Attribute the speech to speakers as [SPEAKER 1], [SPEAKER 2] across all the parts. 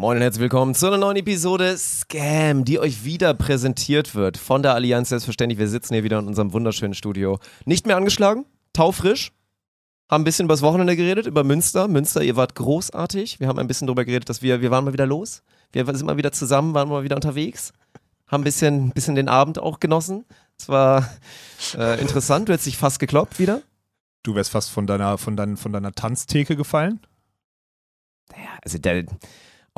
[SPEAKER 1] Moin und herzlich willkommen zu einer neuen Episode Scam, die euch wieder präsentiert wird von der Allianz. Selbstverständlich, wir sitzen hier wieder in unserem wunderschönen Studio. Nicht mehr angeschlagen, taufrisch. Haben ein bisschen übers Wochenende geredet, über Münster. Münster, ihr wart großartig. Wir haben ein bisschen darüber geredet, dass wir, wir waren mal wieder los. Wir sind mal wieder zusammen, waren mal wieder unterwegs. Haben ein bisschen, bisschen den Abend auch genossen. Es war äh, interessant. Du hättest dich fast gekloppt wieder.
[SPEAKER 2] Du wärst fast von deiner, von dein, von deiner Tanztheke gefallen.
[SPEAKER 1] Naja, also der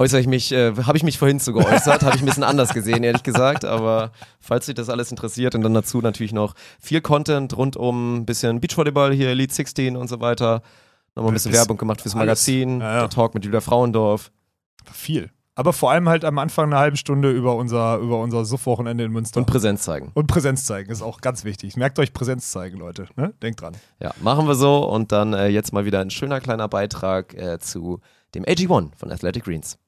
[SPEAKER 1] äußere ich mich, äh, habe ich mich vorhin zu geäußert, habe ich ein bisschen anders gesehen, ehrlich gesagt. Aber falls dich das alles interessiert und dann dazu natürlich noch viel Content rund um ein bisschen Beachvolleyball hier, Elite 16 und so weiter. Nochmal ein bisschen Werbung gemacht fürs Magazin, ja, ja. der Talk mit Julia Frauendorf.
[SPEAKER 2] Viel. Aber vor allem halt am Anfang eine halbe Stunde über unser, über unser Suff-Wochenende in Münster.
[SPEAKER 1] Und Präsenz zeigen.
[SPEAKER 2] Und Präsenz zeigen ist auch ganz wichtig. Merkt euch Präsenz zeigen, Leute. Ne? Denkt dran.
[SPEAKER 1] Ja, machen wir so. Und dann äh, jetzt mal wieder ein schöner kleiner Beitrag äh, zu dem AG1 von Athletic Greens.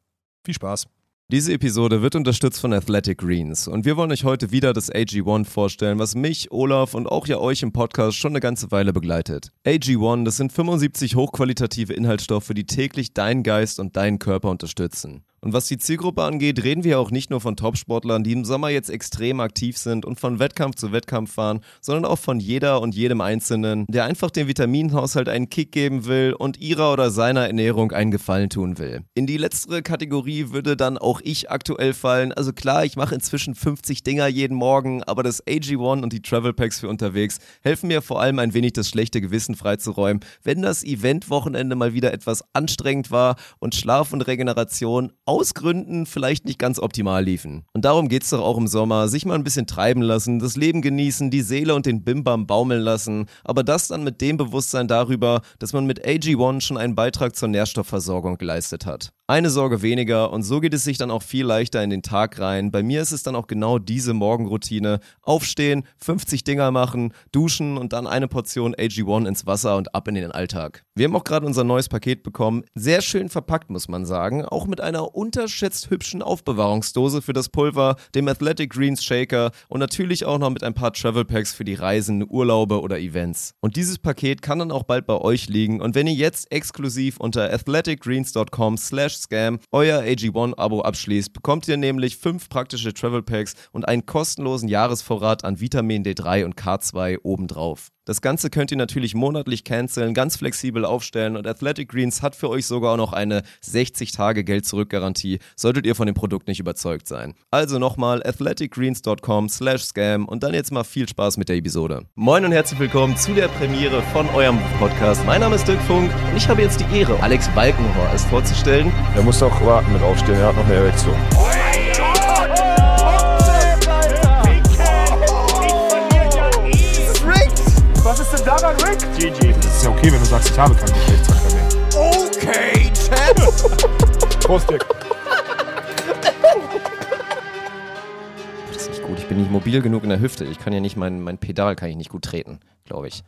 [SPEAKER 2] Viel Spaß.
[SPEAKER 1] Diese Episode wird unterstützt von Athletic Greens und wir wollen euch heute wieder das AG1 vorstellen, was mich, Olaf und auch ja euch im Podcast schon eine ganze Weile begleitet. AG1, das sind 75 hochqualitative Inhaltsstoffe, die täglich deinen Geist und deinen Körper unterstützen. Und was die Zielgruppe angeht, reden wir auch nicht nur von Topsportlern, die im Sommer jetzt extrem aktiv sind und von Wettkampf zu Wettkampf fahren, sondern auch von jeder und jedem Einzelnen, der einfach dem Vitaminhaushalt einen Kick geben will und ihrer oder seiner Ernährung einen Gefallen tun will. In die letztere Kategorie würde dann auch ich aktuell fallen. Also klar, ich mache inzwischen 50 Dinger jeden Morgen, aber das AG1 und die Travel Packs für unterwegs helfen mir vor allem ein wenig das schlechte Gewissen freizuräumen, wenn das Eventwochenende mal wieder etwas anstrengend war und Schlaf und Regeneration aus Gründen vielleicht nicht ganz optimal liefen. Und darum geht es doch auch im Sommer, sich mal ein bisschen treiben lassen, das Leben genießen, die Seele und den Bimbam baumeln lassen, aber das dann mit dem Bewusstsein darüber, dass man mit AG1 schon einen Beitrag zur Nährstoffversorgung geleistet hat. Eine Sorge weniger und so geht es sich dann auch viel leichter in den Tag rein. Bei mir ist es dann auch genau diese Morgenroutine. Aufstehen, 50 Dinger machen, duschen und dann eine Portion AG1 ins Wasser und ab in den Alltag. Wir haben auch gerade unser neues Paket bekommen. Sehr schön verpackt, muss man sagen. Auch mit einer unterschätzt hübschen Aufbewahrungsdose für das Pulver, dem Athletic Greens Shaker und natürlich auch noch mit ein paar Travel Packs für die Reisen, Urlaube oder Events. Und dieses Paket kann dann auch bald bei euch liegen. Und wenn ihr jetzt exklusiv unter athleticgreens.com slash Scam euer AG1-Abo abschließt, bekommt ihr nämlich fünf praktische Travel Packs und einen kostenlosen Jahresvorrat an Vitamin D3 und K2 obendrauf. Das Ganze könnt ihr natürlich monatlich canceln, ganz flexibel aufstellen und Athletic Greens hat für euch sogar noch eine 60-Tage-Geld-Zurück-Garantie, solltet ihr von dem Produkt nicht überzeugt sein. Also nochmal athleticgreens.com slash scam und dann jetzt mal viel Spaß mit der Episode. Moin und herzlich willkommen zu der Premiere von eurem Podcast. Mein Name ist Dirk Funk und ich habe jetzt die Ehre, Alex Balkenhorst vorzustellen.
[SPEAKER 3] Er muss auch warten mit aufstehen, er hat noch eine Erektion.
[SPEAKER 2] Rick? GG. Das ist ja okay, wenn du sagst, ich habe keinen Geschlechtsverkehr mehr.
[SPEAKER 1] Okay, Chat.
[SPEAKER 2] Prost, Dirk.
[SPEAKER 1] Das ist nicht gut. Ich bin nicht mobil genug in der Hüfte. Ich kann ja nicht, mein, mein Pedal kann ich nicht gut treten, glaube ich.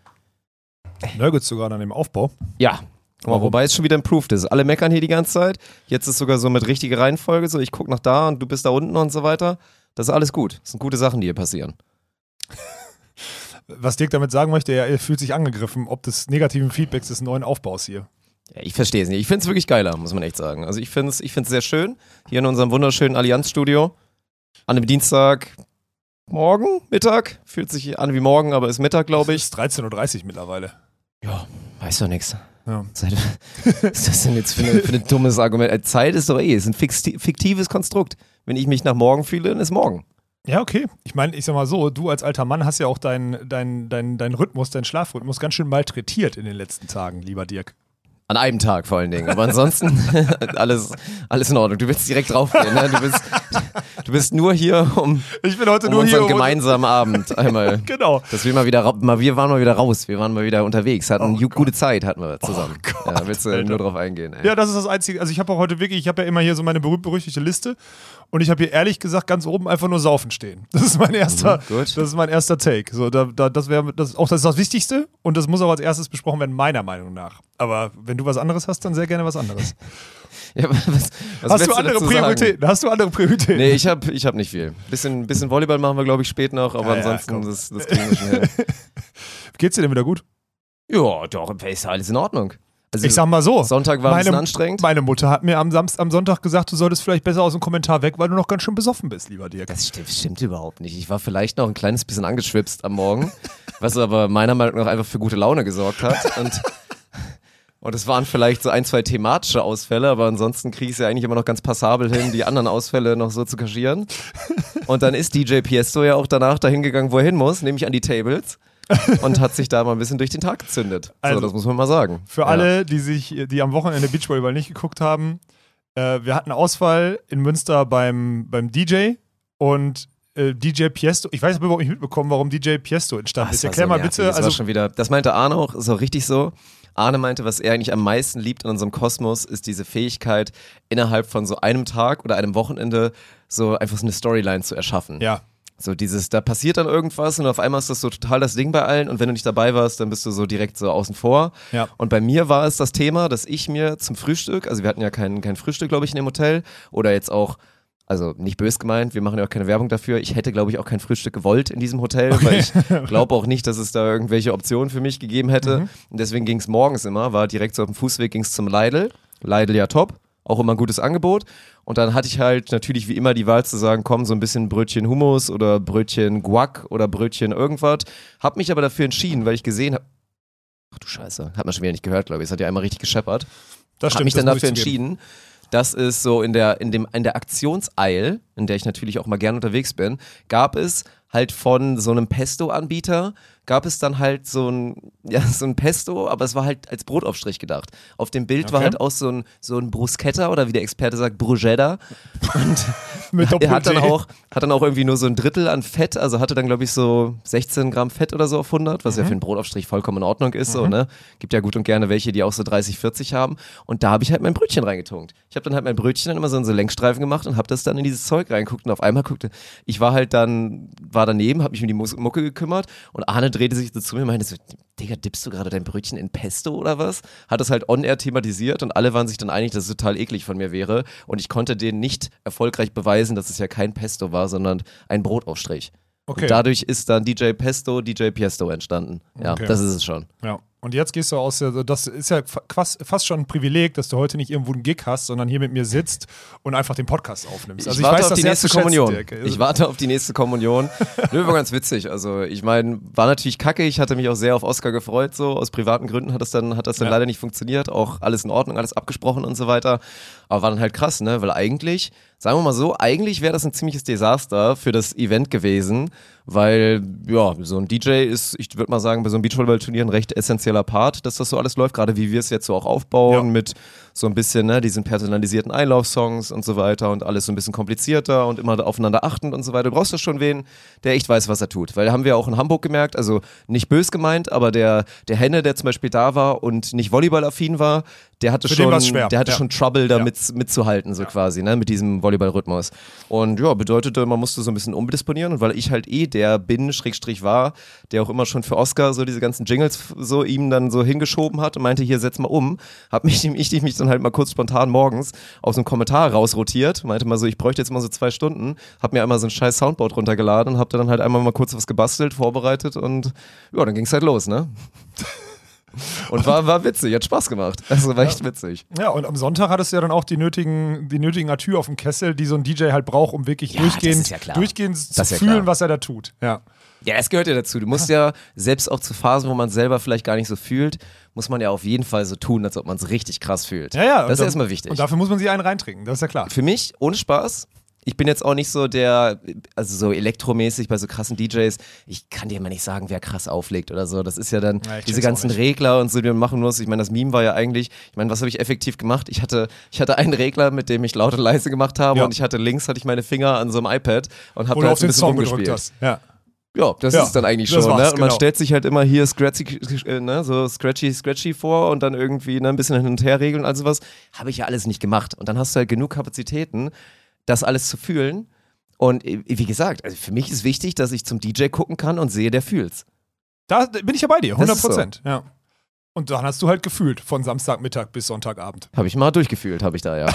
[SPEAKER 2] Nörgelst du gerade an dem Aufbau?
[SPEAKER 1] Ja. Mal, wobei es schon wieder improved ist. Alle meckern hier die ganze Zeit. Jetzt ist sogar so mit richtiger Reihenfolge so, ich gucke nach da und du bist da unten und so weiter. Das ist alles gut. Das sind gute Sachen, die hier passieren.
[SPEAKER 2] Was Dirk damit sagen möchte, er fühlt sich angegriffen, ob des negativen Feedbacks des neuen Aufbaus hier.
[SPEAKER 1] Ja, ich verstehe es nicht. Ich finde es wirklich geiler, muss man echt sagen. Also ich finde es ich sehr schön, hier in unserem wunderschönen Allianzstudio. An einem Dienstag, morgen, Mittag. Fühlt sich an wie morgen, aber ist Mittag, glaube ich.
[SPEAKER 2] Es ist 13.30 Uhr mittlerweile.
[SPEAKER 1] Ja, weiß doch nichts. Ja. Was ist das denn jetzt für, eine, für ein dummes Argument? Zeit ist doch eh, es ist ein fiktives Konstrukt. Wenn ich mich nach morgen fühle, dann ist morgen.
[SPEAKER 2] Ja, okay. Ich meine, ich sag mal so, du als alter Mann hast ja auch deinen dein, dein, dein Rhythmus, deinen Schlafrhythmus ganz schön malträtiert in den letzten Tagen, lieber Dirk.
[SPEAKER 1] An einem Tag vor allen Dingen. Aber ansonsten alles, alles in Ordnung. Du willst direkt draufgehen. Ne? Du, bist, du bist nur hier, um,
[SPEAKER 2] ich bin heute
[SPEAKER 1] um
[SPEAKER 2] nur
[SPEAKER 1] unseren
[SPEAKER 2] hier,
[SPEAKER 1] gemeinsamen Abend einmal.
[SPEAKER 2] genau.
[SPEAKER 1] Dass wir mal wieder, mal, wir waren mal wieder raus. Wir waren mal wieder unterwegs. Hatten oh gute Zeit hatten wir zusammen. Oh Gott, ja, willst du Alter. nur drauf eingehen. Ey.
[SPEAKER 2] Ja, das ist das Einzige. Also ich habe auch heute wirklich, ich habe ja immer hier so meine berühmt-berüchtigte Liste. Und ich habe hier ehrlich gesagt ganz oben einfach nur Saufen stehen. Das ist mein erster, mhm, das ist mein erster Take. So, da, da, das wäre das, auch das, ist das Wichtigste und das muss auch als erstes besprochen werden, meiner Meinung nach. Aber wenn du was anderes hast, dann sehr gerne was anderes.
[SPEAKER 1] ja, was, was
[SPEAKER 2] hast du andere Prioritäten? Sagen? Hast du andere Prioritäten?
[SPEAKER 1] Nee, ich habe ich hab nicht viel. Bisschen, bisschen Volleyball machen wir, glaube ich, spät noch, aber ja, ansonsten, ja, das, das kriegen wir schnell.
[SPEAKER 2] Geht's dir denn wieder gut?
[SPEAKER 1] Ja, doch, ist alles in Ordnung.
[SPEAKER 2] Also ich sag mal so.
[SPEAKER 1] Sonntag war meine, ein bisschen anstrengend.
[SPEAKER 2] Meine Mutter hat mir am, Samstag, am Sonntag gesagt, du solltest vielleicht besser aus dem Kommentar weg, weil du noch ganz schön besoffen bist, lieber Dirk.
[SPEAKER 1] Das stimmt, stimmt überhaupt nicht. Ich war vielleicht noch ein kleines bisschen angeschwipst am Morgen, was aber meiner Meinung nach einfach für gute Laune gesorgt hat. Und, und es waren vielleicht so ein, zwei thematische Ausfälle, aber ansonsten kriege ich es ja eigentlich immer noch ganz passabel hin, die anderen Ausfälle noch so zu kaschieren. Und dann ist DJ Piesto ja auch danach dahin gegangen, wo er hin muss, nämlich an die Tables. und hat sich da mal ein bisschen durch den Tag gezündet. Also, so, das muss man mal sagen.
[SPEAKER 2] Für ja. alle, die sich, die am Wochenende Beachvolleyball nicht geguckt haben, äh, wir hatten Ausfall in Münster beim, beim DJ und äh, DJ Piesto, ich weiß aber überhaupt nicht mitbekommen, warum DJ Piesto entstanden ist. Erklär so mal bitte.
[SPEAKER 1] Das, also, schon wieder, das meinte Arne auch so richtig so. Arne meinte, was er eigentlich am meisten liebt in unserem Kosmos, ist diese Fähigkeit, innerhalb von so einem Tag oder einem Wochenende so einfach so eine Storyline zu erschaffen.
[SPEAKER 2] Ja.
[SPEAKER 1] So dieses, da passiert dann irgendwas und auf einmal ist das so total das Ding bei allen und wenn du nicht dabei warst, dann bist du so direkt so außen vor.
[SPEAKER 2] Ja.
[SPEAKER 1] Und bei mir war es das Thema, dass ich mir zum Frühstück, also wir hatten ja kein, kein Frühstück, glaube ich, in dem Hotel oder jetzt auch also nicht bös gemeint, wir machen ja auch keine Werbung dafür. Ich hätte, glaube ich, auch kein Frühstück gewollt in diesem Hotel, okay. weil ich glaube auch nicht, dass es da irgendwelche Optionen für mich gegeben hätte. Mhm. Und deswegen ging es morgens immer, war direkt so auf dem Fußweg, ging es zum Leidl. Leidl ja top, auch immer ein gutes Angebot. Und dann hatte ich halt natürlich wie immer die Wahl zu sagen, komm, so ein bisschen Brötchen Hummus oder Brötchen Guac oder Brötchen irgendwas. Hab mich aber dafür entschieden, weil ich gesehen habe, ach du Scheiße, hat man schon wieder nicht gehört, glaube ich. Es hat ja einmal richtig gescheppert. Das stimmt. Hab mich dann dafür entschieden, dass es so in der, in dem, in der Aktionseil, in der ich natürlich auch mal gern unterwegs bin, gab es halt von so einem Pesto-Anbieter gab es dann halt so ein, ja, so ein Pesto, aber es war halt als Brotaufstrich gedacht. Auf dem Bild okay. war halt auch so ein, so ein Bruschetta oder wie der Experte sagt, Bruschetta. Und er hat dann auch, hat dann auch irgendwie nur so ein Drittel an Fett, also hatte dann glaube ich so 16 Gramm Fett oder so auf 100, was mhm. ja für einen Brotaufstrich vollkommen in Ordnung ist, mhm. so, ne? Gibt ja gut und gerne welche, die auch so 30, 40 haben. Und da habe ich halt mein Brötchen reingetunkt. Ich habe dann halt mein Brötchen dann immer so in so Längsstreifen gemacht und habe das dann in dieses Zeug reingeguckt und auf einmal guckte, ich war halt dann, war daneben, habe mich um die Mucke gekümmert und Arne drehte sich so zu mir und meinte so, Digga, dippst du gerade dein Brötchen in Pesto oder was? Hat es halt on-air thematisiert und alle waren sich dann einig, dass es total eklig von mir wäre und ich konnte denen nicht erfolgreich beweisen, dass es ja kein Pesto war, sondern ein Brotaufstrich. Okay. Und dadurch ist dann DJ Pesto, DJ Piesto entstanden. Ja, okay. das ist es schon.
[SPEAKER 2] Ja. Und jetzt gehst du aus der, das ist ja fast schon ein Privileg, dass du heute nicht irgendwo einen Gig hast, sondern hier mit mir sitzt und einfach den Podcast aufnimmst.
[SPEAKER 1] Also ich, ich warte weiß, auf die nächste Kommunion. Schätzt, ich warte auf die nächste Kommunion. Nö, war ganz witzig. Also ich meine, war natürlich kacke. Ich hatte mich auch sehr auf Oscar gefreut. So aus privaten Gründen hat das dann, hat das dann ja. leider nicht funktioniert. Auch alles in Ordnung, alles abgesprochen und so weiter. Aber war dann halt krass, ne? Weil eigentlich, sagen wir mal so, eigentlich wäre das ein ziemliches Desaster für das Event gewesen, weil ja, so ein DJ ist, ich würde mal sagen, bei so einem Beachvolleyball-Turnier ein recht essentieller Part, dass das so alles läuft, gerade wie wir es jetzt so auch aufbauen ja. mit so ein bisschen, ne, diesen personalisierten Einlaufsongs und so weiter und alles so ein bisschen komplizierter und immer aufeinander achtend und so weiter. Du brauchst ja schon wen, der echt weiß, was er tut. Weil haben wir auch in Hamburg gemerkt, also nicht bös gemeint, aber der, der Henne, der zum Beispiel da war und nicht Volleyball-affin war, der hatte Für schon, der hatte ja. schon Trouble damit ja. mitzuhalten, so ja. quasi, ne, mit diesem Volleyball-Rhythmus. Und ja, bedeutete, man musste so ein bisschen umdisponieren und weil ich halt eh der bin, Schrägstrich war, der auch immer schon für Oscar so diese ganzen Jingles so ihm dann so hingeschoben hat und meinte, hier setz mal um, hab mich, ich, ich mich dann halt mal kurz spontan morgens aus einem Kommentar rausrotiert, meinte mal so, ich bräuchte jetzt mal so zwei Stunden, hab mir einmal so ein scheiß Soundboard runtergeladen und hab dann halt einmal mal kurz was gebastelt, vorbereitet und ja, dann ging's halt los, ne? Und war, war witzig, hat Spaß gemacht. Also war echt witzig.
[SPEAKER 2] Ja, und am Sonntag hattest du ja dann auch die nötigen, die nötigen Atür auf dem Kessel, die so ein DJ halt braucht, um wirklich ja, durchgehend, ja durchgehend zu ja fühlen, klar. was er da tut. Ja.
[SPEAKER 1] Ja, das gehört ja dazu. Du musst ja selbst auch zu Phasen, wo man selber vielleicht gar nicht so fühlt, muss man ja auf jeden Fall so tun, als ob man es richtig krass fühlt.
[SPEAKER 2] Ja, ja.
[SPEAKER 1] Das ist
[SPEAKER 2] dann,
[SPEAKER 1] erstmal wichtig.
[SPEAKER 2] Und dafür muss man sich einen reintrinken, das ist ja klar.
[SPEAKER 1] Für mich, ohne Spaß, ich bin jetzt auch nicht so der, also so elektromäßig bei so krassen DJs. Ich kann dir immer nicht sagen, wer krass auflegt oder so. Das ist ja dann ja, diese ganzen Regler und so, die man machen muss. Ich meine, das Meme war ja eigentlich, ich meine, was habe ich effektiv gemacht? Ich hatte, ich hatte einen Regler, mit dem ich laut und leise gemacht habe ja. und ich hatte links hatte ich meine Finger an so einem iPad und habe da halt ein bisschen rumgespielt.
[SPEAKER 2] Ja.
[SPEAKER 1] Ja, das ja, ist dann eigentlich schon. Ne? Und man genau. stellt sich halt immer hier scratchy, ne, so scratchy, scratchy vor und dann irgendwie ne, ein bisschen hin und her regeln und all sowas. Habe ich ja alles nicht gemacht. Und dann hast du halt genug Kapazitäten, das alles zu fühlen. Und äh, wie gesagt, also für mich ist wichtig, dass ich zum DJ gucken kann und sehe, der fühlt's.
[SPEAKER 2] Da bin ich ja bei dir, 100 Prozent. So. Ja. Und dann hast du halt gefühlt von Samstagmittag bis Sonntagabend.
[SPEAKER 1] Habe ich mal durchgefühlt, habe ich da ja.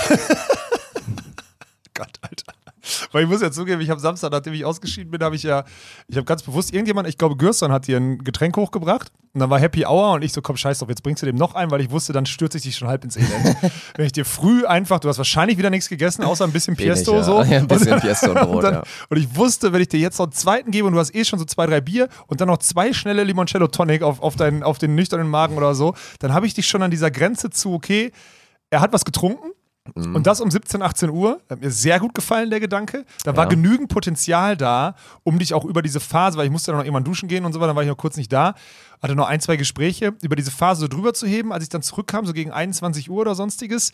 [SPEAKER 2] Gott, Alter. Weil ich muss ja zugeben, ich habe Samstag, nachdem ich ausgeschieden bin, habe ich ja, ich habe ganz bewusst irgendjemand, ich glaube, Gürson hat dir ein Getränk hochgebracht und dann war Happy Hour und ich so, komm, scheiß drauf, jetzt bringst du dem noch ein, weil ich wusste, dann stürze ich dich schon halb ins Elend. Wenn ich dir früh einfach, du hast wahrscheinlich wieder nichts gegessen, außer ein bisschen Piesto
[SPEAKER 1] ja.
[SPEAKER 2] so.
[SPEAKER 1] Ja, ein bisschen und, Piesto und Brot,
[SPEAKER 2] und, dann,
[SPEAKER 1] ja.
[SPEAKER 2] und ich wusste, wenn ich dir jetzt noch einen zweiten gebe und du hast eh schon so zwei, drei Bier und dann noch zwei schnelle Limoncello Tonic auf, auf, deinen, auf den nüchternen Magen oder so, dann habe ich dich schon an dieser Grenze zu, okay, er hat was getrunken. Und das um 17, 18 Uhr. Hat mir sehr gut gefallen, der Gedanke. Da war genügend Potenzial da, um dich auch über diese Phase, weil ich musste dann noch irgendwann duschen gehen und so weiter, dann war ich noch kurz nicht da. Hatte noch ein, zwei Gespräche, über diese Phase so drüber zu heben. Als ich dann zurückkam, so gegen 21 Uhr oder sonstiges,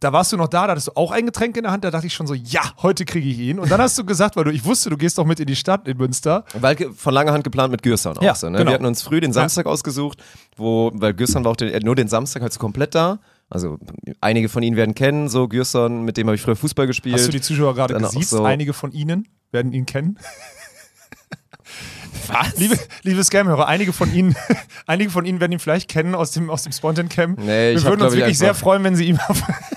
[SPEAKER 2] da warst du noch da, da hattest du auch ein Getränk in der Hand, da dachte ich schon so, ja, heute kriege ich ihn. Und dann hast du gesagt, weil du, ich wusste, du gehst doch mit in die Stadt in Münster.
[SPEAKER 1] Weil von langer Hand geplant mit Gürsan auch
[SPEAKER 2] Ja,
[SPEAKER 1] so, ne?
[SPEAKER 2] genau.
[SPEAKER 1] Wir hatten uns früh den Samstag ausgesucht, wo, weil Gürsan war auch den, nur den Samstag halt so komplett da. Also einige von Ihnen werden kennen, so Gürson, mit dem habe ich früher Fußball gespielt.
[SPEAKER 2] Hast du die Zuschauer gerade gesehen?
[SPEAKER 1] so-
[SPEAKER 2] Einige von Ihnen werden ihn kennen.
[SPEAKER 1] Was?
[SPEAKER 2] Liebe, liebe Scam-Hörer, einige von Ihnen, einige von Ihnen werden ihn vielleicht kennen aus dem, aus dem Spontan Camp.
[SPEAKER 1] Nee, ich
[SPEAKER 2] Wir
[SPEAKER 1] hab,
[SPEAKER 2] würden
[SPEAKER 1] glaub
[SPEAKER 2] uns
[SPEAKER 1] ich,
[SPEAKER 2] wirklich sehr freuen, wenn Sie ihm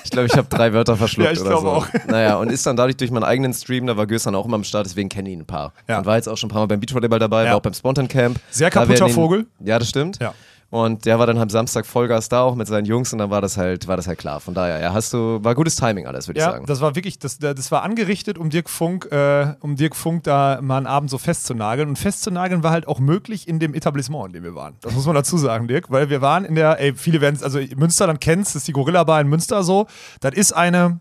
[SPEAKER 1] Ich glaube, ich habe drei Wörter verschluckt
[SPEAKER 2] Ja, ich
[SPEAKER 1] oder
[SPEAKER 2] glaube
[SPEAKER 1] so.
[SPEAKER 2] auch.
[SPEAKER 1] Naja, und ist dann dadurch durch meinen eigenen Stream, da war Gürsan auch immer am Start, deswegen kenne ich ihn ein paar.
[SPEAKER 2] Ja.
[SPEAKER 1] Und war jetzt auch schon ein paar Mal beim Beachvolleyball dabei,
[SPEAKER 2] Ja.
[SPEAKER 1] war auch beim Spontan Camp.
[SPEAKER 2] Sehr kaputter
[SPEAKER 1] ihn-
[SPEAKER 2] Vogel.
[SPEAKER 1] Ja, das stimmt.
[SPEAKER 2] Ja.
[SPEAKER 1] Und der war dann am Samstag Vollgas da auch mit seinen Jungs und dann war das halt, war das halt klar. Von daher, ja, hast du, war gutes Timing alles, würde ich
[SPEAKER 2] Ja,
[SPEAKER 1] sagen.
[SPEAKER 2] das war wirklich, das, das war angerichtet, um Dirk Funk, äh, um Dirk Funk da mal einen Abend so festzunageln. Und festzunageln war halt auch möglich in dem Etablissement, in dem wir waren. Das muss man dazu sagen, Dirk, weil wir waren in der, ey, viele werden es, also Münster dann kennst, das ist die Gorilla Bar in Münster so. Das ist eine,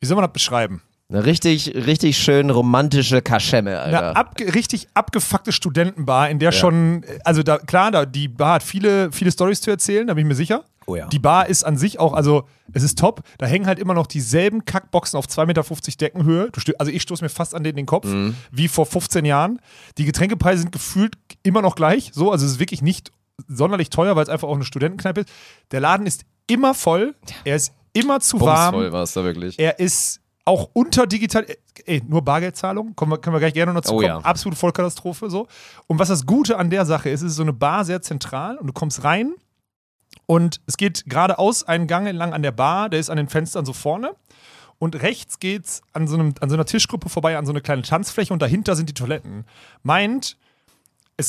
[SPEAKER 2] wie soll man das beschreiben?
[SPEAKER 1] Eine richtig, richtig schön romantische Kaschemme, Alter.
[SPEAKER 2] Eine abge richtig abgefuckte Studentenbar, in der schon, also da, klar, da, die Bar hat viele, viele Stories zu erzählen, da bin ich mir sicher.
[SPEAKER 1] Oh ja.
[SPEAKER 2] Die Bar ist an sich auch, also es ist top. Da hängen halt immer noch dieselben Kackboxen auf 2,50 Meter Deckenhöhe. Also ich stoße mir fast an den, den Kopf,
[SPEAKER 1] Mhm.
[SPEAKER 2] wie vor 15 Jahren. Die Getränkepreise sind gefühlt immer noch gleich. So, also es ist wirklich nicht sonderlich teuer, weil es einfach auch eine Studentenkneipe ist. Der Laden ist immer voll. Er ist immer zu warm.
[SPEAKER 1] Bumsvoll war es da wirklich.
[SPEAKER 2] Er ist auch unter digital, ey, nur Bargeldzahlung, kommen wir, können wir gleich gerne noch zu
[SPEAKER 1] Oh
[SPEAKER 2] kommen.
[SPEAKER 1] ja.
[SPEAKER 2] Absolute Vollkatastrophe so. Und was das Gute an der Sache ist, ist so eine Bar sehr zentral und du kommst rein und es geht geradeaus einen Gang entlang an der Bar, der ist an den Fenstern so vorne. Und rechts geht's an so, einem, an so einer Tischgruppe vorbei, an so eine kleine Tanzfläche und dahinter sind die Toiletten. Meint,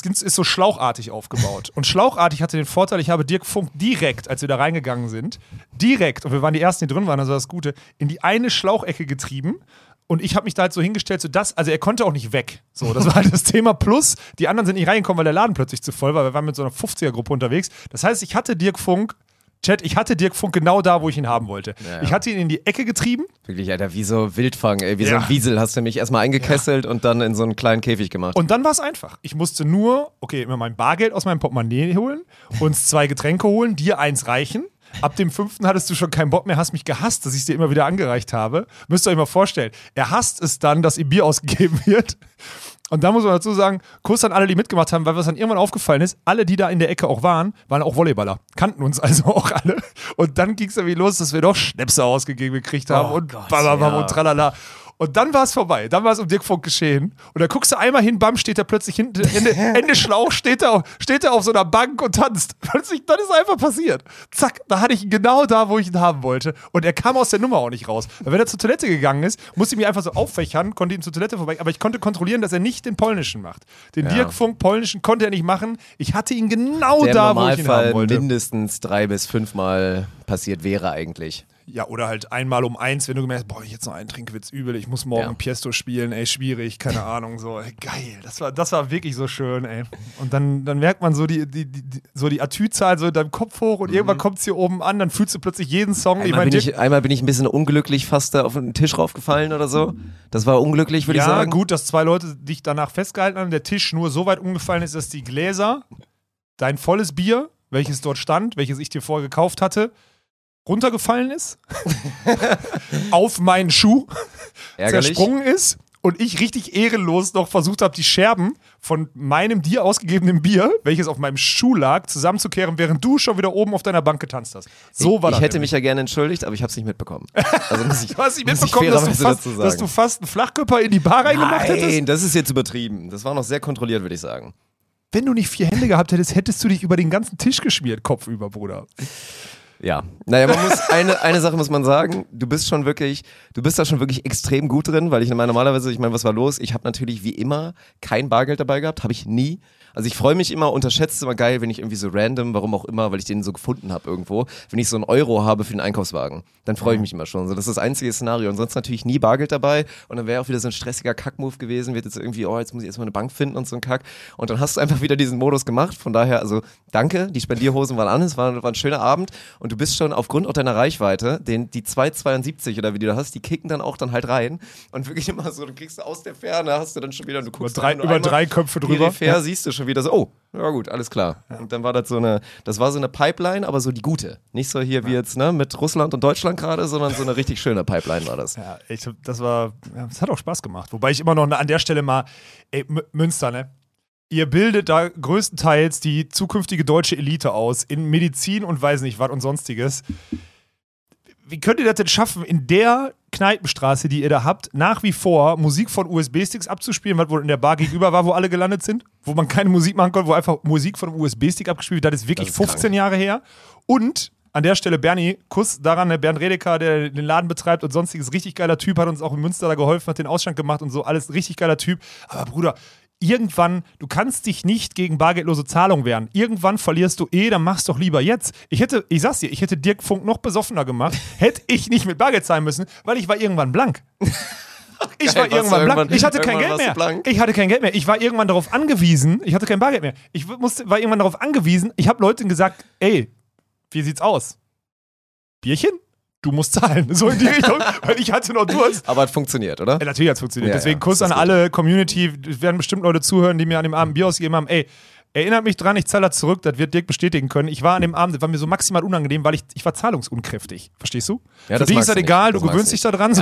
[SPEAKER 2] es ist so schlauchartig aufgebaut. Und schlauchartig hatte den Vorteil, ich habe Dirk Funk direkt, als wir da reingegangen sind, direkt, und wir waren die Ersten, die drin waren, also das Gute, in die eine Schlauchecke getrieben. Und ich habe mich da halt so hingestellt, so das, also er konnte auch nicht weg. So, das war halt das Thema. Plus, die anderen sind nicht reingekommen, weil der Laden plötzlich zu voll war. Wir waren mit so einer 50er-Gruppe unterwegs. Das heißt, ich hatte Dirk Funk, Chat, ich hatte Dirk Funk genau da, wo ich ihn haben wollte.
[SPEAKER 1] Ja, ja.
[SPEAKER 2] Ich hatte ihn in die Ecke getrieben.
[SPEAKER 1] Wirklich, Alter, wie so Wildfang, ey, wie so
[SPEAKER 2] Ja.
[SPEAKER 1] ein Wiesel hast du mich erstmal eingekesselt und dann in so einen kleinen Käfig gemacht.
[SPEAKER 2] Und dann war es einfach. Ich musste nur, okay, immer mein Bargeld aus meinem Portemonnaie holen, uns zwei Getränke holen, dir eins reichen. Ab dem fünften hattest du schon keinen Bock mehr, hast mich gehasst, dass ich es dir immer wieder angereicht habe. Müsst ihr euch mal vorstellen. Er hasst es dann, dass ihm Bier ausgegeben wird. Und da muss man dazu sagen, Kuss an alle, die mitgemacht haben, weil was dann irgendwann aufgefallen ist, alle, die da in der Ecke auch waren, waren auch Volleyballer. Kannten uns also auch alle. Und dann ging es irgendwie los, dass wir doch Schnäpse ausgegeben gekriegt haben
[SPEAKER 1] Oh
[SPEAKER 2] und
[SPEAKER 1] Gott,
[SPEAKER 2] bababam
[SPEAKER 1] ja.
[SPEAKER 2] und tralala. Und dann war es vorbei. Dann war es um Dirk Funk geschehen. Und da guckst du einmal hin, bam, steht er plötzlich hinten, Ende, Ende Schlauch, steht er, auf, steht er auf so einer Bank und tanzt. Plötzlich, dann ist einfach passiert. Zack, da hatte ich ihn genau da, wo ich ihn haben wollte. Und er kam aus der Nummer auch nicht raus. Weil wenn er zur Toilette gegangen ist, musste ich mich einfach so auffächern, konnte ihn zur Toilette vorbei. Aber ich konnte kontrollieren, dass er nicht den polnischen macht. Den
[SPEAKER 1] Ja.
[SPEAKER 2] Dirk Funk polnischen konnte er nicht machen. Ich hatte ihn genau
[SPEAKER 1] der
[SPEAKER 2] da, wo ich ihn haben wollte.
[SPEAKER 1] mindestens drei bis fünfmal passiert wäre eigentlich.
[SPEAKER 2] Ja, oder halt einmal um eins, wenn du gemerkt hast, boah, ich jetzt noch einen trinke, wird's übel, ich muss morgen
[SPEAKER 1] Ja.
[SPEAKER 2] Piesto spielen, ey, schwierig, keine Ahnung, so, ey, geil. Das war, das war wirklich so schön, ey. Und dann, dann merkt man so die, die, die, so die Atü-Zahl so in deinem Kopf hoch und irgendwann kommt's hier oben an, dann fühlst du plötzlich jeden Song. ich
[SPEAKER 1] Mhm. Einmal,
[SPEAKER 2] meine,
[SPEAKER 1] bin
[SPEAKER 2] Dirk-
[SPEAKER 1] ich, einmal bin ich ein bisschen unglücklich fast da auf den Tisch raufgefallen oder so. Das war unglücklich, würde
[SPEAKER 2] ja,
[SPEAKER 1] ich sagen.
[SPEAKER 2] gut, dass zwei Leute dich danach festgehalten haben, der Tisch nur so weit umgefallen ist, dass die Gläser, dein volles Bier, welches dort stand, welches ich dir vorher gekauft hatte, runtergefallen ist, auf meinen Schuh.
[SPEAKER 1] Ärgerlich.
[SPEAKER 2] zersprungen ist und ich richtig ehrenlos noch versucht habe, die Scherben von meinem dir ausgegebenen Bier, welches auf meinem Schuh lag, zusammenzukehren, während du schon wieder oben auf deiner Bank getanzt hast. So war
[SPEAKER 1] ich
[SPEAKER 2] das.
[SPEAKER 1] hätte
[SPEAKER 2] nämlich.
[SPEAKER 1] mich ja gerne entschuldigt, aber ich habe es nicht mitbekommen. Also muss ich,
[SPEAKER 2] Du hast nicht
[SPEAKER 1] ich
[SPEAKER 2] mitbekommen, dass du, fast, dass du fast einen Flachkörper in die Bar reingemacht hättest?
[SPEAKER 1] Nein, das ist jetzt übertrieben. Das war noch sehr kontrolliert, würde ich sagen.
[SPEAKER 2] Wenn du nicht vier Hände gehabt hättest, hättest du dich über den ganzen Tisch geschmiert, kopfüber, Bruder.
[SPEAKER 1] Ja. Naja, man muss, eine, eine Sache muss man sagen, du bist schon wirklich, du bist da schon wirklich extrem gut drin, weil ich normalerweise, ich meine, was war los? Ich habe natürlich wie immer kein Bargeld dabei gehabt, habe ich nie. Also ich freue mich immer, unterschätze es immer geil, wenn ich irgendwie so random, warum auch immer, weil ich den so gefunden habe irgendwo, wenn ich so einen Euro habe für den Einkaufswagen, dann freue ich mich immer schon. So, das ist das einzige Szenario. Und sonst natürlich nie Bargeld dabei. Und dann wäre auch wieder so ein stressiger Kackmove gewesen, wird jetzt irgendwie, oh, jetzt muss ich erstmal eine Bank finden und so ein Kack. Und dann hast du einfach wieder diesen Modus gemacht. Von daher, also danke, die Spendierhosen waren an, es war, war ein schöner Abend. Und du bist schon aufgrund auch deiner Reichweite, den, die 272 oder wie du da hast, die kicken dann auch dann halt rein. Und wirklich immer so, du kriegst aus der Ferne, hast du dann schon wieder, du guckst
[SPEAKER 2] über drei, über drei Köpfe drüber.
[SPEAKER 1] Peripher ja. siehst du schon wieder so, oh, ja gut, alles klar. Und dann war das so eine, das war so eine Pipeline, aber so die gute. Nicht so hier wie jetzt, ne, mit Russland und Deutschland gerade, sondern so eine richtig schöne Pipeline war das.
[SPEAKER 2] Ja, ich, das war, ja, das hat auch Spaß gemacht. Wobei ich immer noch an der Stelle mal, ey, Münster, ne? Ihr bildet da größtenteils die zukünftige deutsche Elite aus in Medizin und weiß nicht was und sonstiges. Wie könnt ihr das denn schaffen, in der Kneipenstraße, die ihr da habt, nach wie vor Musik von USB-Sticks abzuspielen, was wohl in der Bar gegenüber war, wo alle gelandet sind, wo man keine Musik machen konnte, wo einfach Musik von einem USB-Stick abgespielt wird. Das ist wirklich das ist 15 krank. Jahre her. Und an der Stelle Bernie, Kuss daran, der Bernd Redeker, der den Laden betreibt und sonstiges, richtig geiler Typ, hat uns auch in Münster da geholfen, hat den Ausschank gemacht und so, alles richtig geiler Typ. Aber Bruder, irgendwann, du kannst dich nicht gegen bargeldlose Zahlung wehren. Irgendwann verlierst du eh, dann mach's doch lieber jetzt. Ich hätte, ich sag's dir, ich hätte Dirk Funk noch besoffener gemacht, hätte ich nicht mit Bargeld zahlen müssen, weil ich war irgendwann blank. Ich war irgendwann blank. Ich hatte kein Geld mehr. Ich hatte kein Geld mehr. Ich war irgendwann darauf angewiesen. Ich hatte kein Bargeld mehr. Ich musste, war irgendwann darauf angewiesen. Ich habe Leuten gesagt, ey, wie sieht's aus? Bierchen? Du musst zahlen. So in die Richtung, weil ich hatte noch Durst.
[SPEAKER 1] Aber es funktioniert, oder?
[SPEAKER 2] Ja, natürlich hat es funktioniert. Ja, Deswegen ja, Kuss an alle Community. Es werden bestimmt Leute zuhören, die mir an dem Abend Bier ausgegeben haben. Ey, erinnert mich dran, ich zahle das zurück, das wird Dirk bestätigen können. Ich war an dem Abend, das war mir so maximal unangenehm, weil ich, ich war zahlungsunkräftig. Verstehst du? Ja, Für dich ist das egal, du gewöhnst dich da dran. So.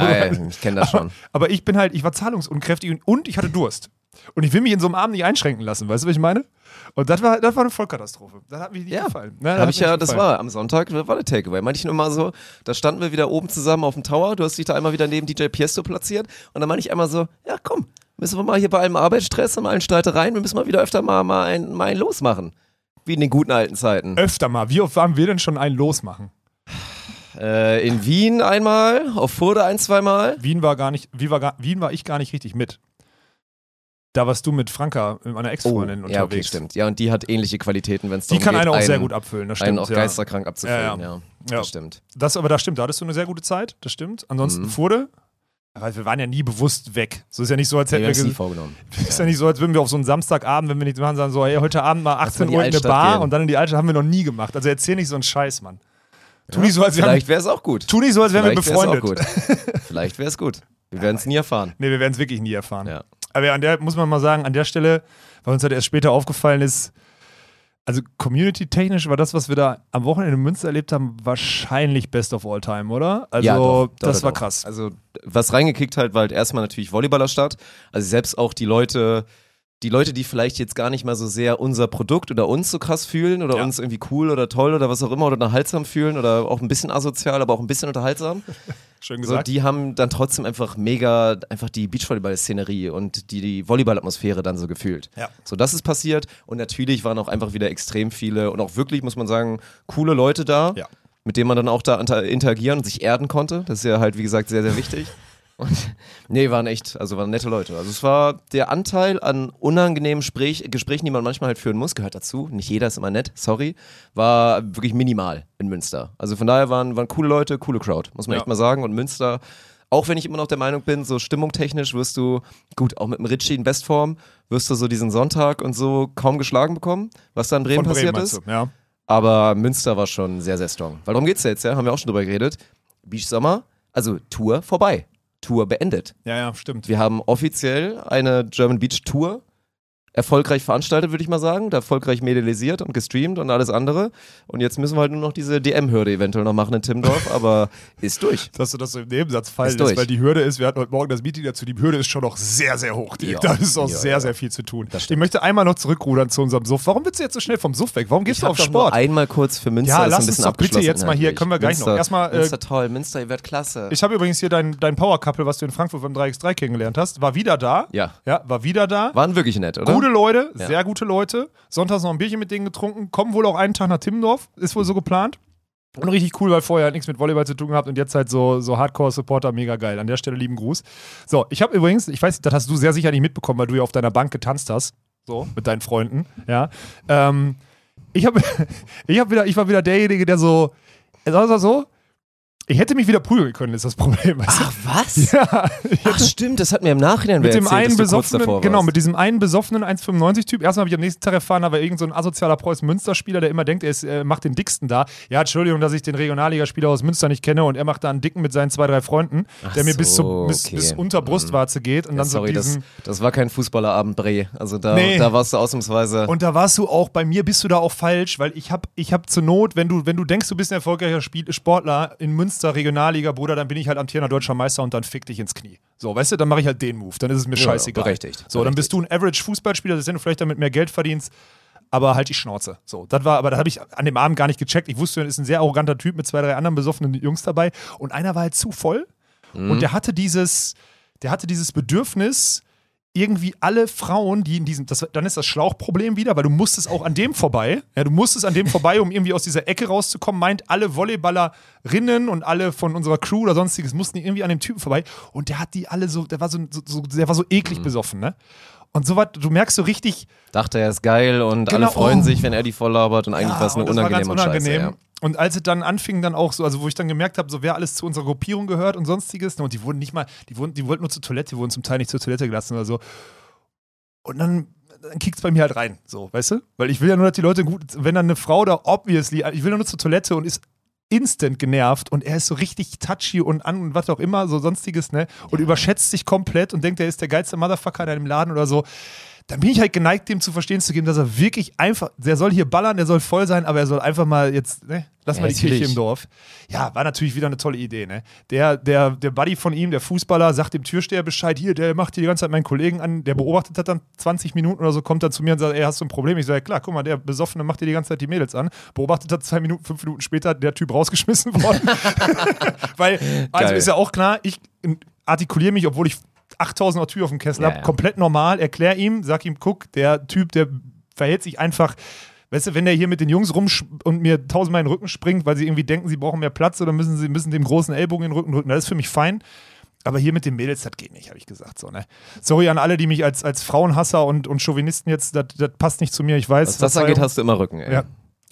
[SPEAKER 1] Ich kenne das schon.
[SPEAKER 2] Aber, aber, ich bin halt, ich war zahlungsunkräftig und, und ich hatte Durst. Und ich will mich in so einem Abend nicht einschränken lassen, weißt du, was ich meine? Und das war, das war eine Vollkatastrophe. Das hat mir nicht ja. gefallen.
[SPEAKER 1] Ja,
[SPEAKER 2] hab
[SPEAKER 1] ich ja, das war am Sonntag, war der Takeaway. Meinte ich nur mal so, da standen wir wieder oben zusammen auf dem Tower, du hast dich da einmal wieder neben DJ Piesto platziert und dann meinte ich einmal so, ja komm, müssen wir mal hier bei allem Arbeitsstress und allen Streitereien, wir müssen mal wieder öfter mal, mal, ein, mal einen losmachen. Wie in den guten alten Zeiten.
[SPEAKER 2] Öfter mal. Wie oft waren wir denn schon einen losmachen?
[SPEAKER 1] Äh, in Wien einmal, auf Furde ein, zweimal.
[SPEAKER 2] Wien war gar nicht, Wien war, gar, Wien war ich gar nicht richtig mit. Da warst du mit Franka, meiner Ex-Freundin, oh, unterwegs.
[SPEAKER 1] Ja, okay, stimmt. Ja, und die hat ähnliche Qualitäten, wenn es
[SPEAKER 2] Die kann geht, eine auch einen, sehr gut abfüllen, das stimmt. Einen
[SPEAKER 1] auch ja. geisterkrank abzufüllen, ja, ja. ja. Das stimmt.
[SPEAKER 2] Das, aber das stimmt, da hattest du eine sehr gute Zeit, das stimmt. Ansonsten mhm. Furde, weil wir waren ja nie bewusst weg. So ist ja nicht so, als hätten nee, wir.
[SPEAKER 1] nie vorgenommen.
[SPEAKER 2] ist ja. ja nicht so, als würden wir auf so einen Samstagabend, wenn wir nicht machen, sagen so, hey, heute Abend mal 18 Uhr in eine Bar gehen. und dann in die Altstadt haben wir noch nie gemacht. Also erzähl nicht so einen Scheiß, Mann.
[SPEAKER 1] Tu nicht so, als Vielleicht wäre es auch gut.
[SPEAKER 2] Tu nicht so, als wären wir befreundet.
[SPEAKER 1] Vielleicht wäre es gut. Wir werden es nie erfahren.
[SPEAKER 2] Nee, wir werden es wirklich nie erfahren. Ja. Aber an der, muss man mal sagen, an der Stelle, weil uns halt erst später aufgefallen ist, also community-technisch war das, was wir da am Wochenende in Münster erlebt haben, wahrscheinlich best of all time, oder? Also ja, doch, doch, das doch, war krass.
[SPEAKER 1] Also was reingekickt halt, war halt erstmal natürlich Volleyballerstadt. Also selbst auch die Leute, die Leute, die vielleicht jetzt gar nicht mal so sehr unser Produkt oder uns so krass fühlen oder ja. uns irgendwie cool oder toll oder was auch immer oder unterhaltsam fühlen oder auch ein bisschen asozial, aber auch ein bisschen unterhaltsam.
[SPEAKER 2] Schön gesagt.
[SPEAKER 1] So, die haben dann trotzdem einfach mega einfach die Beachvolleyball-Szenerie und die, die Volleyball-Atmosphäre dann so gefühlt.
[SPEAKER 2] Ja.
[SPEAKER 1] So, das ist passiert und natürlich waren auch einfach wieder extrem viele und auch wirklich, muss man sagen, coole Leute da.
[SPEAKER 2] Ja.
[SPEAKER 1] Mit denen man dann auch da interagieren und sich erden konnte. Das ist ja halt, wie gesagt, sehr, sehr wichtig. Und nee, waren echt, also waren nette Leute. Also es war der Anteil an unangenehmen Sprech, Gesprächen, die man manchmal halt führen muss, gehört dazu. Nicht jeder ist immer nett, sorry. War wirklich minimal in Münster. Also von daher waren, waren coole Leute, coole Crowd, muss man ja. echt mal sagen. Und Münster, auch wenn ich immer noch der Meinung bin, so stimmungtechnisch wirst du, gut, auch mit dem Ritchie in Bestform, wirst du so diesen Sonntag und so kaum geschlagen bekommen, was da in Bremen, Bremen passiert ist.
[SPEAKER 2] Du, ja.
[SPEAKER 1] Aber Münster war schon sehr, sehr strong. Weil darum geht's ja jetzt, ja? Haben wir auch schon drüber geredet. Beach Sommer, also Tour vorbei. Tour beendet.
[SPEAKER 2] Ja, ja, stimmt.
[SPEAKER 1] Wir haben offiziell eine German Beach Tour erfolgreich veranstaltet, würde ich mal sagen, da erfolgreich medialisiert und gestreamt und alles andere. Und jetzt müssen wir halt nur noch diese DM-Hürde eventuell noch machen in Timmendorf, aber ist durch.
[SPEAKER 2] Dass du das so im Nebensatz fallen lässt, weil die Hürde ist, wir hatten heute Morgen das Meeting dazu, die Hürde ist schon noch sehr, sehr hoch. Ja, da ist auch ja, sehr, ja. sehr viel zu tun. Ich möchte einmal noch zurückrudern zu unserem Suff. Warum willst du jetzt so schnell vom Suff weg? Warum gehst ich du auf Sport?
[SPEAKER 1] Einmal kurz für Münster
[SPEAKER 2] ja, lass uns doch bitte jetzt mal hier, können wir gleich
[SPEAKER 1] Münster,
[SPEAKER 2] noch. Erstmal,
[SPEAKER 1] äh, Münster toll, Münster, ihr werdet klasse.
[SPEAKER 2] Ich habe übrigens hier dein, dein Power-Couple, was du in Frankfurt beim 3x3 kennengelernt hast, war wieder da.
[SPEAKER 1] Ja.
[SPEAKER 2] Ja, war wieder da.
[SPEAKER 1] Waren wirklich nett, oder?
[SPEAKER 2] Gute Leute, sehr gute Leute. Sonntags noch ein Bierchen mit denen getrunken, kommen wohl auch einen Tag nach Timmendorf, ist wohl so geplant. Und richtig cool, weil vorher halt nichts mit Volleyball zu tun gehabt und jetzt halt so, so Hardcore-Supporter, mega geil. An der Stelle lieben Gruß. So, ich habe übrigens, ich weiß, das hast du sehr sicher nicht mitbekommen, weil du ja auf deiner Bank getanzt hast. So, mit deinen Freunden, ja. Ähm, ich, hab, ich, hab wieder, ich war wieder derjenige, der so, also so, ich hätte mich wieder prügeln können, ist das Problem.
[SPEAKER 1] Ach, was? Ja. Ach, stimmt, das hat mir im Nachhinein
[SPEAKER 2] mit dem erzählt, einen besoffenen, Genau, mit diesem einen besoffenen 1,95-Typ. Erstmal habe ich am nächsten Tag erfahren, aber irgendein so asozialer Preußen-Münster-Spieler, der immer denkt, er ist, äh, macht den dicksten da. Ja, Entschuldigung, dass ich den Regionalligaspieler aus Münster nicht kenne und er macht da einen dicken mit seinen zwei, drei Freunden, Ach der mir so, bis, zu, bis, okay. bis unter Brustwarze geht. Und ja, dann sorry,
[SPEAKER 1] so diesen, das, das war kein Fußballerabend, Bre. Also da, nee. da warst du ausnahmsweise.
[SPEAKER 2] Und da warst du auch, bei mir bist du da auch falsch, weil ich habe ich hab zur Not, wenn du, wenn du denkst, du bist ein erfolgreicher Spiel Sportler in Münster, Regionalliga, Bruder, dann bin ich halt amtierender deutscher Meister und dann fick dich ins Knie. So, weißt du, dann mache ich halt den Move. Dann ist es mir ja, scheißegal.
[SPEAKER 1] Berechtigt.
[SPEAKER 2] So, dann bist du ein Average-Fußballspieler, das du vielleicht damit mehr Geld verdienst aber halt die Schnauze. So, das war, aber da habe ich an dem Abend gar nicht gecheckt. Ich wusste, er ist ein sehr arroganter Typ mit zwei, drei anderen besoffenen Jungs dabei und einer war halt zu voll mhm. und der hatte dieses, der hatte dieses Bedürfnis, irgendwie alle Frauen, die in diesem, das, dann ist das Schlauchproblem wieder, weil du musstest auch an dem vorbei. Ja, du musstest an dem vorbei, um irgendwie aus dieser Ecke rauszukommen. Meint, alle Volleyballerinnen und alle von unserer Crew oder sonstiges mussten irgendwie an dem Typen vorbei. Und der hat die alle so, der war so, so der war so eklig mhm. besoffen, ne? Und so was, du merkst so richtig.
[SPEAKER 1] Dachte, er ist geil und genau, alle freuen oh. sich, wenn er die voll labert und eigentlich ja, war es nur unangenehm
[SPEAKER 2] war
[SPEAKER 1] und unangenehm.
[SPEAKER 2] Scheiße, ja. Und als es dann anfing, dann auch so, also wo ich dann gemerkt habe, so wer alles zu unserer Gruppierung gehört und sonstiges, ne, und die wurden nicht mal, die wurden, die wollten nur zur Toilette, die wurden zum Teil nicht zur Toilette gelassen oder so. Und dann, dann kickt es bei mir halt rein, so, weißt du? Weil ich will ja nur, dass die Leute gut, wenn dann eine Frau da obviously, ich will ja nur zur Toilette und ist instant genervt und er ist so richtig touchy und an und was auch immer, so sonstiges, ne? Und ja. überschätzt sich komplett und denkt, er ist der geilste Motherfucker in einem Laden oder so dann bin ich halt geneigt, dem zu verstehen zu geben, dass er wirklich einfach, der soll hier ballern, der soll voll sein, aber er soll einfach mal jetzt, ne, lass mal die Kirche im Dorf. Ja, war natürlich wieder eine tolle Idee, ne? Der, der, der Buddy von ihm, der Fußballer, sagt dem Türsteher Bescheid, hier, der macht hier die ganze Zeit meinen Kollegen an, der beobachtet hat dann 20 Minuten oder so, kommt dann zu mir und sagt, ey, hast du ein Problem? Ich sage, ja, klar, guck mal, der Besoffene macht dir die ganze Zeit die Mädels an, beobachtet hat zwei Minuten, fünf Minuten später, der Typ rausgeschmissen worden. Weil, also Geil. ist ja auch klar, ich artikuliere mich, obwohl ich 8000er Tür auf dem Kessel ja, ja. komplett normal, erklär ihm, sag ihm, guck, der Typ, der verhält sich einfach Weißt du, wenn der hier mit den Jungs rum und mir tausendmal in den Rücken springt, weil sie irgendwie denken, sie brauchen mehr Platz oder müssen sie müssen dem großen Ellbogen in den Rücken drücken, das ist für mich fein. Aber hier mit den Mädels, das geht nicht, habe ich gesagt. So, ne? Sorry an alle, die mich als, als Frauenhasser und, und Chauvinisten jetzt, das, das passt nicht zu mir, ich weiß.
[SPEAKER 1] Was das angeht, hast du immer Rücken, ey.
[SPEAKER 2] Ja.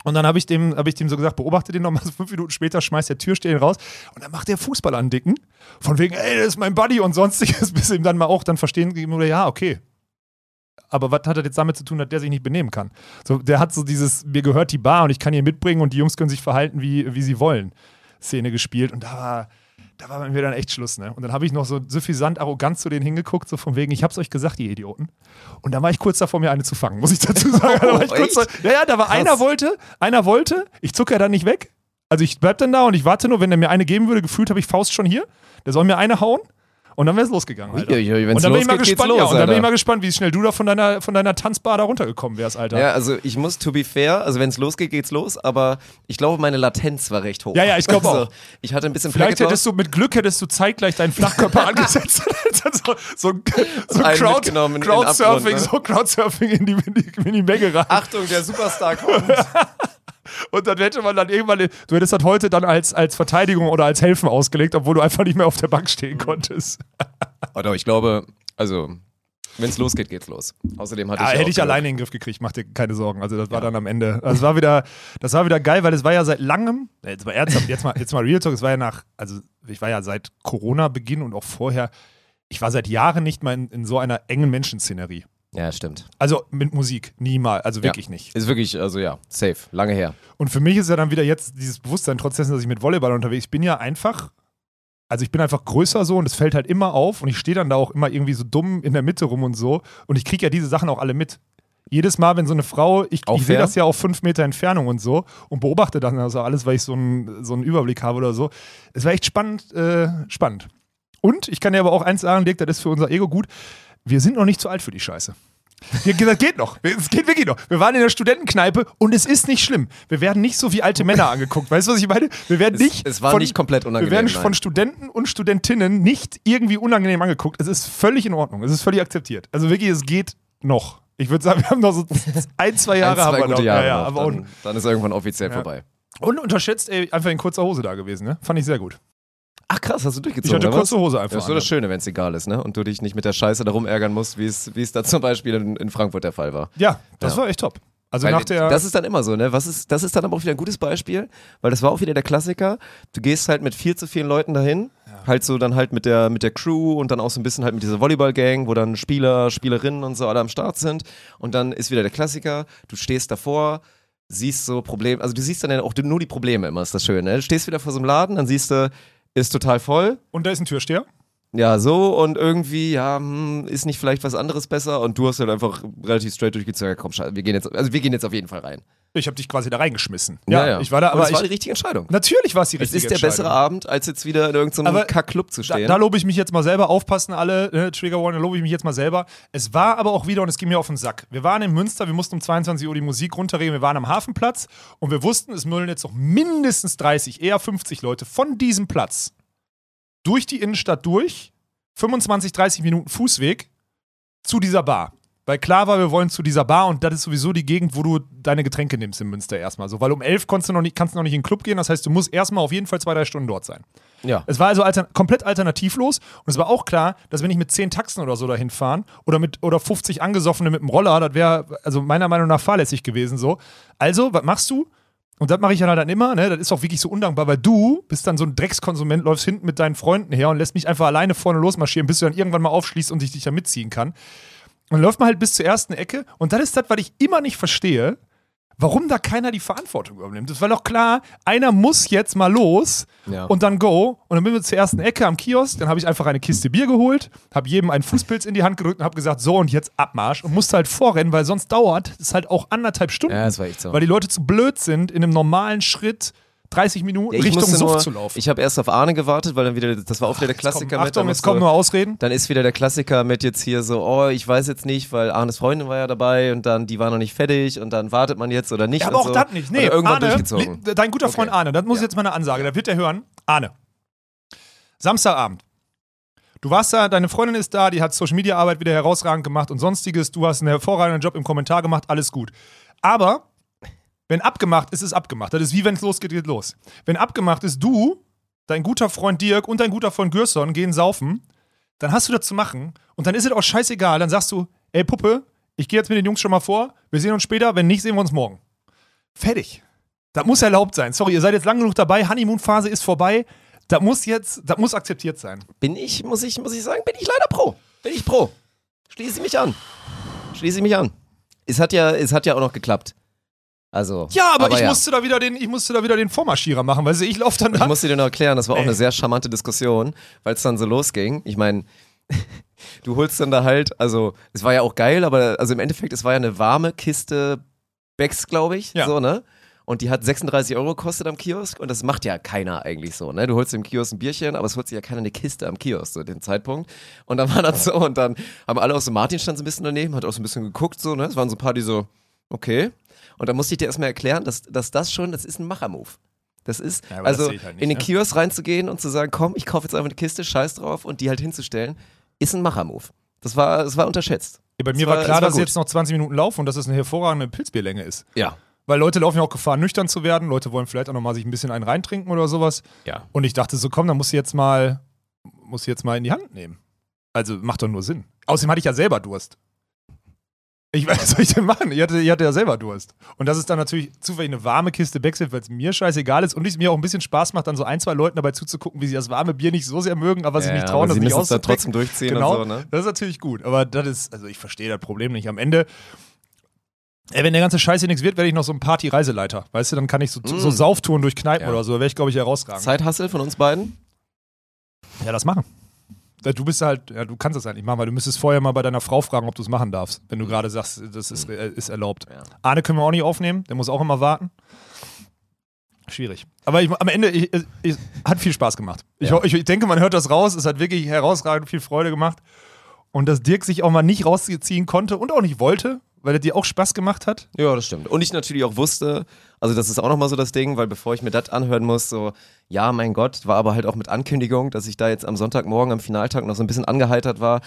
[SPEAKER 2] Und dann habe ich, dem, hab ich dem so gesagt, beobachte den nochmal, fünf Minuten später schmeißt der Türsteher raus und dann macht der Fußball an Dicken. Von wegen, ey, das ist mein Buddy und sonstiges, bis ihm dann mal auch dann verstehen gegeben oder ja, okay. Aber was hat das jetzt damit zu tun, dass der sich nicht benehmen kann? So, der hat so dieses, mir gehört die Bar und ich kann hier mitbringen und die Jungs können sich verhalten, wie, wie sie wollen, Szene gespielt. Und da war, da war bei mir dann echt Schluss, ne? Und dann habe ich noch so suffisant arrogant zu denen hingeguckt, so von wegen, ich hab's euch gesagt, ihr Idioten. Und dann war ich kurz davor, mir eine zu fangen, muss ich dazu sagen. Oh, da ja, ja, da war Krass. einer wollte, einer wollte, ich zucke ja dann nicht weg. Also ich bleib dann da und ich warte nur, wenn er mir eine geben würde, gefühlt habe ich Faust schon hier. Der soll mir eine hauen. Und dann wäre es losgegangen, Alter.
[SPEAKER 1] Uiuiui, und dann bin ich mal gespannt, los, ja,
[SPEAKER 2] und dann bin ich mal gespannt, wie schnell du da von deiner, von deiner Tanzbar da runtergekommen wärst, Alter.
[SPEAKER 1] Ja, also ich muss, to be fair, also wenn es losgeht, geht's los, aber ich glaube, meine Latenz war recht hoch.
[SPEAKER 2] Ja, ja, ich glaube also, auch.
[SPEAKER 1] Ich hatte ein bisschen
[SPEAKER 2] Vielleicht hättest du, mit Glück hättest du zeitgleich deinen Flachkörper angesetzt. so, so, so Crowd, Crowdsurfing, ne? so Crowdsurfing in die, in die, in die Menge rein.
[SPEAKER 1] Achtung, der Superstar kommt.
[SPEAKER 2] Und dann hätte man dann irgendwann, du hättest das heute dann als, als Verteidigung oder als Helfen ausgelegt, obwohl du einfach nicht mehr auf der Bank stehen konntest.
[SPEAKER 1] Oder ich glaube, also wenn es losgeht, geht's los. Außerdem hatte ja,
[SPEAKER 2] ich. hätte ich alleine in den Griff gekriegt, mach dir keine Sorgen. Also das war ja. dann am Ende. Also das war wieder, das war wieder geil, weil es war ja seit langem, jetzt mal, jetzt mal, jetzt mal Real Talk, es war ja nach, also ich war ja seit Corona-Beginn und auch vorher, ich war seit Jahren nicht mal in, in so einer engen Menschenszenerie.
[SPEAKER 1] Ja, stimmt.
[SPEAKER 2] Also mit Musik, niemals, also wirklich
[SPEAKER 1] ja.
[SPEAKER 2] nicht.
[SPEAKER 1] Ist wirklich, also ja, safe, lange her.
[SPEAKER 2] Und für mich ist ja dann wieder jetzt dieses Bewusstsein, trotz dessen, dass ich mit Volleyball unterwegs bin, ja einfach, also ich bin einfach größer so und es fällt halt immer auf und ich stehe dann da auch immer irgendwie so dumm in der Mitte rum und so und ich kriege ja diese Sachen auch alle mit. Jedes Mal, wenn so eine Frau, ich, ich sehe das ja auf fünf Meter Entfernung und so und beobachte dann also alles, weil ich so einen, so einen Überblick habe oder so. Es war echt spannend, äh, spannend. Und ich kann dir aber auch eins sagen, Dirk, das ist für unser Ego gut wir sind noch nicht zu alt für die Scheiße. Das geht noch. Es geht wirklich noch. Wir waren in der Studentenkneipe und es ist nicht schlimm. Wir werden nicht so wie alte Männer angeguckt. Weißt du, was ich meine? Wir werden nicht.
[SPEAKER 1] Es, es war von, nicht komplett unangenehm.
[SPEAKER 2] Wir werden nein. von Studenten und Studentinnen nicht irgendwie unangenehm angeguckt. Es ist völlig in Ordnung. Es ist völlig akzeptiert. Also wirklich, es geht noch. Ich würde sagen, wir haben noch so ein, zwei Jahre.
[SPEAKER 1] ein, zwei gute noch. Jahre ja, ja, noch. Dann, dann, ist irgendwann offiziell ja. vorbei.
[SPEAKER 2] Und unterschätzt, ey, einfach in kurzer Hose da gewesen, ne? Fand ich sehr gut.
[SPEAKER 1] Ach krass, hast du durchgezogen?
[SPEAKER 2] Ich hatte kurze? Hose einfach.
[SPEAKER 1] Das ist so das Schöne, wenn es egal ist, ne? Und du dich nicht mit der Scheiße darum ärgern musst, wie es, wie es da zum Beispiel in, in Frankfurt der Fall war.
[SPEAKER 2] Ja, das
[SPEAKER 1] Ja.
[SPEAKER 2] war echt top. Also
[SPEAKER 1] Weil
[SPEAKER 2] nach der.
[SPEAKER 1] das ist dann immer so, ne? Was ist, das ist dann aber auch wieder ein gutes Beispiel, weil das war auch wieder der Klassiker. Du gehst halt mit viel zu vielen Leuten dahin, halt so dann halt mit der, mit der Crew und dann auch so ein bisschen halt mit dieser Volleyball-Gang, wo dann Spieler, Spielerinnen und so alle am Start sind. Und dann ist wieder der Klassiker, du stehst davor, siehst so Probleme, also du siehst dann ja auch nur die Probleme immer, ist das schön, ne? Du stehst wieder vor so einem Laden, dann siehst du, ist total voll,
[SPEAKER 2] und da ist ein Türsteher.
[SPEAKER 1] ja, so und irgendwie, ja, hm, ist nicht vielleicht was anderes besser und du hast halt einfach relativ straight durchgezogen, komm, scheiße, wir gehen jetzt, also wir gehen jetzt auf jeden Fall rein.
[SPEAKER 2] Ich habe dich quasi da reingeschmissen. Ja, ich war da, aber
[SPEAKER 1] es war die richtige Entscheidung.
[SPEAKER 2] natürlich war es die
[SPEAKER 1] Es
[SPEAKER 2] richtige
[SPEAKER 1] ist der bessere
[SPEAKER 2] Entscheidung.
[SPEAKER 1] Abend, als jetzt wieder in irgendeinem
[SPEAKER 2] Aber
[SPEAKER 1] Kack-Club zu
[SPEAKER 2] Da,
[SPEAKER 1] stehen.
[SPEAKER 2] da lobe ich mich jetzt mal selber, aufpassen alle, ne, Trigger Warning, da lobe ich mich jetzt mal selber. Es war aber auch wieder, und es ging mir auf den Sack. Wir waren in Münster, wir mussten um 22 Uhr die Musik runterregeln, wir waren am Hafenplatz und wir wussten, es müllen jetzt noch mindestens 30, eher 50 Leute von diesem Platz durch die Innenstadt durch, 25, 30 Minuten Fußweg zu dieser Bar. Weil klar war, wir wollen zu dieser Bar und das ist sowieso die Gegend, wo du deine Getränke nimmst in Münster erstmal. So, weil um 11 kannst du noch nicht, kannst du noch nicht in den Club gehen, das heißt, du musst erstmal auf jeden Fall zwei, drei Stunden dort sein.
[SPEAKER 1] ja.
[SPEAKER 2] Es war also altern komplett alternativlos und es war auch klar, dass wenn ich mit 10 Taxen oder so dahin fahren oder mit oder 50 Angesoffene mit dem Roller, das wäre also meiner Meinung nach fahrlässig gewesen so. Also, was machst du? Und das mache ich ja dann immer, ne? Das ist auch wirklich so undankbar, weil du bist dann so ein Dreckskonsument, läufst hinten mit deinen Freunden her und lässt mich einfach alleine vorne losmarschieren, bis du dann irgendwann mal aufschließt und ich dich da mitziehen kann. Und dann läuft man halt bis zur ersten Ecke und das ist das, was ich immer nicht verstehe, warum da keiner die Verantwortung übernimmt. Das war doch klar, einer muss jetzt mal los
[SPEAKER 1] Ja.
[SPEAKER 2] und dann go. Und dann bin wir zur ersten Ecke am Kiosk, dann habe ich einfach eine Kiste Bier geholt, habe jedem einen Fußpilz in die Hand gedrückt und habe gesagt, so und jetzt Abmarsch und musste halt vorrennen, weil sonst dauert es halt auch anderthalb Stunden.
[SPEAKER 1] Ja, das war echt so.
[SPEAKER 2] Weil die Leute zu blöd sind, in einem normalen Schritt 30 Minuten
[SPEAKER 1] Ja, ich
[SPEAKER 2] Richtung Suff zu laufen.
[SPEAKER 1] Ich habe erst auf Arne gewartet, weil dann wieder, das war auch wieder der Klassiker mit.
[SPEAKER 2] Achtung, jetzt kommen nur Ausreden.
[SPEAKER 1] Dann ist wieder der Klassiker mit jetzt hier so, oh, ich weiß jetzt nicht, weil Arnes Freundin war ja dabei und dann, die war noch nicht fertig und dann wartet man jetzt oder nicht.
[SPEAKER 2] Ja, aber auch
[SPEAKER 1] so.
[SPEAKER 2] das nicht. Nee,
[SPEAKER 1] Oder irgendwann
[SPEAKER 2] Arne,
[SPEAKER 1] durchgezogen.
[SPEAKER 2] dein guter Freund
[SPEAKER 1] Okay.
[SPEAKER 2] Arne, das muss
[SPEAKER 1] Ja.
[SPEAKER 2] jetzt mal eine Ansage, da wird er hören. Arne, Samstagabend. Du warst da, deine Freundin ist da, die hat Social Media Arbeit wieder herausragend gemacht und sonstiges. Du hast einen hervorragenden Job im Kommentar gemacht, alles gut. Aber wenn abgemacht ist, ist abgemacht. Das ist wie wenn es losgeht, geht los. Wenn abgemacht ist, du, dein guter Freund Dirk und dein guter Freund Gürson gehen saufen, dann hast du das zu machen und dann ist es auch scheißegal. Dann sagst du, ey Puppe, ich gehe jetzt mit den Jungs schon mal vor, wir sehen uns später, wenn nicht, sehen wir uns morgen. Fertig. Das muss erlaubt sein. Sorry, ihr seid jetzt lang genug dabei, Honeymoon-Phase ist vorbei. Das muss jetzt, das muss akzeptiert sein.
[SPEAKER 1] Bin ich, muss ich, muss ich sagen, bin ich leider pro. Bin ich pro. Schließe ich mich an. Schließe ich mich an. Es hat ja, es hat ja auch noch geklappt. Also.
[SPEAKER 2] Ja, aber, ich
[SPEAKER 1] ja.
[SPEAKER 2] musste da wieder den, ich musste da wieder den Vormarschierer machen, weil ich laufe dann
[SPEAKER 1] Ich
[SPEAKER 2] da.
[SPEAKER 1] musste dir noch erklären, das war auch
[SPEAKER 2] Ey.
[SPEAKER 1] eine sehr charmante Diskussion, weil es dann so losging. Ich meine, du holst dann da halt, also es war ja auch geil, aber also im Endeffekt, es war ja eine warme Kiste Becks, glaube ich,
[SPEAKER 2] Ja.
[SPEAKER 1] so, ne? Und die hat 36 Euro gekostet am Kiosk und das macht ja keiner eigentlich so, ne? Du holst im Kiosk ein Bierchen, aber es holt sich ja keiner eine Kiste am Kiosk, so den Zeitpunkt. Und dann war das so und dann haben alle auch so, Martin stand so ein bisschen daneben, hat auch so ein bisschen geguckt, so, ne? Es waren so ein paar, die so, okay. Und dann musste ich dir erstmal erklären, dass, dass das schon, das ist ein Machermove. Das ist,
[SPEAKER 2] Ja, das
[SPEAKER 1] also
[SPEAKER 2] ich halt nicht,
[SPEAKER 1] in den
[SPEAKER 2] ne?
[SPEAKER 1] Kiosk reinzugehen und zu sagen, komm, ich kaufe jetzt einfach eine Kiste, scheiß drauf und die halt hinzustellen, ist ein Machermove. Das war, das war unterschätzt.
[SPEAKER 2] Ja, bei mir war,
[SPEAKER 1] war-
[SPEAKER 2] klar,
[SPEAKER 1] war
[SPEAKER 2] dass
[SPEAKER 1] gut.
[SPEAKER 2] jetzt noch 20 Minuten laufen und dass es eine hervorragende Pilzbierlänge ist.
[SPEAKER 1] Ja.
[SPEAKER 2] Weil Leute laufen ja auch Gefahr, nüchtern zu werden. Leute wollen vielleicht auch noch mal sich ein bisschen einen reintrinken oder sowas.
[SPEAKER 1] Ja.
[SPEAKER 2] Und ich dachte so, komm, dann musst du jetzt mal, musst du jetzt mal in die Hand nehmen. Also macht doch nur Sinn. Außerdem hatte ich ja selber Durst. Ich weiß, was soll ich denn machen? Ich hatte, ich hatte ja selber Durst. Und das ist dann natürlich zufällig eine warme Kiste Backset, weil es mir scheißegal ist und es mir auch ein bisschen Spaß macht, dann so ein, zwei Leuten dabei zuzugucken, wie sie das warme Bier nicht so sehr mögen, aber sie
[SPEAKER 1] ja,
[SPEAKER 2] nicht trauen,
[SPEAKER 1] aber
[SPEAKER 2] das
[SPEAKER 1] sie
[SPEAKER 2] nicht
[SPEAKER 1] müssen es dann
[SPEAKER 2] auszupacken.
[SPEAKER 1] trotzdem durchziehen
[SPEAKER 2] Genau,
[SPEAKER 1] so, ne?
[SPEAKER 2] das ist natürlich gut. Aber das ist, also ich verstehe das Problem nicht. Am Ende, ey, wenn der ganze Scheiß hier nichts wird, werde ich noch so ein Party-Reiseleiter. Weißt du, dann kann ich so, so
[SPEAKER 1] Mm.
[SPEAKER 2] Sauftouren durch Kneipen
[SPEAKER 1] Ja.
[SPEAKER 2] oder so, da wäre ich, glaube ich, herausragend.
[SPEAKER 1] Zeithassel von uns beiden?
[SPEAKER 2] Ja, das machen. Du bist halt, ja, du kannst das halt nicht machen, weil du müsstest vorher mal bei deiner Frau fragen, ob du es machen darfst, wenn du gerade sagst, das ist, äh, ist erlaubt.
[SPEAKER 1] Ja.
[SPEAKER 2] Arne können wir auch nicht aufnehmen, der muss auch immer warten. Schwierig. Aber ich, am Ende ich, ich, hat viel Spaß gemacht.
[SPEAKER 1] Ja.
[SPEAKER 2] ich denke, man hört das raus. Es hat wirklich herausragend viel Freude gemacht. Und dass Dirk sich auch mal nicht rausziehen konnte und auch nicht wollte, weil er dir auch Spaß gemacht hat.
[SPEAKER 1] Ja, das stimmt. Und ich natürlich auch wusste, also das ist auch nochmal so das Ding, weil bevor ich mir das anhören muss, so, ja, mein Gott, war aber halt auch mit Ankündigung, dass ich da jetzt am Sonntagmorgen, am Finaltag noch so ein bisschen angeheitert war.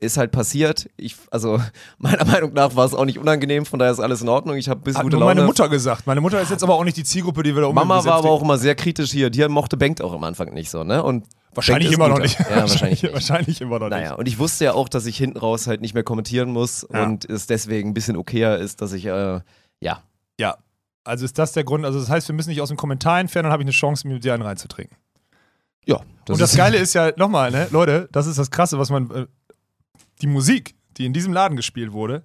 [SPEAKER 1] Ist halt passiert. Ich, also meiner Meinung nach war es auch nicht unangenehm, von daher ist alles in Ordnung. Ich habe bis gute
[SPEAKER 2] nur
[SPEAKER 1] Laune.
[SPEAKER 2] meine Mutter gesagt. Meine Mutter ist jetzt aber auch nicht die Zielgruppe, die wir da
[SPEAKER 1] Mama war aber auch immer sehr kritisch hier. Die mochte Bengt auch am Anfang nicht so, ne? Und
[SPEAKER 2] Wahrscheinlich immer noch nicht.
[SPEAKER 1] Ja, wahrscheinlich,
[SPEAKER 2] nicht. wahrscheinlich immer noch
[SPEAKER 1] naja, nicht. Und ich wusste ja auch, dass ich hinten raus halt nicht mehr kommentieren muss ja. und es deswegen ein bisschen okayer ist, dass ich, äh, ja.
[SPEAKER 2] Ja, also ist das der Grund, also das heißt, wir müssen nicht aus dem Kommentar entfernen, dann habe ich eine Chance, mir dir einen reinzutrinken.
[SPEAKER 1] Ja.
[SPEAKER 2] Das und das Geile ist ja, nochmal, ne, Leute, das ist das Krasse, was man, äh, die Musik, die in diesem Laden gespielt wurde,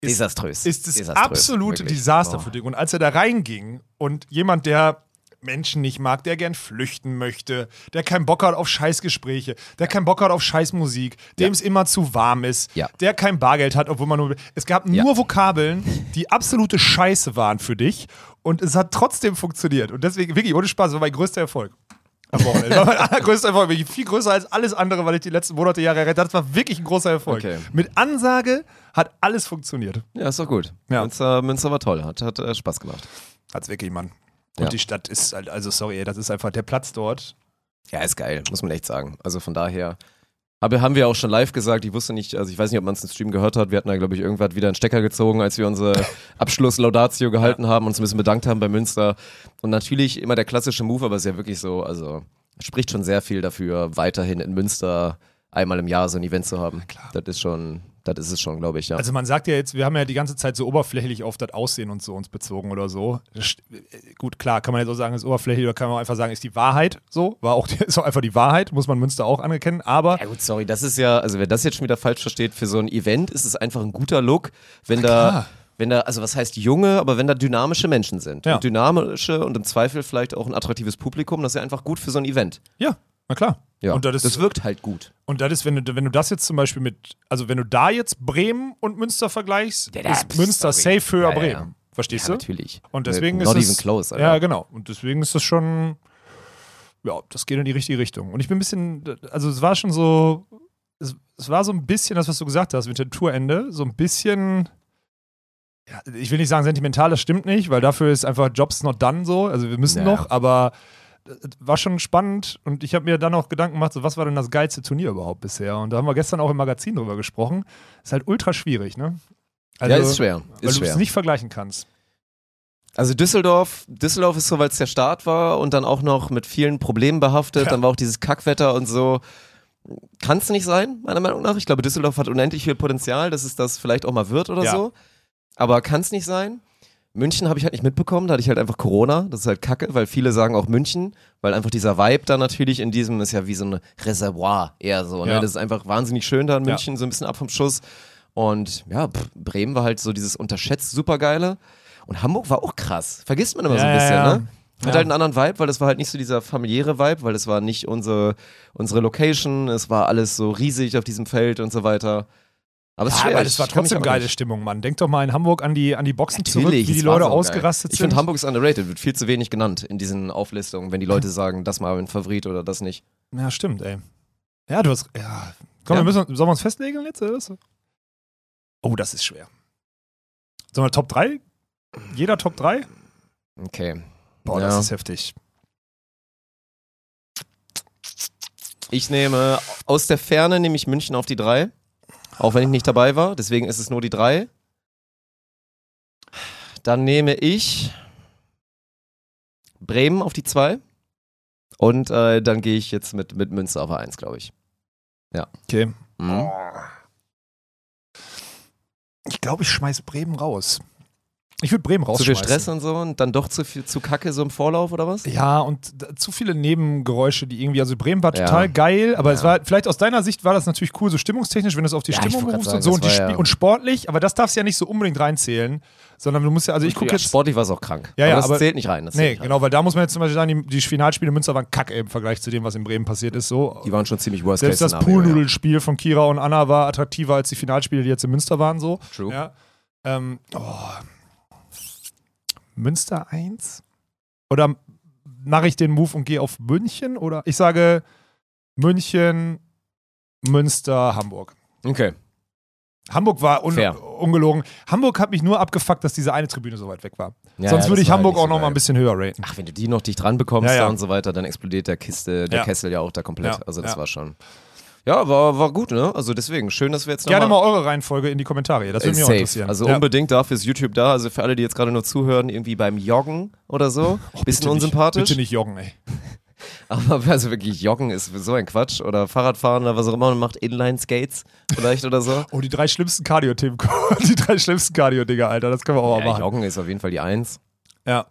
[SPEAKER 1] ist, Desaströs.
[SPEAKER 2] ist das
[SPEAKER 1] Desaströs,
[SPEAKER 2] absolute wirklich. Desaster oh. für dich. Und als er da reinging und jemand, der Menschen nicht mag, der gern flüchten möchte, der keinen Bock hat auf Scheißgespräche, der keinen Bock hat auf Scheißmusik, dem es immer zu warm ist,
[SPEAKER 1] ja.
[SPEAKER 2] der kein Bargeld hat, obwohl man nur. Es gab nur ja. Vokabeln, die absolute Scheiße waren für dich und es hat trotzdem funktioniert. Und deswegen, wirklich, ohne Spaß, war mein größter Erfolg. Am Wochenende. War mein allergrößter Erfolg. Viel größer als alles andere, weil ich die letzten Monate, Jahre errettet habe. Das war wirklich ein großer Erfolg. Okay. Mit Ansage hat alles funktioniert.
[SPEAKER 1] Ja, ist doch gut. Ja. Münster, Münster war toll. Hat, hat äh, Spaß gemacht.
[SPEAKER 2] Hat's wirklich, Mann. Und ja. die Stadt ist halt, also sorry, das ist einfach der Platz dort.
[SPEAKER 1] Ja, ist geil, muss man echt sagen. Also von daher. Aber haben wir auch schon live gesagt, ich wusste nicht, also ich weiß nicht, ob man es im Stream gehört hat, wir hatten da, glaube ich, irgendwann wieder einen Stecker gezogen, als wir unsere Abschluss-Laudatio gehalten ja. haben und uns ein bisschen bedankt haben bei Münster. Und natürlich immer der klassische Move, aber es ist ja wirklich so, also spricht schon sehr viel dafür, weiterhin in Münster einmal im Jahr so ein Event zu haben. Klar. Das ist schon, das ist es schon, glaube ich, ja.
[SPEAKER 2] Also man sagt ja jetzt, wir haben ja die ganze Zeit so oberflächlich auf das Aussehen und so uns bezogen oder so. Das, gut, klar, kann man jetzt auch sagen, ist oberflächlich oder kann man einfach sagen, ist die Wahrheit so. War auch, ist auch einfach die Wahrheit, muss man Münster auch anerkennen, aber...
[SPEAKER 1] Ja gut, sorry, das ist ja, also wer das jetzt schon wieder falsch versteht, für so ein Event ist es einfach ein guter Look, wenn da... Klar wenn da, also was heißt junge, aber wenn da dynamische Menschen sind. Ja. Und dynamische und im Zweifel vielleicht auch ein attraktives Publikum, das ist ja einfach gut für so ein Event.
[SPEAKER 2] Ja, na klar.
[SPEAKER 1] Ja, das, das wirkt halt gut.
[SPEAKER 2] Und das ist, wenn du, wenn du das jetzt zum Beispiel mit, also wenn du da jetzt Bremen und Münster vergleichst, ja, ist Münster safe höher ja, Bremen. Verstehst du?
[SPEAKER 1] Natürlich.
[SPEAKER 2] Und deswegen Not ist es. Close, ja, genau. Und deswegen ist das schon, ja, das geht in die richtige Richtung. Und ich bin ein bisschen, also es war schon so, es, es war so ein bisschen das, was du gesagt hast mit dem Tourende, so ein bisschen. Ja, ich will nicht sagen sentimental, das stimmt nicht, weil dafür ist einfach Jobs not done so. Also wir müssen noch, aber war schon spannend und ich habe mir dann auch Gedanken gemacht, so, was war denn das geilste Turnier überhaupt bisher? Und da haben wir gestern auch im Magazin drüber gesprochen. Ist halt ultra schwierig, ne?
[SPEAKER 1] Also, ja, ist schwer.
[SPEAKER 2] Ist weil du es nicht vergleichen kannst.
[SPEAKER 1] Also Düsseldorf, Düsseldorf ist so, weil es der Start war und dann auch noch mit vielen Problemen behaftet. Ja. Dann war auch dieses Kackwetter und so. Kann es nicht sein, meiner Meinung nach. Ich glaube, Düsseldorf hat unendlich viel Potenzial, dass es das vielleicht auch mal wird oder ja. so. Aber kann es nicht sein. München habe ich halt nicht mitbekommen, da hatte ich halt einfach Corona. Das ist halt kacke, weil viele sagen auch München, weil einfach dieser Vibe da natürlich in diesem ist ja wie so ein Reservoir eher so. Ne? Ja. Das ist einfach wahnsinnig schön da in München, ja. so ein bisschen ab vom Schuss. Und ja, pff, Bremen war halt so dieses unterschätzt supergeile. Und Hamburg war auch krass. Vergisst man immer ja, so ein bisschen, ne? Hat ja. halt einen anderen Vibe, weil das war halt nicht so dieser familiäre Vibe, weil das war nicht unsere, unsere Location, es war alles so riesig auf diesem Feld und so weiter. Aber es ja,
[SPEAKER 2] aber das war trotzdem geile Stimmung, Mann. Denk doch mal in Hamburg an die, an die Boxen Natürlich, zurück, wie die Leute so ausgerastet
[SPEAKER 1] sind. Ich finde, Hamburg ist underrated, wird viel zu wenig genannt in diesen Auflistungen, wenn die Leute sagen, das mal ein Favorit oder das nicht.
[SPEAKER 2] Ja, stimmt, ey. Ja, du hast. Ja. Komm, ja. wir müssen, sollen wir uns festlegen jetzt? Oh, das ist schwer. Sollen wir Top 3? Jeder Top 3?
[SPEAKER 1] Okay.
[SPEAKER 2] Boah, ja. das ist heftig.
[SPEAKER 1] Ich nehme aus der Ferne nehme ich München auf die 3. Auch wenn ich nicht dabei war, deswegen ist es nur die drei. Dann nehme ich Bremen auf die zwei. Und äh, dann gehe ich jetzt mit, mit Münster auf eins, glaube ich. Ja.
[SPEAKER 2] Okay. Mhm. Ich glaube, ich schmeiß Bremen raus. Ich würde Bremen rausschmeißen.
[SPEAKER 1] Zu viel Stress und so und dann doch zu viel zu Kacke so im Vorlauf oder was?
[SPEAKER 2] Ja, und zu viele Nebengeräusche, die irgendwie, also Bremen war total ja. geil, aber ja. es war, vielleicht aus deiner Sicht war das natürlich cool, so stimmungstechnisch, wenn du es auf die ja, Stimmung berufst und so und, ja. und, sportlich, aber das darfst du ja nicht so unbedingt reinzählen, sondern du musst ja, also ich gucke jetzt.
[SPEAKER 1] Sportlich war es auch krank.
[SPEAKER 2] Ja, ja,
[SPEAKER 1] aber
[SPEAKER 2] das aber,
[SPEAKER 1] zählt nicht rein.
[SPEAKER 2] nee,
[SPEAKER 1] nicht
[SPEAKER 2] genau,
[SPEAKER 1] rein.
[SPEAKER 2] weil da muss man jetzt zum Beispiel sagen, die, die Finalspiele in Münster waren kacke im Vergleich zu dem, was in Bremen passiert ist. So.
[SPEAKER 1] Die waren schon ziemlich worst
[SPEAKER 2] Selbst das Poolnudelspiel von Kira und Anna war attraktiver als die Finalspiele, die jetzt in Münster waren. So.
[SPEAKER 1] True.
[SPEAKER 2] Ja. Ähm, oh Münster 1? Oder mache ich den Move und gehe auf München? Oder ich sage München, Münster, Hamburg.
[SPEAKER 1] Okay.
[SPEAKER 2] Hamburg war un ungelogen. Hamburg hat mich nur abgefuckt, dass diese eine Tribüne so weit weg war. Ja, Sonst ja, würde ich Hamburg auch so noch mal ein bisschen höher raten.
[SPEAKER 1] Ach, wenn du die noch dicht dran bekommst ja, und so weiter, dann explodiert der Kiste, der Kessel ja auch da komplett. also das war schon. Ja, war, war gut, ne? Also deswegen, schön, dass wir jetzt
[SPEAKER 2] Gerne mal, mal eure Reihenfolge in die Kommentare. Das würde mich auch interessieren.
[SPEAKER 1] Also unbedingt dafür ist YouTube da. Also für alle, die jetzt gerade nur zuhören, irgendwie beim Joggen oder so. Oh, bisschen unsympathisch.
[SPEAKER 2] Nicht, bitte nicht joggen, ey.
[SPEAKER 1] Aber also wirklich Joggen ist so ein Quatsch. Oder Fahrradfahren oder was auch immer man macht. Inline-Skates vielleicht oder so.
[SPEAKER 2] Oh, die drei schlimmsten Cardio-Themen. die drei schlimmsten Cardio-Dinger, Alter. Das können wir auch ja, mal machen.
[SPEAKER 1] Joggen ist auf jeden Fall die Eins.
[SPEAKER 2] Ja.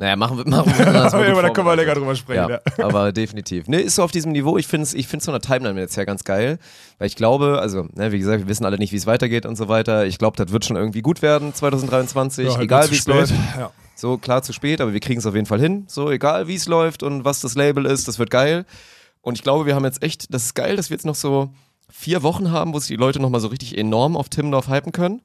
[SPEAKER 1] Naja, machen wir, machen wir
[SPEAKER 2] das mal aber da können wir länger drüber sprechen.
[SPEAKER 1] Ja, ja. Aber definitiv. Ne, ist so auf diesem Niveau. Ich finde es ich find's von der Timeline jetzt ja ganz geil. Weil ich glaube, also, ne, wie gesagt, wir wissen alle nicht, wie es weitergeht und so weiter. Ich glaube, das wird schon irgendwie gut werden 2023, ja, halt egal wie es läuft. Ja. So, klar zu spät, aber wir kriegen es auf jeden Fall hin. So, egal wie es läuft und was das Label ist, das wird geil. Und ich glaube, wir haben jetzt echt, das ist geil, dass wir jetzt noch so vier Wochen haben, wo sich die Leute nochmal so richtig enorm auf Timmendorf hypen können.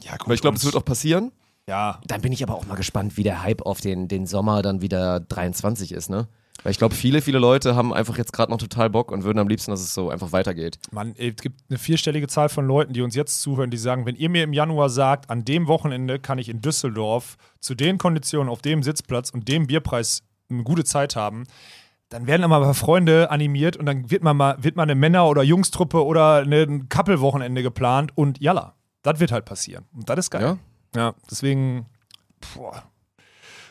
[SPEAKER 1] Ja, gut. Weil ich glaube, das wird auch passieren.
[SPEAKER 2] Ja.
[SPEAKER 1] Dann bin ich aber auch mal gespannt, wie der Hype auf den, den Sommer dann wieder 23 ist, ne? Weil ich glaube, viele, viele Leute haben einfach jetzt gerade noch total Bock und würden am liebsten, dass es so einfach weitergeht.
[SPEAKER 2] Man, es gibt eine vierstellige Zahl von Leuten, die uns jetzt zuhören, die sagen, wenn ihr mir im Januar sagt, an dem Wochenende kann ich in Düsseldorf zu den Konditionen auf dem Sitzplatz und dem Bierpreis eine gute Zeit haben, dann werden immer mal Freunde animiert und dann wird man mal, wird mal eine Männer- oder Jungstruppe oder ein Couple-Wochenende geplant und jalla, das wird halt passieren. Und das ist geil. Ja, ja, deswegen, boah.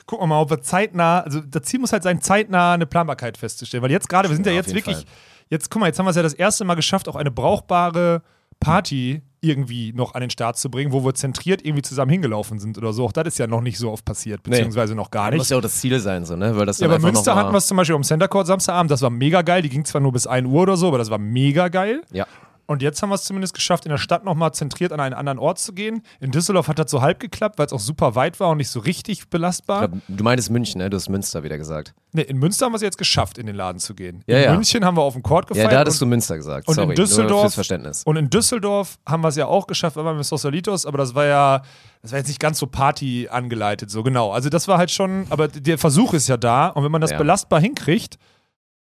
[SPEAKER 2] Gucken wir mal, ob wir zeitnah, also das Ziel muss halt sein, zeitnah eine Planbarkeit festzustellen. Weil jetzt gerade, wir sind ja, ja jetzt wirklich, Fall. jetzt, guck mal, jetzt haben wir es ja das erste Mal geschafft, auch eine brauchbare Party irgendwie noch an den Start zu bringen, wo wir zentriert irgendwie zusammen hingelaufen sind oder so. Auch das ist ja noch nicht so oft passiert, beziehungsweise nee. noch gar nicht. Das
[SPEAKER 1] muss ja auch das Ziel sein, so, ne? Weil das
[SPEAKER 2] ja, bei Münster hatten wir es zum Beispiel am Center Court Samstagabend, das war mega geil. Die ging zwar nur bis 1 Uhr oder so, aber das war mega geil.
[SPEAKER 1] Ja.
[SPEAKER 2] Und jetzt haben wir es zumindest geschafft, in der Stadt nochmal zentriert an einen anderen Ort zu gehen. In Düsseldorf hat das so halb geklappt, weil es auch super weit war und nicht so richtig belastbar.
[SPEAKER 1] Glaub, du meinst München, ne? Du hast Münster wieder gesagt.
[SPEAKER 2] Ne, in Münster haben wir es jetzt geschafft, in den Laden zu gehen.
[SPEAKER 1] Ja,
[SPEAKER 2] in
[SPEAKER 1] ja.
[SPEAKER 2] München haben wir auf dem Court gefeiert.
[SPEAKER 1] Ja, da hattest du Münster gesagt.
[SPEAKER 2] Und
[SPEAKER 1] Sorry,
[SPEAKER 2] in Düsseldorf,
[SPEAKER 1] fürs Verständnis.
[SPEAKER 2] Und in Düsseldorf haben wir es ja auch geschafft, weil wir mit Sosolitos, aber das war ja, das war jetzt nicht ganz so Party angeleitet, so genau. Also das war halt schon, aber der Versuch ist ja da und wenn man das ja. belastbar hinkriegt,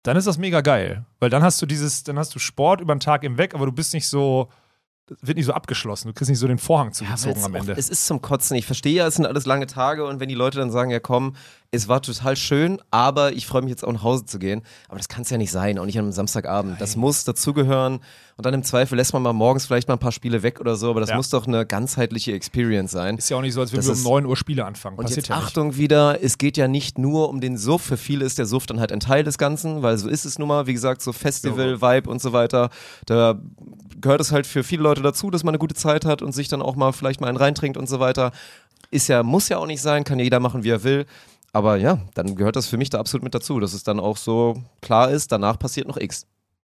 [SPEAKER 2] dann ist das mega geil. Weil dann hast du dieses, dann hast du Sport über den Tag im Weg, aber du bist nicht so, wird nicht so abgeschlossen. Du kriegst nicht so den Vorhang zugezogen ja, am Ende.
[SPEAKER 1] Auch, es ist zum Kotzen. Ich verstehe ja, es sind alles lange Tage und wenn die Leute dann sagen, ja komm, es war total schön, aber ich freue mich jetzt auch nach Hause zu gehen. Aber das kann es ja nicht sein, auch nicht an einem Samstagabend. Nein. Das muss dazugehören. Und dann im Zweifel lässt man mal morgens vielleicht mal ein paar Spiele weg oder so, aber das ja. muss doch eine ganzheitliche Experience sein.
[SPEAKER 2] Ist ja auch nicht so, als würden wir um 9 Uhr Spiele anfangen.
[SPEAKER 1] Und Passiert jetzt ja Achtung wieder, es geht ja nicht nur um den Suff. Für viele ist der Suff dann halt ein Teil des Ganzen, weil so ist es nun mal, wie gesagt, so Festival-Vibe und so weiter. Da gehört es halt für viele Leute dazu, dass man eine gute Zeit hat und sich dann auch mal vielleicht mal einen reintrinkt und so weiter. Ist ja, muss ja auch nicht sein, kann ja jeder machen, wie er will. Aber ja, dann gehört das für mich da absolut mit dazu, dass es dann auch so klar ist, danach passiert noch X.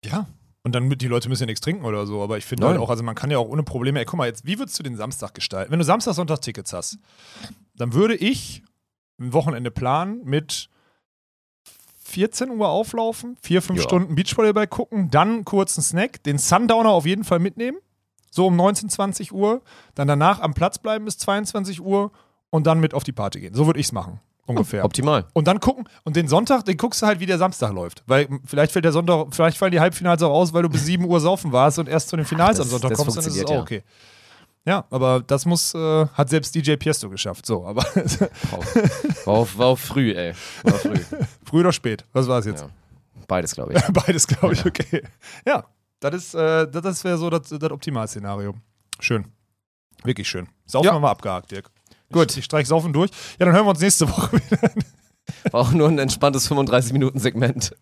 [SPEAKER 2] Ja. Und dann die Leute müssen ja nichts trinken oder so. Aber ich finde halt auch, also man kann ja auch ohne Probleme, ey, guck mal, jetzt, wie würdest du den Samstag gestalten? Wenn du Samstag, Sonntag Tickets hast, dann würde ich ein Wochenende planen mit 14 Uhr auflaufen, vier, fünf ja. Stunden Beachvolleyball gucken, dann kurz einen Snack, den Sundowner auf jeden Fall mitnehmen, so um 19, 20 Uhr, dann danach am Platz bleiben bis 22 Uhr und dann mit auf die Party gehen. So würde ich es machen ungefähr.
[SPEAKER 1] Optimal.
[SPEAKER 2] Und dann gucken, und den Sonntag, den guckst du halt, wie der Samstag läuft. Weil vielleicht fällt der Sonntag, vielleicht fallen die Halbfinals auch aus, weil du bis 7 Uhr saufen warst und erst zu den Finals Ach, das, am Sonntag kommst, dann ist es auch ja. okay. Ja, aber das muss, äh, hat selbst DJ Piesto geschafft. So, aber.
[SPEAKER 1] war, auch, war auch früh, ey. War früh.
[SPEAKER 2] früh oder spät? Was war es jetzt? Ja.
[SPEAKER 1] Beides, glaube ich.
[SPEAKER 2] Beides, glaube ich, ja. okay. Ja, das ist, äh, das wäre so das, das Optimalszenario. Schön. Wirklich schön. Saufen ja. wir mal abgehakt, Dirk. Gut. Ich, ich streich saufen durch. Ja, dann hören wir uns nächste Woche wieder.
[SPEAKER 1] War auch nur ein entspanntes 35-Minuten-Segment.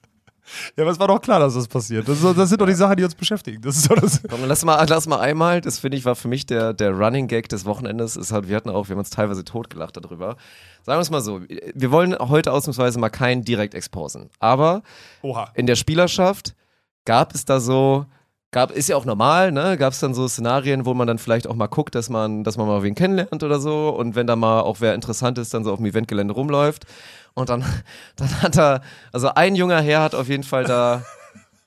[SPEAKER 2] Ja, aber es war doch klar, dass das passiert. Das, das sind doch die Sachen, die uns beschäftigen. Das ist doch das.
[SPEAKER 1] Komm, lass, mal, lass mal einmal, das finde ich, war für mich der, der Running Gag des Wochenendes. Ist halt, wir hatten auch, wir haben uns teilweise totgelacht darüber. Sagen wir es mal so, wir wollen heute ausnahmsweise mal keinen direkt exposen. Aber Oha. in der Spielerschaft gab es da so Gab, ist ja auch normal, ne? Gab es dann so Szenarien, wo man dann vielleicht auch mal guckt, dass man, dass man mal wen kennenlernt oder so und wenn da mal auch wer interessant ist, dann so auf dem Eventgelände rumläuft. Und dann, dann hat er, also ein junger Herr hat auf jeden Fall da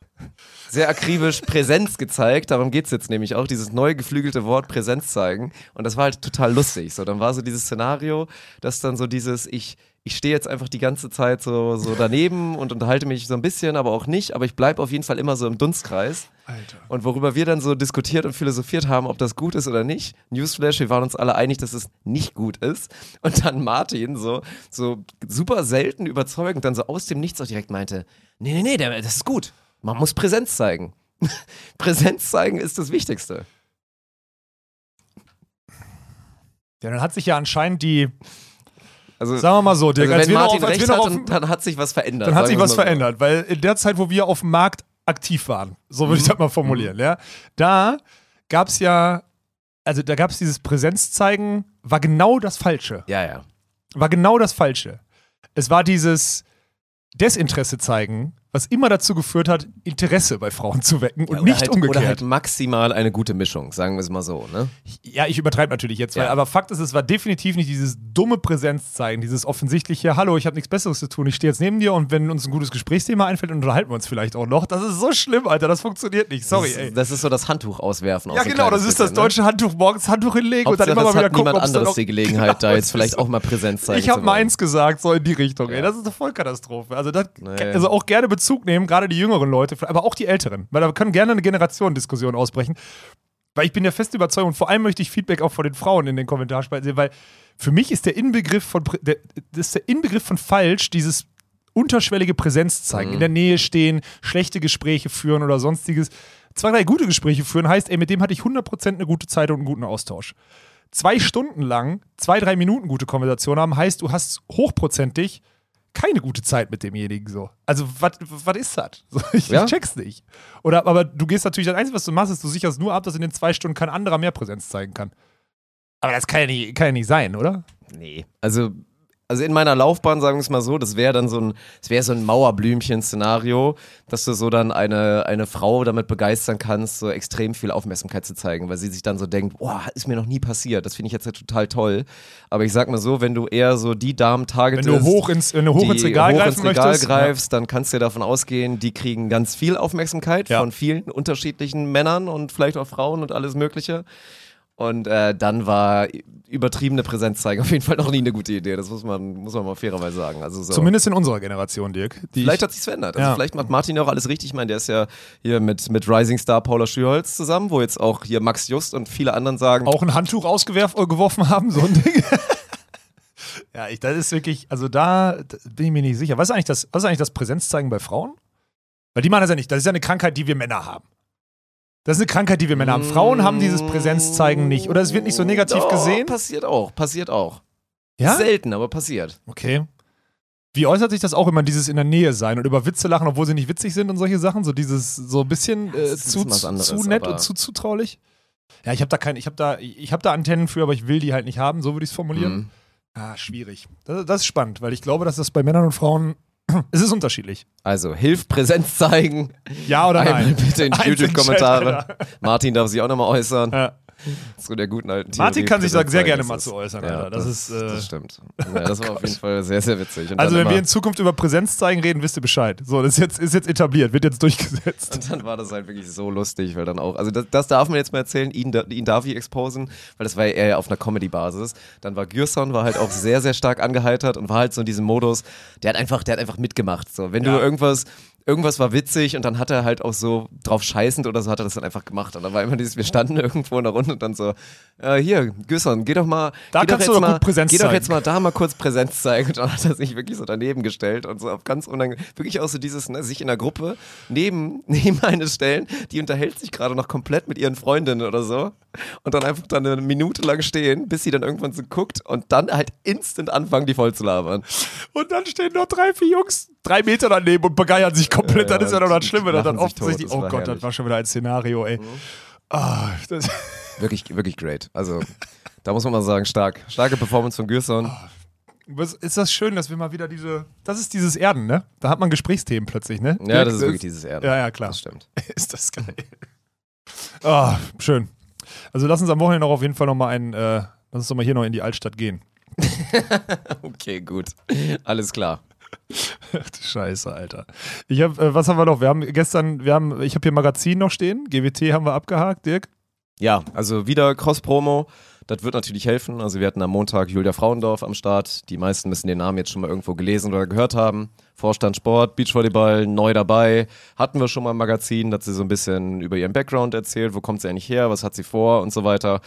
[SPEAKER 1] sehr akribisch Präsenz gezeigt. Darum geht es jetzt nämlich auch, dieses neu geflügelte Wort Präsenz zeigen. Und das war halt total lustig. So, dann war so dieses Szenario, dass dann so dieses, ich, ich stehe jetzt einfach die ganze Zeit so, so daneben und unterhalte mich so ein bisschen, aber auch nicht. Aber ich bleibe auf jeden Fall immer so im Dunstkreis. Alter. Und worüber wir dann so diskutiert und philosophiert haben, ob das gut ist oder nicht. Newsflash, wir waren uns alle einig, dass es nicht gut ist. Und dann Martin so, so super selten überzeugend dann so aus dem Nichts auch direkt meinte, nee, nee, nee, das ist gut. Man muss Präsenz zeigen. Präsenz zeigen ist das Wichtigste.
[SPEAKER 2] Ja, dann hat sich ja anscheinend die, also, sagen wir mal so, Dirk,
[SPEAKER 1] also wenn Martin auf, recht hat, auf, dann hat sich was verändert.
[SPEAKER 2] Dann hat sich was verändert, so. weil in der Zeit, wo wir auf dem Markt aktiv waren, so würde mhm. ich das mal formulieren, mhm. ja, da gab es ja, also da gab es dieses Präsenzzeigen, war genau das Falsche.
[SPEAKER 1] Ja, ja.
[SPEAKER 2] War genau das Falsche. Es war dieses Desinteresse zeigen, was immer dazu geführt hat, Interesse bei Frauen zu wecken und ja, nicht
[SPEAKER 1] halt,
[SPEAKER 2] umgekehrt.
[SPEAKER 1] Oder halt maximal eine gute Mischung, sagen wir es mal so. Ne?
[SPEAKER 2] Ja, ich übertreibe natürlich jetzt, ja. weil, aber Fakt ist, es war definitiv nicht dieses dumme Präsenz zeigen, dieses offensichtliche, hallo, ich habe nichts Besseres zu tun, ich stehe jetzt neben dir und wenn uns ein gutes Gesprächsthema einfällt, dann unterhalten wir uns vielleicht auch noch. Das ist so schlimm, Alter, das funktioniert nicht, sorry.
[SPEAKER 1] Das, ey. das ist so das Handtuch auswerfen.
[SPEAKER 2] Ja, genau, das ist das ne? deutsche Handtuch, morgens Handtuch hinlegen
[SPEAKER 1] Hauptsache,
[SPEAKER 2] und dann immer mal wieder gucken,
[SPEAKER 1] ob es anderes die Gelegenheit, genau, da jetzt vielleicht auch mal Präsenz zeigen
[SPEAKER 2] Ich habe meins gesagt, so in die Richtung, ja. ey, das ist eine Vollkatastrophe. Also, das, naja. also auch gerne Bezug nehmen, gerade die jüngeren Leute, aber auch die älteren, weil da können gerne eine Generationendiskussion ausbrechen. Weil ich bin der festen Überzeugung, und vor allem möchte ich Feedback auch von den Frauen in den Kommentarspalten sehen, weil für mich ist der Inbegriff von, der, das ist der Inbegriff von falsch, dieses unterschwellige Präsenz zeigen, mhm. in der Nähe stehen, schlechte Gespräche führen oder sonstiges. Zwei, drei gute Gespräche führen heißt, ey, mit dem hatte ich 100% eine gute Zeit und einen guten Austausch. Zwei Stunden lang, zwei, drei Minuten gute Konversation haben, heißt, du hast hochprozentig keine gute Zeit mit demjenigen so. Also, was ist das? So, ich, ja? ich, check's nicht. Oder, aber du gehst natürlich, das Einzige, was du machst, ist, du sicherst nur ab, dass in den zwei Stunden kein anderer mehr Präsenz zeigen kann. Aber das kann ja nicht, kann ja nicht sein, oder?
[SPEAKER 1] Nee. Also, also in meiner Laufbahn, sagen wir es mal so, das wäre dann so ein, das wäre so ein Mauerblümchen-Szenario, dass du so dann eine, eine Frau damit begeistern kannst, so extrem viel Aufmerksamkeit zu zeigen, weil sie sich dann so denkt, boah, ist mir noch nie passiert, das finde ich jetzt ja total toll. Aber ich sag mal so, wenn du eher so die Damen targetest,
[SPEAKER 2] wenn du hoch ins, wenn du hoch ins Regal, hoch ins Regal
[SPEAKER 1] möchtest, greifst, ja. dann kannst du ja davon ausgehen, die kriegen ganz viel Aufmerksamkeit ja. von vielen unterschiedlichen Männern und vielleicht auch Frauen und alles Mögliche. Und äh, dann war übertriebene Präsenz zeigen auf jeden Fall noch nie eine gute Idee. Das muss man, muss man mal fairerweise sagen. Also so.
[SPEAKER 2] Zumindest in unserer Generation, Dirk.
[SPEAKER 1] Vielleicht hat sich's verändert. Also ja. vielleicht macht Martin auch alles richtig. Ich meine, der ist ja hier mit, mit Rising Star Paula Schürholz zusammen, wo jetzt auch hier Max Just und viele anderen sagen.
[SPEAKER 2] Auch ein Handtuch ausgeworfen äh, haben, so ein Ding. ja, ich, das ist wirklich, also da bin ich mir nicht sicher. Was ist eigentlich das, was ist eigentlich das Präsenzzeigen bei Frauen? Weil die machen das ja nicht. Das ist ja eine Krankheit, die wir Männer haben. Das ist eine Krankheit, die wir Männer haben. Frauen haben dieses Präsenzzeigen nicht. Oder es wird nicht so negativ
[SPEAKER 1] oh,
[SPEAKER 2] gesehen.
[SPEAKER 1] Passiert auch, passiert auch.
[SPEAKER 2] Ja?
[SPEAKER 1] Selten, aber passiert.
[SPEAKER 2] Okay. Wie äußert sich das auch immer, dieses in der Nähe sein und über Witze lachen, obwohl sie nicht witzig sind und solche Sachen? So dieses, so ein bisschen äh, zu, anderes, zu nett und zu zutraulich? Ja, ich habe da kein, ich habe da, ich habe da Antennen für, aber ich will die halt nicht haben, so würde ich es formulieren. Mhm. Ah, schwierig. Das, das, ist spannend, weil ich glaube, dass das bei Männern und Frauen es ist unterschiedlich.
[SPEAKER 1] Also, hilf Präsenz zeigen.
[SPEAKER 2] Ja oder
[SPEAKER 1] Einmal
[SPEAKER 2] nein?
[SPEAKER 1] bitte in die YouTube-Kommentare. Martin darf sich auch nochmal äußern. Ja. Zu der guten alten
[SPEAKER 2] Theorie Martin kann sich da sehr gerne mal zu äußern, ja. Das, das, ist, äh,
[SPEAKER 1] das stimmt. Ja, das war auf jeden Fall sehr, sehr witzig.
[SPEAKER 2] Und also, wenn wir in Zukunft über Präsenz zeigen reden, wisst ihr Bescheid. So, das ist jetzt, ist jetzt etabliert, wird jetzt durchgesetzt.
[SPEAKER 1] Und dann war das halt wirklich so lustig, weil dann auch, also das, das darf man jetzt mal erzählen, ihn, ihn darf ich exposen, weil das war ja eher auf einer Comedy-Basis. Dann war Gürson, war halt auch sehr, sehr stark angeheitert und war halt so in diesem Modus, der hat einfach, der hat einfach mitgemacht. So, wenn ja. du irgendwas irgendwas war witzig und dann hat er halt auch so drauf scheißend oder so hat er das dann einfach gemacht. Und dann war immer dieses, wir standen irgendwo in der Runde und dann so, äh, hier, Güsson, geh doch mal,
[SPEAKER 2] da
[SPEAKER 1] geh,
[SPEAKER 2] doch
[SPEAKER 1] jetzt
[SPEAKER 2] mal
[SPEAKER 1] geh doch jetzt mal da mal kurz Präsenz zeigen. Und dann hat er sich wirklich so daneben gestellt und so auf ganz unangenehm, wirklich auch so dieses, ne, sich in der Gruppe neben, neben eine stellen, die unterhält sich gerade noch komplett mit ihren Freundinnen oder so und dann einfach dann eine Minute lang stehen, bis sie dann irgendwann so guckt und dann halt instant anfangen, die voll zu labern.
[SPEAKER 2] Und dann stehen noch drei, vier Jungs drei Meter daneben und begeiern sich komplett, ja, dann ist ja noch das Schlimme. Dann, offensichtlich, oh Gott, herrlich. das war schon wieder ein Szenario, ey. Mhm. Oh,
[SPEAKER 1] wirklich, wirklich great. Also, da muss man mal sagen, stark. Starke Performance von Gürson.
[SPEAKER 2] Oh, ist das schön, dass wir mal wieder diese. Das ist dieses Erden, ne? Da hat man Gesprächsthemen plötzlich, ne?
[SPEAKER 1] Ja, das ist wirklich dieses Erden.
[SPEAKER 2] Ja, ja, klar.
[SPEAKER 1] Das stimmt.
[SPEAKER 2] ist das geil. Oh, schön. Also lass uns am Wochenende auch auf jeden Fall nochmal ein, äh, lass uns doch mal hier noch in die Altstadt gehen.
[SPEAKER 1] okay, gut. Alles klar.
[SPEAKER 2] Scheiße, Alter. Ich hab, äh, was haben wir noch? Wir haben gestern, wir haben, ich habe hier Magazin noch stehen. GWT haben wir abgehakt, Dirk.
[SPEAKER 1] Ja, also wieder Cross-Promo. Das wird natürlich helfen. Also wir hatten am Montag Julia Frauendorf am Start. Die meisten müssen den Namen jetzt schon mal irgendwo gelesen oder gehört haben. Vorstand Sport, Beachvolleyball, neu dabei. Hatten wir schon mal im Magazin, dass sie so ein bisschen über ihren Background erzählt, wo kommt sie eigentlich her, was hat sie vor und so weiter.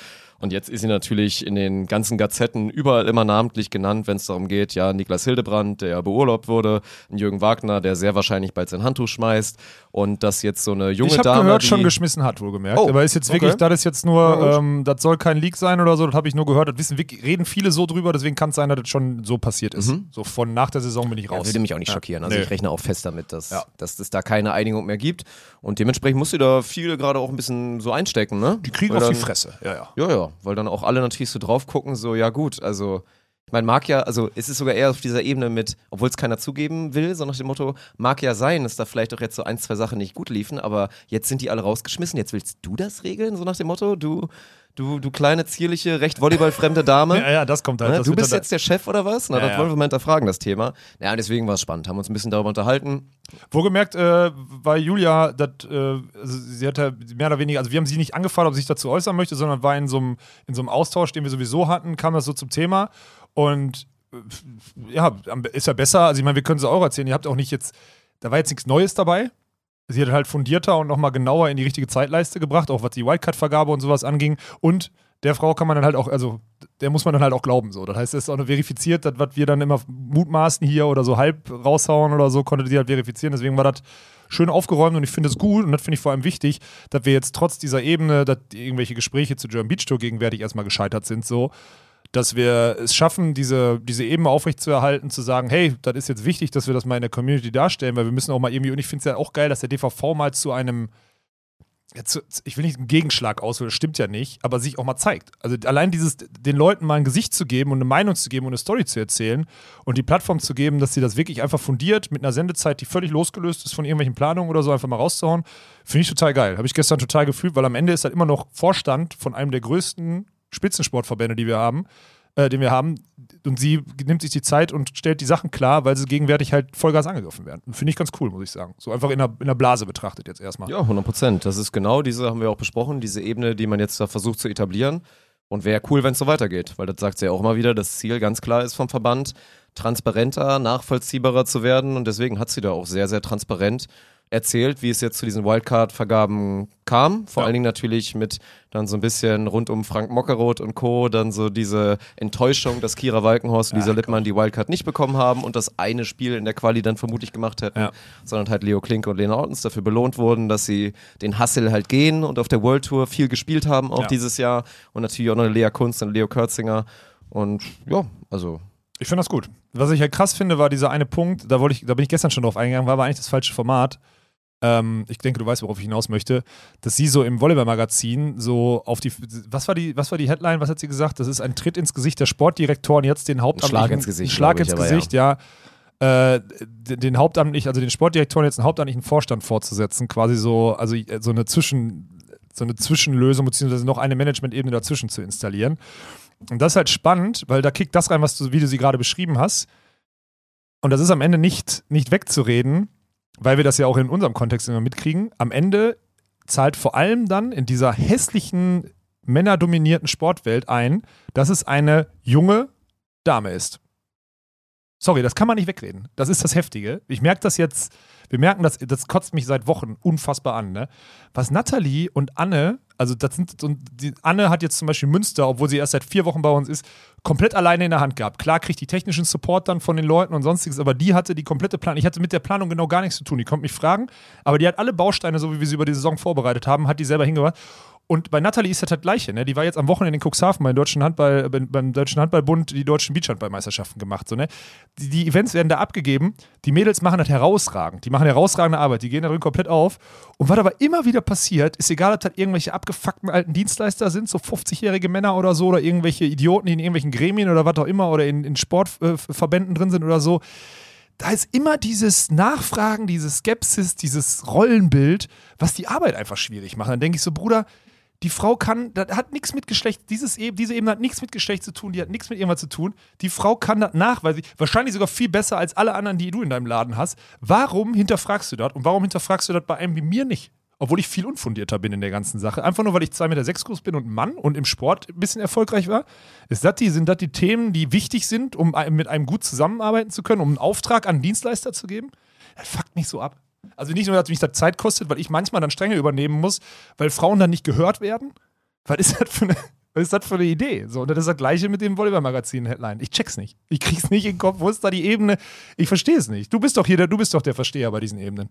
[SPEAKER 1] Und jetzt ist sie natürlich in den ganzen Gazetten überall immer namentlich genannt, wenn es darum geht, ja, Niklas Hildebrand, der beurlaubt wurde, Jürgen Wagner, der sehr wahrscheinlich bald sein Handtuch schmeißt und dass jetzt so eine junge
[SPEAKER 2] ich
[SPEAKER 1] Dame.
[SPEAKER 2] Ich gehört, schon geschmissen hat, wohlgemerkt. Oh, Aber ist jetzt wirklich, okay. das ist jetzt nur, ja, ähm, das soll kein Leak sein oder so, das habe ich nur gehört. Das wissen, reden viele so drüber, deswegen kann es sein, dass das schon so passiert ist. Mhm. So von nach der Saison bin ich raus. Ja,
[SPEAKER 1] würde mich auch nicht ja. Schockieren. Also nee. ich rechne auch fest damit, dass, ja. dass es da keine Einigung mehr gibt. Und dementsprechend muss sie da viel gerade auch ein bisschen so einstecken, ne?
[SPEAKER 2] Die kriegen
[SPEAKER 1] weil
[SPEAKER 2] auf die Fresse, ja, ja.
[SPEAKER 1] Ja, ja, weil dann auch alle natürlich natürlich so drauf gucken, so, ja gut, also man mag ja, also es ist sogar eher auf dieser Ebene mit, obwohl es keiner zugeben will, so nach dem Motto, mag ja sein, dass da vielleicht auch jetzt so ein, zwei Sachen nicht gut liefen, aber jetzt sind die alle rausgeschmissen, jetzt willst du das regeln, so nach dem Motto, du, du, du kleine, zierliche, recht volleyballfremde Dame.
[SPEAKER 2] ja, ja, das kommt halt. Ne?
[SPEAKER 1] Das du bist jetzt der Chef oder was? Na, ja, das ja. wollen wir mal hinterfragen, das Thema. Ja, deswegen war es spannend, haben uns ein bisschen darüber unterhalten.
[SPEAKER 2] Wohlgemerkt, äh, weil Julia, dat, äh, also sie hatte mehr oder weniger, also wir haben sie nicht angefragt, ob sie sich dazu äußern möchte, sondern war in so einem Austausch, den wir sowieso hatten, kam das so zum Thema. Und äh, ja, ist ja besser. Also ich meine, wir können es auch erzählen. Ihr habt auch nicht jetzt, da war jetzt nichts Neues dabei. Sie hat halt fundierter und nochmal genauer in die richtige Zeitleiste gebracht, auch was die Wildcard-Vergabe und sowas anging. Und der Frau kann man dann halt auch, also der muss man dann halt auch glauben. So. Das heißt, es ist auch verifiziert, dass was wir dann immer mutmaßen hier oder so halb raushauen oder so, konnte sie halt verifizieren. Deswegen war das schön aufgeräumt und ich finde es gut und das finde ich vor allem wichtig, dass wir jetzt trotz dieser Ebene, dass irgendwelche Gespräche zu German Beach Tour gegenwärtig erstmal gescheitert sind, so, dass wir es schaffen, diese, diese Ebene aufrechtzuerhalten, zu sagen, hey, das ist jetzt wichtig, dass wir das mal in der Community darstellen, weil wir müssen auch mal irgendwie, und ich finde es ja auch geil, dass der DVV mal zu einem ich will nicht einen Gegenschlag auswählen, stimmt ja nicht, aber sich auch mal zeigt. Also allein dieses, den Leuten mal ein Gesicht zu geben und eine Meinung zu geben und eine Story zu erzählen und die Plattform zu geben, dass sie das wirklich einfach fundiert mit einer Sendezeit, die völlig losgelöst ist von irgendwelchen Planungen oder so, einfach mal rauszuhauen, finde ich total geil. Habe ich gestern total gefühlt, weil am Ende ist halt immer noch Vorstand von einem der größten Spitzensportverbände, die wir haben, äh, den wir haben. Und sie nimmt sich die Zeit und stellt die Sachen klar, weil sie gegenwärtig halt Vollgas angegriffen werden. Finde ich ganz cool, muss ich sagen. So einfach in der, in der Blase betrachtet jetzt erstmal.
[SPEAKER 1] Ja, 100 Prozent. Das ist genau diese, haben wir auch besprochen, diese Ebene, die man jetzt da versucht zu etablieren. Und wäre cool, wenn es so weitergeht, weil das sagt sie ja auch immer wieder, das Ziel ganz klar ist vom Verband, transparenter, nachvollziehbarer zu werden. Und deswegen hat sie da auch sehr, sehr transparent erzählt, wie es jetzt zu diesen Wildcard-Vergaben kam. Vor ja. allen Dingen natürlich mit dann so ein bisschen rund um Frank Mockeroth und Co. dann so diese Enttäuschung, dass Kira Walkenhorst und Lisa Lippmann die Wildcard nicht bekommen haben und das eine Spiel in der Quali dann vermutlich gemacht hätten, ja. sondern halt Leo Klinke und Lena Ortens dafür belohnt wurden, dass sie den Hassel halt gehen und auf der World Tour viel gespielt haben auch ja. dieses Jahr und natürlich auch noch Lea Kunst und Leo Kürzinger und ja, also
[SPEAKER 2] ich finde das gut. Was ich halt krass finde, war dieser eine Punkt, da, wollte ich, da bin ich gestern schon drauf eingegangen, war aber eigentlich das falsche Format ähm, ich denke, du weißt, worauf ich hinaus möchte, dass sie so im Volleyball-Magazin so auf die, was war die, was war die Headline, was hat sie gesagt? Das ist ein Tritt ins Gesicht der Sportdirektoren, jetzt den Hauptamtlichen.
[SPEAKER 1] Schlag ins Gesicht.
[SPEAKER 2] Schlag ins Gesicht, ja. ja. Äh, den Hauptamtlichen, also den Sportdirektoren jetzt einen hauptamtlichen Vorstand vorzusetzen, quasi so, also äh, so eine Zwischen, so eine Zwischenlösung, beziehungsweise noch eine Management-Ebene dazwischen zu installieren. Und das ist halt spannend, weil da kickt das rein, was du, wie du sie gerade beschrieben hast. Und das ist am Ende nicht, nicht wegzureden, weil wir das ja auch in unserem Kontext immer mitkriegen, am Ende zahlt vor allem dann in dieser hässlichen, männerdominierten Sportwelt ein, dass es eine junge Dame ist. Sorry, das kann man nicht wegreden. Das ist das Heftige. Ich merke das jetzt, wir merken das, das kotzt mich seit Wochen unfassbar an. Ne? Was Nathalie und Anne also das sind so, die Anne hat jetzt zum Beispiel Münster, obwohl sie erst seit vier Wochen bei uns ist, komplett alleine in der Hand gehabt. Klar kriegt die technischen Support dann von den Leuten und sonstiges, aber die hatte die komplette Planung. Ich hatte mit der Planung genau gar nichts zu tun. Die konnte mich fragen, aber die hat alle Bausteine, so wie wir sie über die Saison vorbereitet haben, hat die selber hingebracht. Und bei Nathalie ist das halt gleiche. Ne? Die war jetzt am Wochenende in Cuxhaven beim Deutschen, Handball, beim Deutschen Handballbund die deutschen Beachhandballmeisterschaften gemacht. So, ne? Die, die, Events werden da abgegeben. Die Mädels machen das herausragend. Die machen herausragende Arbeit. Die gehen da drin komplett auf. Und was aber immer wieder passiert, ist egal, ob das irgendwelche abgefuckten alten Dienstleister sind, so 50-jährige Männer oder so, oder irgendwelche Idioten, die in irgendwelchen Gremien oder was auch immer oder in, in Sportverbänden drin sind oder so da ist immer dieses Nachfragen, diese Skepsis, dieses Rollenbild, was die Arbeit einfach schwierig macht. Dann denke ich so, Bruder, die Frau kann, das hat nichts mit Geschlecht, dieses, diese Ebene hat nichts mit Geschlecht zu tun, die hat nichts mit irgendwas zu tun. Die Frau kann das nachweisen, wahrscheinlich sogar viel besser als alle anderen, die du in deinem Laden hast. Warum hinterfragst du das und warum hinterfragst du das bei einem wie mir nicht? obwohl ich viel unfundierter bin in der ganzen Sache. Einfach nur, weil ich 2,6 Meter sechs groß bin und Mann und im Sport ein bisschen erfolgreich war. Ist das die, sind das die Themen, die wichtig sind, um mit einem gut zusammenarbeiten zu können, um einen Auftrag an einen Dienstleister zu geben? Das fuckt mich so ab. Also nicht nur, dass mich das Zeit kostet, weil ich manchmal dann Stränge übernehmen muss, weil Frauen dann nicht gehört werden. Was ist das für eine, was ist das für eine Idee? So, und das ist das gleiche mit dem Volleyball-Magazin-Headline. Ich check's nicht. Ich krieg's nicht in den Kopf. Wo ist da die Ebene? Ich verstehe es nicht. Du bist doch hier, der, du bist doch der Versteher bei diesen Ebenen.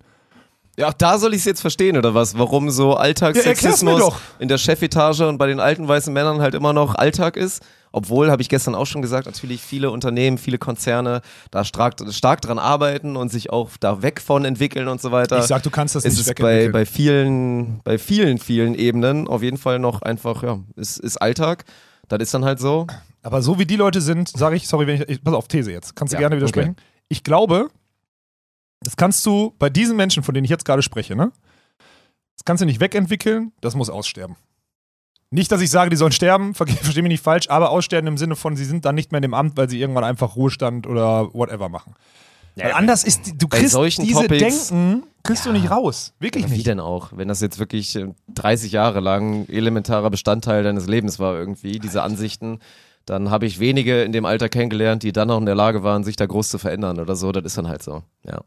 [SPEAKER 1] Ja, auch da soll ich es jetzt verstehen, oder was? Warum so Alltagssexismus ja, in der Chefetage und bei den alten weißen Männern halt immer noch Alltag ist? Obwohl, habe ich gestern auch schon gesagt, natürlich viele Unternehmen, viele Konzerne da stark, stark dran arbeiten und sich auch da weg von entwickeln und so weiter.
[SPEAKER 2] Ich sag, du kannst das
[SPEAKER 1] ist
[SPEAKER 2] nicht
[SPEAKER 1] es bei, bei vielen, bei vielen, vielen Ebenen auf jeden Fall noch einfach, ja, ist, ist Alltag. Das ist dann halt so.
[SPEAKER 2] Aber so wie die Leute sind, sage ich, sorry, wenn ich, ich, pass auf, These jetzt, kannst du ja, gerne widersprechen. Okay. Ich glaube, das kannst du bei diesen Menschen, von denen ich jetzt gerade spreche, ne? Das kannst du nicht wegentwickeln, das muss aussterben. Nicht, dass ich sage, die sollen sterben, verstehe mich nicht falsch, aber aussterben im Sinne von, sie sind dann nicht mehr in dem Amt, weil sie irgendwann einfach Ruhestand oder whatever machen. Ja, weil anders ist, du kriegst diese Topics, Denken, kriegst ja, du nicht raus. Wirklich nicht.
[SPEAKER 1] Wie denn auch? Wenn das jetzt wirklich 30 Jahre lang elementarer Bestandteil deines Lebens war irgendwie, diese Ansichten, dann habe ich wenige in dem Alter kennengelernt, die dann noch in der Lage waren, sich da groß zu verändern oder so. Das ist dann halt so, ja.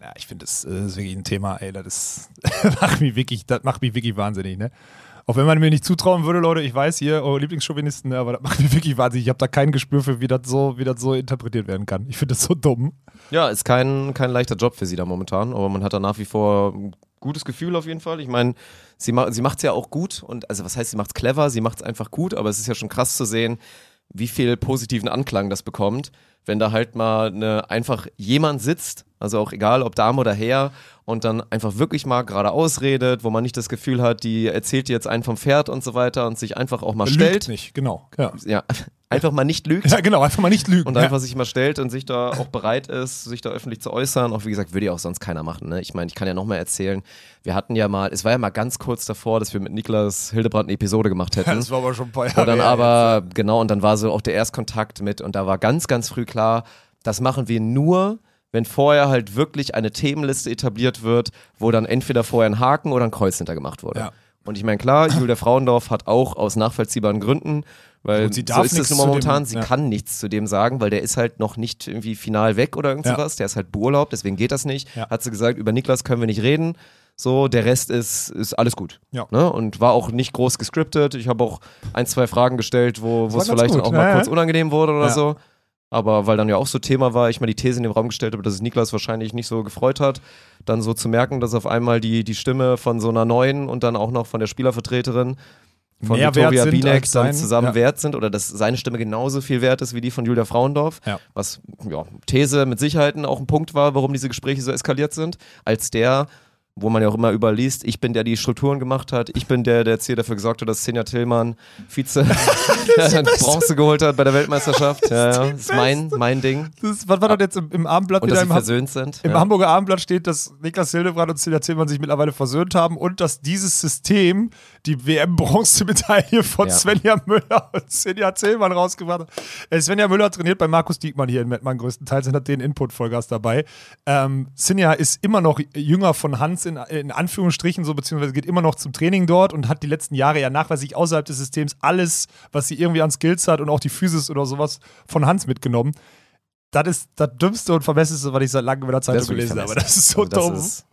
[SPEAKER 2] Ja, ich finde, das ist wirklich ein Thema, ey, das macht mich wirklich, das macht mich wirklich wahnsinnig, ne? Auch wenn man mir nicht zutrauen würde, Leute, ich weiß hier, eure Lieblingschauvinisten, aber das macht mich wirklich wahnsinnig. Ich habe da kein Gespür für, wie das so, wie das so interpretiert werden kann. Ich finde das so dumm.
[SPEAKER 1] Ja, ist kein, kein leichter Job für sie da momentan, aber man hat da nach wie vor ein gutes Gefühl auf jeden Fall. Ich meine, sie, ma sie macht es ja auch gut und also was heißt, sie macht es clever, sie macht es einfach gut, aber es ist ja schon krass zu sehen, wie viel positiven Anklang das bekommt, wenn da halt mal eine, einfach jemand sitzt, also auch egal ob Dame oder Herr, und dann einfach wirklich mal geradeaus redet, wo man nicht das Gefühl hat, die erzählt jetzt einen vom Pferd und so weiter und sich einfach auch mal Lügt stellt.
[SPEAKER 2] nicht, genau.
[SPEAKER 1] Ja. ja. Einfach mal nicht lügt.
[SPEAKER 2] Ja, genau, einfach mal nicht lügen.
[SPEAKER 1] Und einfach ja. sich mal stellt und sich da auch bereit ist, sich da öffentlich zu äußern. Auch wie gesagt, würde ja auch sonst keiner machen. Ne? Ich meine, ich kann ja noch mal erzählen, wir hatten ja mal, es war ja mal ganz kurz davor, dass wir mit Niklas Hildebrand eine Episode gemacht hätten. Ja,
[SPEAKER 2] das war aber schon ein paar Jahre.
[SPEAKER 1] Und dann aber, genau, und dann war so auch der Erstkontakt mit und da war ganz, ganz früh klar, das machen wir nur, wenn vorher halt wirklich eine Themenliste etabliert wird, wo dann entweder vorher ein Haken oder ein Kreuz hintergemacht wurde. Ja. Und ich meine, klar, Julia Frauendorf hat auch aus nachvollziehbaren Gründen, weil
[SPEAKER 2] sie so ist es
[SPEAKER 1] momentan, sie ja. kann nichts zu dem sagen, weil der ist halt noch nicht irgendwie final weg oder irgendwas, ja. der ist halt beurlaubt, deswegen geht das nicht. Ja. Hat sie gesagt, über Niklas können wir nicht reden. So, der Rest ist, ist alles gut. Ja. Ne? Und war auch nicht groß gescriptet. Ich habe auch ein, zwei Fragen gestellt, wo es vielleicht gut. auch mal kurz unangenehm wurde oder so. Aber weil dann ja auch so Thema war, ich mal die These in den Raum gestellt habe, dass es Niklas wahrscheinlich nicht so gefreut hat, dann so zu merken, dass auf einmal die, die Stimme von so einer neuen und dann auch noch von der Spielervertreterin von Mehr Victoria Binek dann zusammen ja. wert sind oder dass seine Stimme genauso viel wert ist wie die von Julia Frauendorf, ja. was ja, These mit Sicherheit auch ein Punkt war, warum diese Gespräche so eskaliert sind, als der wo man ja auch immer überliest, ich bin der, der die Strukturen gemacht hat, ich bin der, der jetzt hier dafür gesorgt hat, dass Senja Tillmann Vize Bronze geholt hat bei der Weltmeisterschaft. Das ja, ja. Das ist mein, mein Ding.
[SPEAKER 2] Das, was war das jetzt im, im Abendblatt?
[SPEAKER 1] Und dass sie im versöhnt sind.
[SPEAKER 2] Im ja. Hamburger Abendblatt steht, dass Niklas Hildebrand und Senja Tillmann sich mittlerweile versöhnt haben und dass dieses System die WM-Bronzemedaille von ja. Svenja Müller und Senja Tillmann rausgebracht hat. Äh, Svenja Müller trainiert bei Markus Diekmann hier in Mettmann größtenteils und hat den Input-Vollgas dabei. Ähm, Senja ist immer noch jünger von Hans in, in Anführungsstrichen so, beziehungsweise geht immer noch zum Training dort und hat die letzten Jahre ja nachweislich außerhalb des Systems alles, was sie irgendwie an Skills hat und auch die Physis oder sowas von Hans mitgenommen. Das ist das Dümmste und Vermesseste, was ich seit langem in der Zeitung gelesen habe. Das ist so also dumm. Ist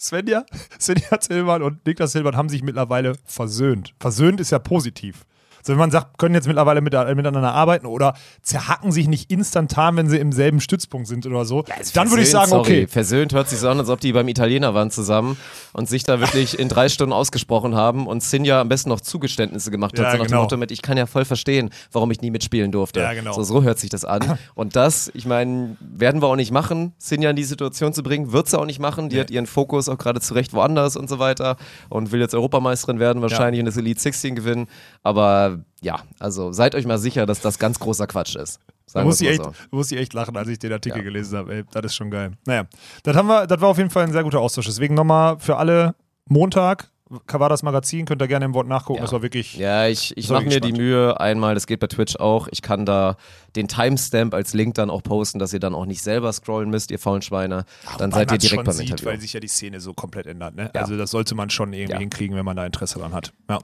[SPEAKER 2] Svenja, Svenja Zillmann und Niklas Zillmann haben sich mittlerweile versöhnt. Versöhnt ist ja positiv. So, wenn man sagt, können jetzt mittlerweile mit, miteinander arbeiten oder zerhacken sich nicht instantan, wenn sie im selben Stützpunkt sind oder so, ja, dann würde ich sagen, sorry. okay.
[SPEAKER 1] Versöhnt hört sich so an, als ob die beim Italiener waren zusammen und sich da wirklich in drei Stunden ausgesprochen haben und Sinja am besten noch Zugeständnisse gemacht hat. Ja, so nach genau. dem Motto mit, ich kann ja voll verstehen, warum ich nie mitspielen durfte. Ja, genau. So, so hört sich das an. Und das, ich meine, werden wir auch nicht machen, Sinja in die Situation zu bringen, wird sie auch nicht machen. Die nee. hat ihren Fokus auch gerade zurecht woanders und so weiter und will jetzt Europameisterin werden wahrscheinlich ja. und das Elite 16 gewinnen. Aber ja, also seid euch mal sicher, dass das ganz großer Quatsch ist.
[SPEAKER 2] Da muss, ich echt, so. muss ich echt lachen, als ich den Artikel ja. gelesen habe. Ey, das ist schon geil. Naja, das, haben wir, das war auf jeden Fall ein sehr guter Austausch. Deswegen nochmal für alle Montag Kavadas Magazin, könnt ihr gerne im Wort nachgucken.
[SPEAKER 1] Ja.
[SPEAKER 2] Das war wirklich.
[SPEAKER 1] Ja, ich, ich mache mir die Mühe einmal, das geht bei Twitch auch. Ich kann da den Timestamp als Link dann auch posten, dass ihr dann auch nicht selber scrollen müsst, ihr faulen Schweine. Dann seid ihr direkt beim
[SPEAKER 2] sieht,
[SPEAKER 1] Interview.
[SPEAKER 2] Weil sich ja die Szene so komplett ändert. Ne?
[SPEAKER 1] Ja.
[SPEAKER 2] Also das sollte man schon irgendwie hinkriegen, wenn man da Interesse dran hat. Ja.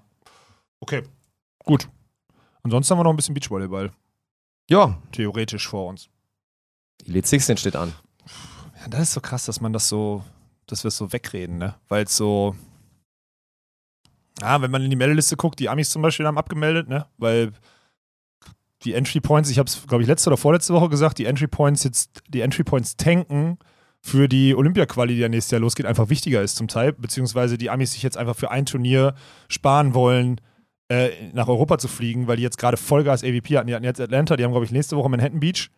[SPEAKER 2] Okay, gut. Ansonsten haben wir noch ein bisschen Beachvolleyball
[SPEAKER 1] Ja,
[SPEAKER 2] theoretisch vor uns.
[SPEAKER 1] Elite 16 steht an.
[SPEAKER 2] Ja, das ist so krass, dass man das so, dass wir es so wegreden, ne? Weil es so. Ja, wenn man in die Meldeliste guckt, die Amis zum Beispiel haben abgemeldet, ne? Weil die Entry Points, ich habe es, glaube ich, letzte oder vorletzte Woche gesagt, die Entry Points jetzt, die Entry Points tanken für die Olympia-Quali, die ja nächstes Jahr losgeht, einfach wichtiger ist zum Teil, beziehungsweise die Amis sich jetzt einfach für ein Turnier sparen wollen, äh, nach Europa zu fliegen, weil die jetzt gerade Vollgas AVP hatten. Die hatten jetzt Atlanta, die haben, glaube ich, nächste Woche Manhattan Beach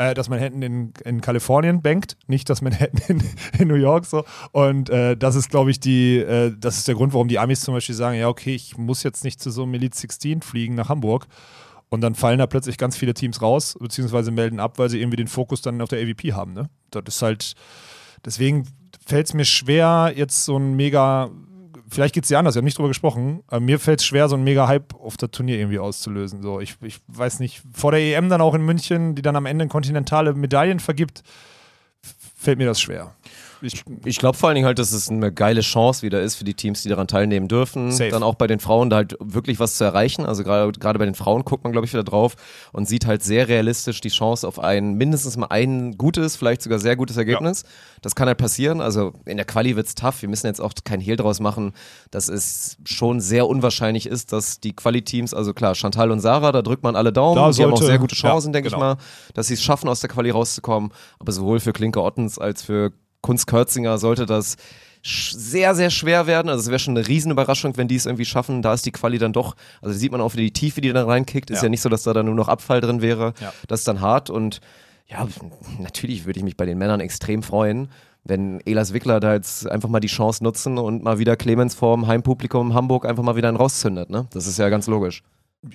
[SPEAKER 2] äh, dass Manhattan in, in Kalifornien bankt, nicht das Manhattan in, in New York so. Und äh, das ist, glaube ich, die, äh, das ist der Grund, warum die Amis zum Beispiel sagen, ja, okay, ich muss jetzt nicht zu so einem Elite 16 fliegen nach Hamburg. Und dann fallen da plötzlich ganz viele Teams raus, beziehungsweise melden ab, weil sie irgendwie den Fokus dann auf der AVP haben. Ne? Das ist halt, deswegen fällt es mir schwer, jetzt so ein mega, vielleicht geht es dir anders, wir haben nicht drüber gesprochen, aber mir fällt es schwer, so ein mega Hype auf das Turnier irgendwie auszulösen. So, ich, ich weiß nicht, vor der EM dann auch in München, die dann am Ende kontinentale Medaillen vergibt, fällt mir das schwer. Ich,
[SPEAKER 1] Ich glaube vor allen Dingen halt, dass es eine geile Chance wieder ist für die Teams, die daran teilnehmen dürfen.
[SPEAKER 2] Safe.
[SPEAKER 1] Dann auch bei den Frauen da halt wirklich was zu erreichen. Also gerade gerade bei den Frauen guckt man, glaube ich, wieder drauf und sieht halt sehr realistisch die Chance auf ein, mindestens mal ein gutes, vielleicht sogar sehr gutes Ergebnis. Das kann halt passieren. Also in der Quali wird's tough. Wir müssen jetzt auch kein Hehl draus machen, dass es schon sehr unwahrscheinlich ist, dass die Quali-Teams, also klar, Chantal und Sarah, da drückt man alle Daumen.
[SPEAKER 2] Da
[SPEAKER 1] die haben auch sehr gute Chancen,
[SPEAKER 2] ja,
[SPEAKER 1] denke
[SPEAKER 2] genau.
[SPEAKER 1] ich mal, dass sie es schaffen, aus der Quali rauszukommen. Aber sowohl für Klinke Ottens als für Kunst Kürzinger sollte das sehr, sehr schwer werden. Also es wäre schon eine Riesenüberraschung, wenn die es irgendwie schaffen. Da ist die Quali dann doch, also sieht man auch wieder die Tiefe, die dann reinkickt. Ist
[SPEAKER 2] Ja.
[SPEAKER 1] ja nicht so, dass da dann nur noch Abfall drin wäre.
[SPEAKER 2] Ja.
[SPEAKER 1] Das ist dann hart und ja, natürlich würde ich mich bei den Männern extrem freuen, wenn Elas Wickler da jetzt einfach mal die Chance nutzen und mal wieder Clemens vorm Heimpublikum Hamburg einfach mal wieder einen rauszündet. Ne? Das ist ja ganz logisch.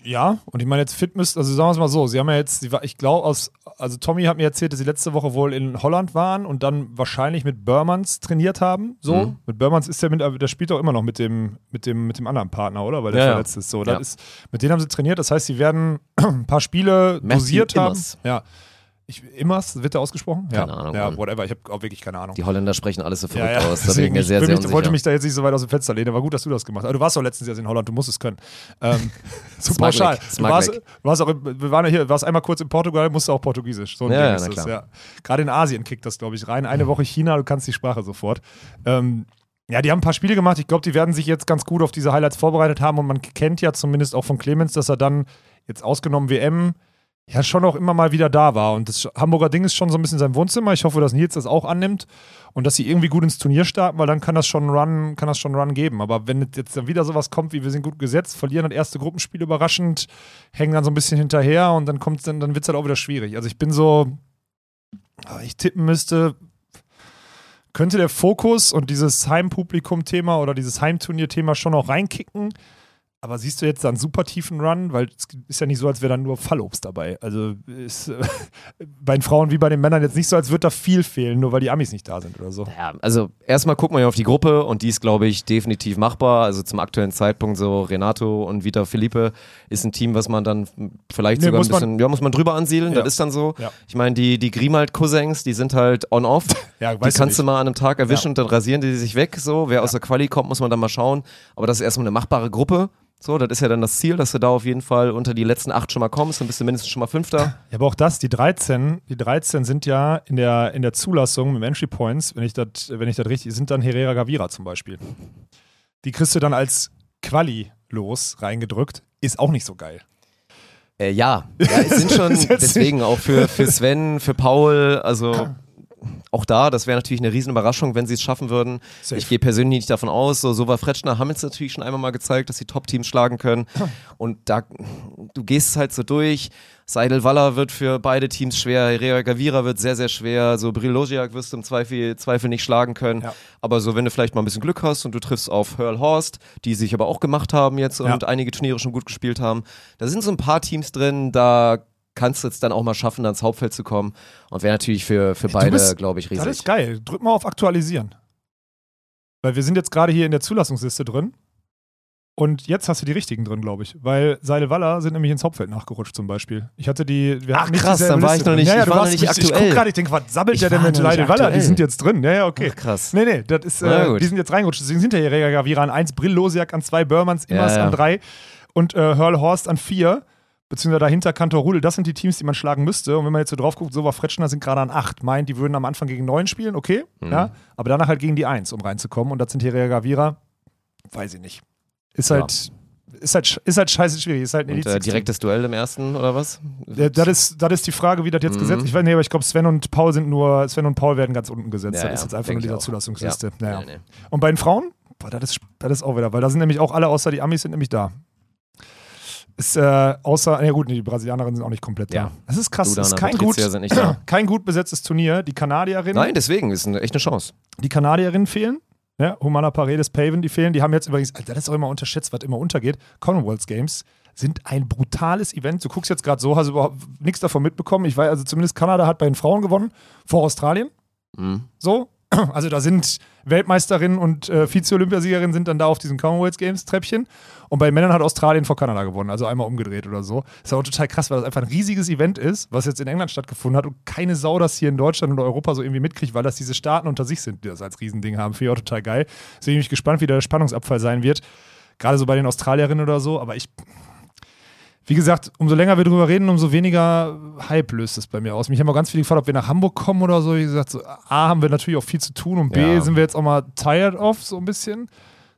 [SPEAKER 2] Ja, und ich meine, jetzt fit müsst, also sagen wir es mal so, sie haben ja jetzt, sie war, ich glaube, aus, also Tommy hat mir erzählt, dass sie letzte Woche wohl in Holland waren und dann wahrscheinlich mit Burmans trainiert haben. So.
[SPEAKER 1] Mhm.
[SPEAKER 2] Mit Burmans ist der mit, der spielt auch immer noch mit dem, mit dem, mit dem anderen Partner, oder? Weil der
[SPEAKER 1] Ja,
[SPEAKER 2] verletzt ist. So,
[SPEAKER 1] Ja.
[SPEAKER 2] ist, mit denen haben sie trainiert, das heißt, sie werden ein paar Spiele
[SPEAKER 1] Matthew
[SPEAKER 2] dosiert
[SPEAKER 1] Immers.
[SPEAKER 2] haben. Ja. Ich, Immers, wird der ausgesprochen?
[SPEAKER 1] Keine
[SPEAKER 2] ja.
[SPEAKER 1] Ahnung,
[SPEAKER 2] Ja,
[SPEAKER 1] Mann.
[SPEAKER 2] whatever, ich habe auch wirklich keine Ahnung.
[SPEAKER 1] Die Holländer sprechen alles so verrückt
[SPEAKER 2] Ja, ja.
[SPEAKER 1] aus. Da bin ich
[SPEAKER 2] Deswegen,
[SPEAKER 1] mir sehr,
[SPEAKER 2] will
[SPEAKER 1] sehr
[SPEAKER 2] mich, wollte mich da jetzt nicht so weit aus dem Fenster lehnen. War gut, dass du das gemacht hast. Aber du warst doch letztens jetzt in Holland, du musst es können. Ähm,
[SPEAKER 1] Smart
[SPEAKER 2] pauschal. Du warst, du warst auch, wir waren ja hier, warst einmal kurz in Portugal, musst du auch Portugiesisch. So ein
[SPEAKER 1] Ja,
[SPEAKER 2] Ding
[SPEAKER 1] ja,
[SPEAKER 2] ist das, ja. Gerade in Asien kickt das, glaube ich, rein. Eine Woche China, du kannst die Sprache sofort. Ähm, ja, die haben ein paar Spiele gemacht. Ich glaube, die werden sich jetzt ganz gut auf diese Highlights vorbereitet haben und man kennt ja zumindest auch von Clemens, dass er dann jetzt ausgenommen WM ja schon auch immer mal wieder da war. Und das Hamburger Ding ist schon so ein bisschen sein Wohnzimmer. Ich hoffe, dass Nils das auch annimmt und dass sie irgendwie gut ins Turnier starten, weil dann kann das schon Run, kann das schon Run geben. Aber wenn jetzt dann wieder sowas kommt, wie wir sind gut gesetzt, verlieren das erste Gruppenspiel überraschend, hängen dann so ein bisschen hinterher und dann kommt dann, dann wird es halt auch wieder schwierig. Also ich bin so, ah, ich tippen müsste, könnte der Fokus und dieses Heimpublikum-Thema oder dieses Heimturnier-Thema schon noch reinkicken. Aber siehst du jetzt da einen super tiefen Run? Weil es ist ja nicht so, als wäre da nur Fallobst dabei. Also ist äh, bei den Frauen wie bei den Männern jetzt nicht so, als würde da viel fehlen, nur weil die Amis nicht da sind oder so.
[SPEAKER 1] Ja, also erstmal gucken wir ja auf die Gruppe und die ist, glaube ich, definitiv machbar. Also zum aktuellen Zeitpunkt so Renato und Vita Felipe ist ein Team, was man dann vielleicht
[SPEAKER 2] Nee,
[SPEAKER 1] sogar ein
[SPEAKER 2] muss man-
[SPEAKER 1] bisschen, ja, muss man drüber ansiedeln,
[SPEAKER 2] Ja.
[SPEAKER 1] das ist dann so.
[SPEAKER 2] Ja.
[SPEAKER 1] Ich meine, die, die Grimald-Cousins, die sind halt on-off.
[SPEAKER 2] Ja,
[SPEAKER 1] Die kannst du
[SPEAKER 2] nicht.
[SPEAKER 1] mal an einem Tag erwischen und dann rasieren die sich weg. So, wer aus der Quali kommt, muss man dann mal schauen. Aber das ist erstmal eine machbare Gruppe. So, das ist ja dann das Ziel, dass du da auf jeden Fall unter die letzten acht schon mal kommst, dann bist du mindestens schon mal Fünfter.
[SPEAKER 2] Ja, aber auch das, die 13, die 13 sind ja in der, in der Zulassung mit Entry Points, wenn ich das wenn ich das richtig, sind dann Herrera Gavira zum Beispiel. Die kriegst du dann als Quali los reingedrückt, ist auch nicht so geil.
[SPEAKER 1] Äh, ja. ja, es sind schon deswegen auch für, für Sven, für Paul, also auch da, das wäre natürlich eine Riesenüberraschung, wenn sie es schaffen würden.
[SPEAKER 2] Safe.
[SPEAKER 1] Ich gehe persönlich nicht davon aus. So, Sova Fretschner haben jetzt natürlich schon einmal mal gezeigt, dass sie Top-Teams schlagen können. Und da, du gehst es halt so durch. Seidel Waller wird für beide Teams schwer, Herrera Gavira wird sehr, sehr schwer. So Brilogiak wirst du im Zweifel, Zweifel nicht schlagen können.
[SPEAKER 2] Ja.
[SPEAKER 1] Aber so, wenn du vielleicht mal ein bisschen Glück hast und du triffst auf Hurl Horst, die sich aber auch gemacht haben jetzt und
[SPEAKER 2] Ja.
[SPEAKER 1] einige Turniere schon gut gespielt haben, da sind so ein paar Teams drin, da kannst du es dann auch mal schaffen, da ins Hauptfeld zu kommen. Und wäre natürlich für, für beide, glaube ich,
[SPEAKER 2] Das
[SPEAKER 1] riesig.
[SPEAKER 2] ist geil. Drück mal auf Aktualisieren. Weil wir sind jetzt gerade hier in der Zulassungsliste drin. Und jetzt hast du die richtigen drin, glaube ich. Weil Seile Waller sind nämlich ins Hauptfeld nachgerutscht zum Beispiel. Ich hatte die.
[SPEAKER 1] Ach krass, dann war ich noch nicht,
[SPEAKER 2] ja, ja,
[SPEAKER 1] ich war noch nicht
[SPEAKER 2] ich,
[SPEAKER 1] aktuell.
[SPEAKER 2] Ich guck gerade, ich denke, was sammelt der denn mit Seile Waller? Die sind jetzt drin. Ja, ja, okay.
[SPEAKER 1] Ach, krass.
[SPEAKER 2] Nee, nee, das ist, äh, die sind jetzt reingerutscht. Deswegen sind ja hier Rega Gavira an 1, Brill Losiak an 2, Burmans, Immers ja, an 3 und äh, Hurl Horst an 4 beziehungsweise dahinter Kantor Rudel, das sind die Teams, die man schlagen müsste. Und wenn man jetzt so drauf guckt, so war Fretschner sind gerade an 8. Meint, die würden am Anfang gegen 9 spielen, okay, mhm. ja, aber danach halt gegen die 1, um reinzukommen. Und das sind hier Gavira, weiß ich nicht. Ist halt. Ja. Ist halt, ist halt scheiße schwierig. Ist halt ein
[SPEAKER 1] und, äh, direktes Duell im ersten oder was?
[SPEAKER 2] Ja, das, ist, das ist die Frage, wie das jetzt mhm. gesetzt Ich weiß nicht, aber ich glaube, Sven und Paul sind nur, Sven und Paul werden ganz unten gesetzt. Das ist jetzt einfach nur dieser Zulassungsliste. Nee, nee. Und bei den Frauen? Boah, das ist, das ist auch wieder, weil da sind nämlich auch alle außer die Amis sind nämlich da. Ist äh, außer, ja gut, nee, die Brasilianerinnen sind auch nicht komplett da. Ja. Das ist krass. Das ist kein gut, kein gut besetztes Turnier. Die Kanadierinnen.
[SPEAKER 1] Nein, deswegen ist eine, echt eine Chance.
[SPEAKER 2] Die Kanadierinnen fehlen. Ja, Humana Paredes, Paven, die fehlen. Die haben jetzt übrigens, das ist auch immer unterschätzt, was immer untergeht. Commonwealth Games sind ein brutales Event. Du guckst jetzt gerade so, hast überhaupt nichts davon mitbekommen. Ich weiß, also zumindest Kanada hat bei den Frauen gewonnen, vor Australien. Mhm. So, also da sind Weltmeisterinnen und äh, Vize-Olympiasiegerinnen sind dann da auf diesen Commonwealth Games Treppchen. Und bei Männern hat Australien vor Kanada gewonnen, also einmal umgedreht oder so. Ist auch total krass, weil das einfach ein riesiges Event ist, was jetzt in England stattgefunden hat und keine Sau das hier in Deutschland oder Europa so irgendwie mitkriegt, weil das diese Staaten unter sich sind, die das als Riesending haben. Finde ich auch total geil. Deswegen bin ich gespannt, wie der Spannungsabfall sein wird. Gerade so bei den Australierinnen oder so, aber ich wie gesagt, umso länger wir drüber reden, umso weniger Hype löst es bei mir aus. Mich haben auch ganz viele gefragt, ob wir nach Hamburg kommen oder so. Wie gesagt, so, A, haben wir natürlich auch viel zu tun und B, ja. sind wir jetzt auch mal tired of, so ein bisschen.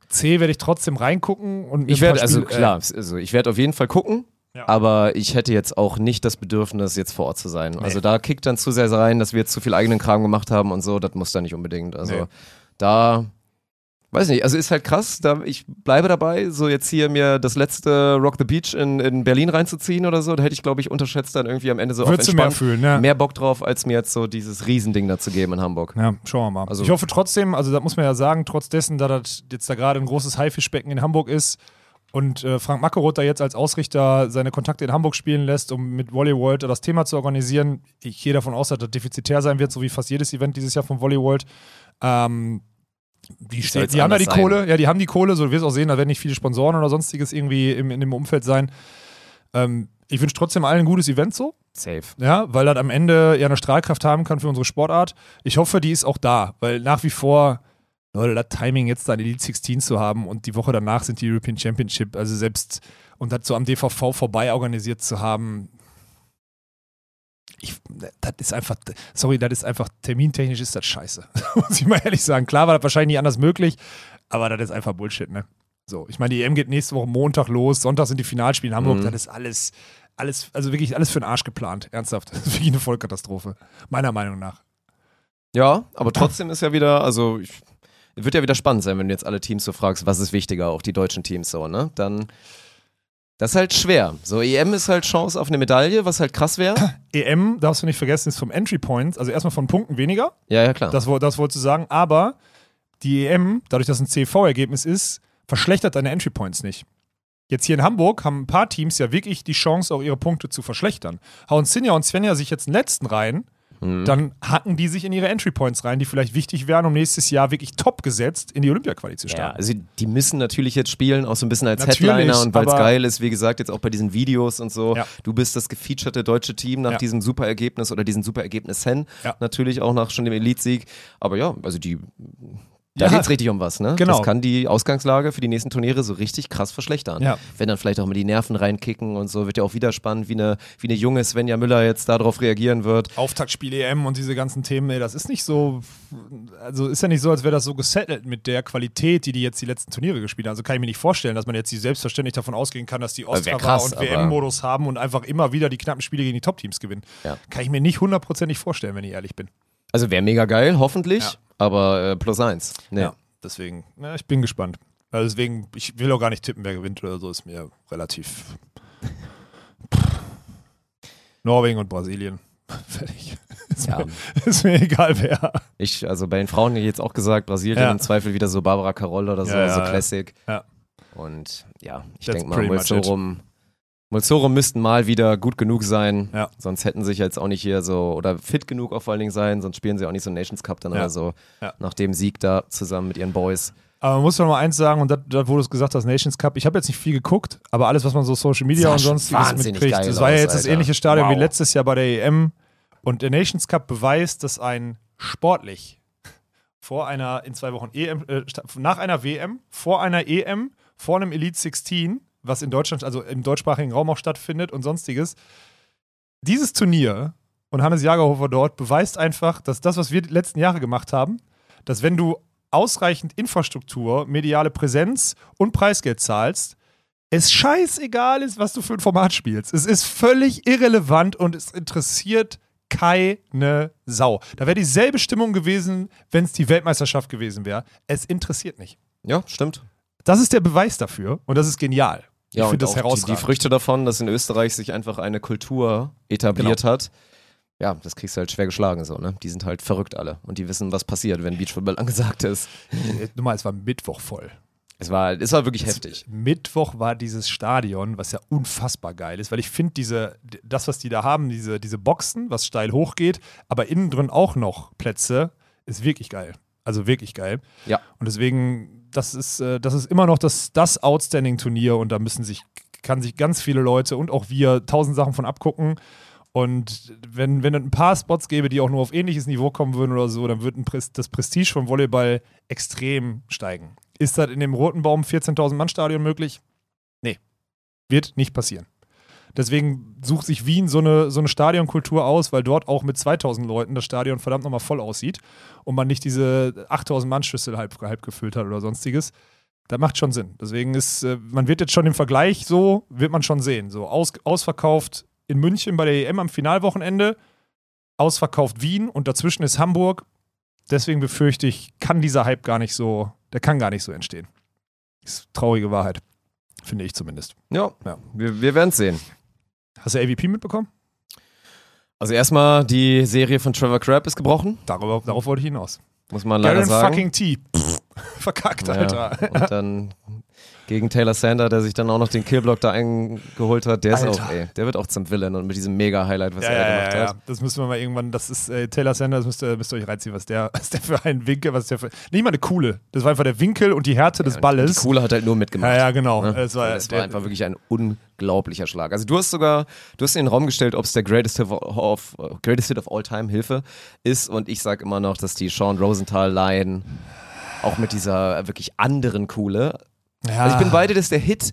[SPEAKER 2] C, werde ich trotzdem reingucken und
[SPEAKER 1] Ich werde, also klar, also ich werde auf jeden Fall gucken. Ja. Aber ich hätte jetzt auch nicht das Bedürfnis, jetzt vor Ort zu sein. Nee. Also da kickt dann zu sehr rein, dass wir jetzt zu viel eigenen Kram gemacht haben und so. Das muss da nicht unbedingt. Also nee. da Weiß nicht, also ist halt krass, da, ich bleibe dabei, so jetzt hier mir das letzte Rock the Beach in, in Berlin reinzuziehen oder so, da hätte ich glaube ich unterschätzt dann irgendwie am Ende so
[SPEAKER 2] Würdest auf mehr fühlen, ja.
[SPEAKER 1] mehr Bock drauf, als mir jetzt so dieses Riesending da zu geben in Hamburg.
[SPEAKER 2] Ja, schauen wir mal. Also, ich hoffe trotzdem, also da muss man ja sagen, trotz dessen, da das jetzt da gerade ein großes Haifischbecken in Hamburg ist und äh, Frank Mackeroth da jetzt als Ausrichter seine Kontakte in Hamburg spielen lässt, um mit Volley World das Thema zu organisieren, ich gehe davon aus, dass das defizitär sein wird, so wie fast jedes Event dieses Jahr von Volley World. Ähm, die, steht, die haben ja die sein? Kohle, ja, die haben die Kohle, so du wirst auch sehen, da werden nicht viele Sponsoren oder sonstiges irgendwie im, in dem Umfeld sein. Ähm, ich wünsche trotzdem allen ein gutes Event so.
[SPEAKER 1] Safe.
[SPEAKER 2] Ja, weil das am Ende ja eine Strahlkraft haben kann für unsere Sportart. Ich hoffe, die ist auch da, weil nach wie vor, Leute, das Timing jetzt da in Elite 16 zu haben und die Woche danach sind die European Championship, also selbst und das so am DVV vorbei organisiert zu haben, ich, das ist einfach, sorry, das ist einfach, termintechnisch ist das scheiße. Muss ich mal ehrlich sagen. Klar war das wahrscheinlich nicht anders möglich, aber das ist einfach Bullshit, ne? So, ich meine, die EM geht nächste Woche Montag los, Sonntag sind die Finalspiele in Hamburg, mhm. das ist alles, alles, also wirklich alles für den Arsch geplant, ernsthaft. Das ist wirklich eine Vollkatastrophe, meiner Meinung nach.
[SPEAKER 1] Ja, aber trotzdem ist ja wieder, also ich, wird ja wieder spannend sein, wenn du jetzt alle Teams so fragst, was ist wichtiger, auch die deutschen Teams so, ne? Dann das ist halt schwer. So, EM ist halt Chance auf eine Medaille, was halt krass wäre.
[SPEAKER 2] EM, darfst du nicht vergessen, ist vom Entry Point, also erstmal von Punkten weniger.
[SPEAKER 1] Ja, ja, klar.
[SPEAKER 2] Das, das wolltest du sagen. Aber die EM, dadurch, dass ein CV-Ergebnis ist, verschlechtert deine Entry Points nicht. Jetzt hier in Hamburg haben ein paar Teams ja wirklich die Chance, auch ihre Punkte zu verschlechtern. Hauen Sinja und Svenja sich jetzt in den letzten Reihen Mhm. dann hacken die sich in ihre Entry Points rein, die vielleicht wichtig wären, um nächstes Jahr wirklich top gesetzt in die Olympia-Quali zu starten.
[SPEAKER 1] Ja, also die müssen natürlich jetzt spielen, auch so ein bisschen als natürlich, Headliner und weil es geil ist, wie gesagt, jetzt auch bei diesen Videos und so. Ja. Du bist das gefeaturete deutsche Team nach ja. diesem super Ergebnis oder diesen super Ergebnissen. Ja. Natürlich auch nach schon dem Elite-Sieg. Aber ja, also die da ja. geht es richtig um was, ne?
[SPEAKER 2] Genau.
[SPEAKER 1] Das kann die Ausgangslage für die nächsten Turniere so richtig krass verschlechtern. Ja. Wenn dann vielleicht auch mal die Nerven reinkicken und so, wird ja auch wieder spannend, wie eine, wie eine junge Svenja Müller jetzt darauf reagieren wird.
[SPEAKER 2] Auftaktspiel EM und diese ganzen Themen, ey, das ist nicht so, also ist ja nicht so, als wäre das so gesettelt mit der Qualität, die die jetzt die letzten Turniere gespielt haben. Also kann ich mir nicht vorstellen, dass man jetzt selbstverständlich davon ausgehen kann, dass die Oscar und WM-Modus haben und einfach immer wieder die knappen Spiele gegen die Top-Teams gewinnen. Ja. Kann ich mir nicht hundertprozentig vorstellen, wenn ich ehrlich bin.
[SPEAKER 1] Also wäre mega geil, hoffentlich. Ja aber äh, plus eins.
[SPEAKER 2] Nee. Ja, deswegen, ja, ich bin gespannt. Also deswegen, ich will auch gar nicht tippen, wer gewinnt oder so, ist mir relativ. Norwegen und Brasilien. Fertig. Ist, ja. mir, ist, mir, egal wer.
[SPEAKER 1] Ich, also bei den Frauen hätte ich jetzt auch gesagt, Brasilien ja. im Zweifel wieder so Barbara Caroll oder so, ja, so Classic. Ja. Und ja, ich denke mal, so rum Molsoro müssten mal wieder gut genug sein,
[SPEAKER 2] Ja.
[SPEAKER 1] sonst hätten sie sich jetzt auch nicht hier so, oder fit genug auch vor allen Dingen sein, sonst spielen sie auch nicht so Nations Cup dann
[SPEAKER 2] Ja.
[SPEAKER 1] oder so,
[SPEAKER 2] Ja.
[SPEAKER 1] nach dem Sieg da zusammen mit ihren Boys.
[SPEAKER 2] Aber man muss doch noch mal eins sagen, und das, das wo du es gesagt hast, Nations Cup, ich habe jetzt nicht viel geguckt, aber alles, was man so Social Media und sonstiges
[SPEAKER 1] wahnsinnig
[SPEAKER 2] mitkriegt, das war ja jetzt das
[SPEAKER 1] Alter.
[SPEAKER 2] ähnliche Stadion
[SPEAKER 1] Wow.
[SPEAKER 2] wie letztes Jahr bei der EM. Und der Nations Cup beweist, dass ein sportlich vor einer, in zwei Wochen EM, äh, nach einer WM, vor einer EM, vor einem Elite 16, was in Deutschland, also im deutschsprachigen Raum auch stattfindet und sonstiges. Dieses Turnier und Hannes Jagerhofer dort beweist einfach, dass das, was wir die letzten Jahre gemacht haben, dass wenn du ausreichend Infrastruktur, mediale Präsenz und Preisgeld zahlst, es scheißegal ist, was du für ein Format spielst. Es ist völlig irrelevant und es interessiert keine Sau. Da wäre dieselbe Stimmung gewesen, wenn es die Weltmeisterschaft gewesen wäre. Es interessiert nicht.
[SPEAKER 1] Ja, stimmt.
[SPEAKER 2] Das ist der Beweis dafür und das ist genial.
[SPEAKER 1] Ja,
[SPEAKER 2] ich finde das
[SPEAKER 1] auch die, die
[SPEAKER 2] herausragend.
[SPEAKER 1] Früchte davon, dass in Österreich sich einfach eine Kultur etabliert
[SPEAKER 2] Genau.
[SPEAKER 1] hat. Ja, das kriegst du halt schwer geschlagen so, ne? Die sind halt verrückt alle und die wissen, was passiert, wenn Beachfootball angesagt ist.
[SPEAKER 2] Äh, Nummer, es war Mittwoch voll.
[SPEAKER 1] Es war, es war wirklich heftig.
[SPEAKER 2] Mittwoch war dieses Stadion, was ja unfassbar geil ist, weil ich finde, diese, das, was die da haben, diese, diese Boxen, was steil hochgeht, aber innen drin auch noch Plätze, ist wirklich geil. Also wirklich geil.
[SPEAKER 1] Ja.
[SPEAKER 2] Und deswegen, das ist, äh, das ist immer noch das, das Outstanding-Turnier und da müssen sich, kann sich ganz viele Leute und auch wir tausend Sachen von abgucken. Und wenn, wenn es ein paar Spots gäbe, die auch nur auf ähnliches Niveau kommen würden oder so, dann würde das Prestige vom Volleyball extrem steigen. Ist das in dem Roten Baum 14.000 Mann Stadion möglich? Nee. Wird nicht passieren. Deswegen sucht sich Wien so eine, so eine Stadionkultur aus, weil dort auch mit 2000 Leuten das Stadion verdammt nochmal voll aussieht und man nicht diese 8000 Mann Schüssel halb, halb gefüllt hat oder sonstiges. Das macht schon Sinn. Deswegen ist, äh, man wird jetzt schon im Vergleich so, wird man schon sehen. So aus, ausverkauft in München bei der EM am Finalwochenende, ausverkauft Wien und dazwischen ist Hamburg. Deswegen befürchte ich, kann dieser Hype gar nicht so, der kann gar nicht so entstehen. Ist traurige Wahrheit. Finde ich zumindest.
[SPEAKER 1] Ja,
[SPEAKER 2] Ja.
[SPEAKER 1] wir, wir werden es sehen.
[SPEAKER 2] Hast du AVP mitbekommen?
[SPEAKER 1] Also erstmal, die Serie von Trevor Crabb ist gebrochen,
[SPEAKER 2] Darüber, darauf wollte ich hinaus.
[SPEAKER 1] muss man leider
[SPEAKER 2] Garen
[SPEAKER 1] sagen.
[SPEAKER 2] fucking T. Pff, verkackt, Alter.
[SPEAKER 1] Ja, und dann gegen Taylor Sander, der sich dann auch noch den Killblock da eingeholt hat, der ist
[SPEAKER 2] Alter.
[SPEAKER 1] auch, ey, der wird auch zum Villain und mit diesem Mega-Highlight, was
[SPEAKER 2] Ja,
[SPEAKER 1] er
[SPEAKER 2] ja,
[SPEAKER 1] gemacht
[SPEAKER 2] ja,
[SPEAKER 1] hat.
[SPEAKER 2] ja. Das müssen wir mal irgendwann, das ist äh, Taylor Sanders, müsst ihr, müsst ihr euch reinziehen, was der, was der für ein Winkel, was der für, nicht mal eine coole, das war einfach der Winkel und die Härte des Balles.
[SPEAKER 1] Die Kohle hat halt nur mitgemacht.
[SPEAKER 2] ja, ja, genau.
[SPEAKER 1] Ne?
[SPEAKER 2] Es war,
[SPEAKER 1] das war
[SPEAKER 2] der,
[SPEAKER 1] einfach wirklich ein unglaublicher Schlag. Also du hast sogar, du hast in den Raum gestellt, ob es der Greatest Hit of, Greatest Hit of All Time Hilfe ist und ich sag immer noch, dass die Sean Rosenthal Line auch mit dieser wirklich anderen Kohle.
[SPEAKER 2] Ja,
[SPEAKER 1] Also ich bin beide, dass der Hit,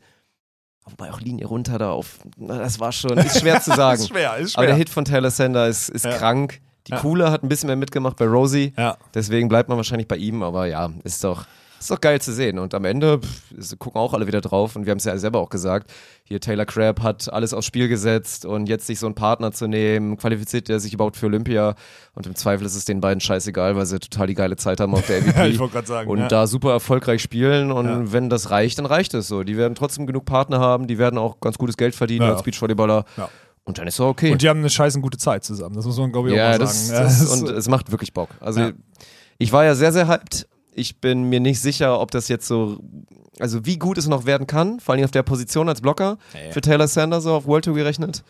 [SPEAKER 1] wobei auch Linie runter da auf, na, das war schon, ist schwer zu sagen.
[SPEAKER 2] ist schwer, ist schwer.
[SPEAKER 1] Aber der Hit von Taylor Sander ist, ist
[SPEAKER 2] Ja.
[SPEAKER 1] krank. Die
[SPEAKER 2] Ja.
[SPEAKER 1] Kohle hat ein bisschen mehr mitgemacht bei Rosie.
[SPEAKER 2] ja.
[SPEAKER 1] Deswegen bleibt man wahrscheinlich bei ihm, aber ja, ist doch, ist doch geil zu sehen. Und am Ende pff, gucken auch alle wieder drauf und wir haben es ja selber auch gesagt. Hier Taylor Crabb hat alles aufs Spiel gesetzt und jetzt sich so einen Partner zu nehmen, qualifiziert er sich überhaupt für Olympia und im Zweifel ist es den beiden scheißegal, weil sie total die geile Zeit haben auf der
[SPEAKER 2] ja, ich
[SPEAKER 1] MVP.
[SPEAKER 2] wollte gerade sagen.
[SPEAKER 1] und
[SPEAKER 2] ja.
[SPEAKER 1] da super erfolgreich spielen und
[SPEAKER 2] Ja.
[SPEAKER 1] wenn das reicht, dann reicht es so. Die werden trotzdem genug Partner haben, die werden auch ganz gutes Geld verdienen
[SPEAKER 2] Ja.
[SPEAKER 1] als Beachvolleyballer
[SPEAKER 2] Ja.
[SPEAKER 1] und dann ist es okay.
[SPEAKER 2] und die haben eine scheißen gute Zeit zusammen, das muss man glaube ich auch mal
[SPEAKER 1] das,
[SPEAKER 2] sagen.
[SPEAKER 1] das, und es macht wirklich Bock. Also ich war ja sehr, sehr hyped. Ich bin mir nicht sicher, ob das jetzt so, also wie gut es noch werden kann, vor allem auf der Position als Blocker
[SPEAKER 2] ja.
[SPEAKER 1] für Taylor Sanders so auf World Tour gerechnet.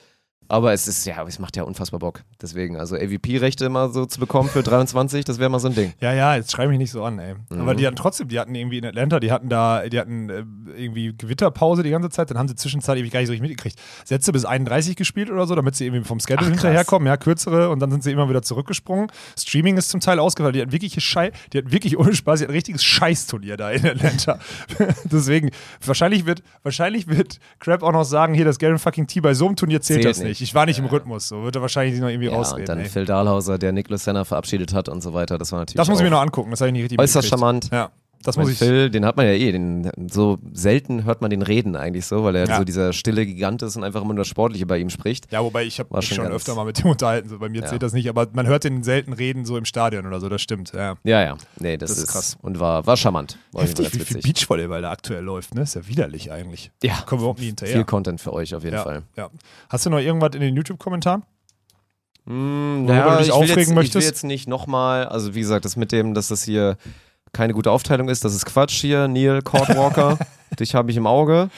[SPEAKER 1] Aber es ist, ja, es macht ja unfassbar Bock. Deswegen, also AVP-Rechte immer so zu bekommen für 23, das wäre mal so ein Ding.
[SPEAKER 2] Ja, ja, jetzt schreibe mich nicht so an, ey.
[SPEAKER 1] Mhm.
[SPEAKER 2] Aber die hatten trotzdem, die hatten irgendwie in Atlanta, die hatten da, die hatten äh, irgendwie Gewitterpause die ganze Zeit, dann haben sie zwischenzeitlich gar nicht so richtig mitgekriegt. Sätze bis 31 gespielt oder so, damit sie irgendwie vom Schedule
[SPEAKER 1] Ach,
[SPEAKER 2] hinterherkommen, ja, kürzere und dann sind sie immer wieder zurückgesprungen. Streaming ist zum Teil ausgefallen, die hatten wirklich Schei die hatten wirklich ohne Spaß, die hatten ein richtiges Scheißturnier da in Atlanta. Deswegen, wahrscheinlich wird, wahrscheinlich wird Crab auch noch sagen, hier, das Garen fucking T bei so einem Turnier zählt,
[SPEAKER 1] Zählt
[SPEAKER 2] das nicht.
[SPEAKER 1] Nicht.
[SPEAKER 2] Ich war nicht im Rhythmus, so wird er wahrscheinlich noch irgendwie
[SPEAKER 1] Ja, und
[SPEAKER 2] rausreden.
[SPEAKER 1] dann
[SPEAKER 2] ey.
[SPEAKER 1] Phil Dahlhauser, der Nick Senna verabschiedet hat und so weiter. Das war natürlich
[SPEAKER 2] Das muss ich mir noch angucken, das habe ich nicht richtig
[SPEAKER 1] äußerst charmant.
[SPEAKER 2] Ja, das muss ich.
[SPEAKER 1] Phil, den hat man ja eh, den, so selten hört man den reden eigentlich so, weil er
[SPEAKER 2] Ja.
[SPEAKER 1] so dieser stille Gigant ist und einfach immer nur das Sportliche bei ihm spricht.
[SPEAKER 2] Ja, wobei ich habe mich
[SPEAKER 1] schon
[SPEAKER 2] öfter mal mit dem unterhalten. So, bei mir
[SPEAKER 1] Ja.
[SPEAKER 2] zählt das nicht, aber man hört den selten reden so im Stadion oder so, das stimmt. Ja.
[SPEAKER 1] Ja, ja. Nee, das,
[SPEAKER 2] Das ist
[SPEAKER 1] ist
[SPEAKER 2] krass.
[SPEAKER 1] Und war, war charmant. War
[SPEAKER 2] Heftig, wie viel. Beachvolleyball da aktuell läuft, ne? Ist ja widerlich eigentlich.
[SPEAKER 1] Ja,
[SPEAKER 2] Kommen wir überhaupt nie hinterher.
[SPEAKER 1] viel Content für euch auf jeden
[SPEAKER 2] ja,
[SPEAKER 1] Fall.
[SPEAKER 2] ja. Hast du noch irgendwas in den YouTube-Kommentaren?
[SPEAKER 1] Mm,
[SPEAKER 2] Worüber du dich
[SPEAKER 1] ich
[SPEAKER 2] aufregen
[SPEAKER 1] jetzt, Ich will
[SPEAKER 2] möchtest?
[SPEAKER 1] jetzt nicht nochmal, also wie gesagt, das mit dem, dass das hier keine gute Aufteilung ist. Das ist Quatsch hier, Neil Cordwalker. Dich habe ich im Auge.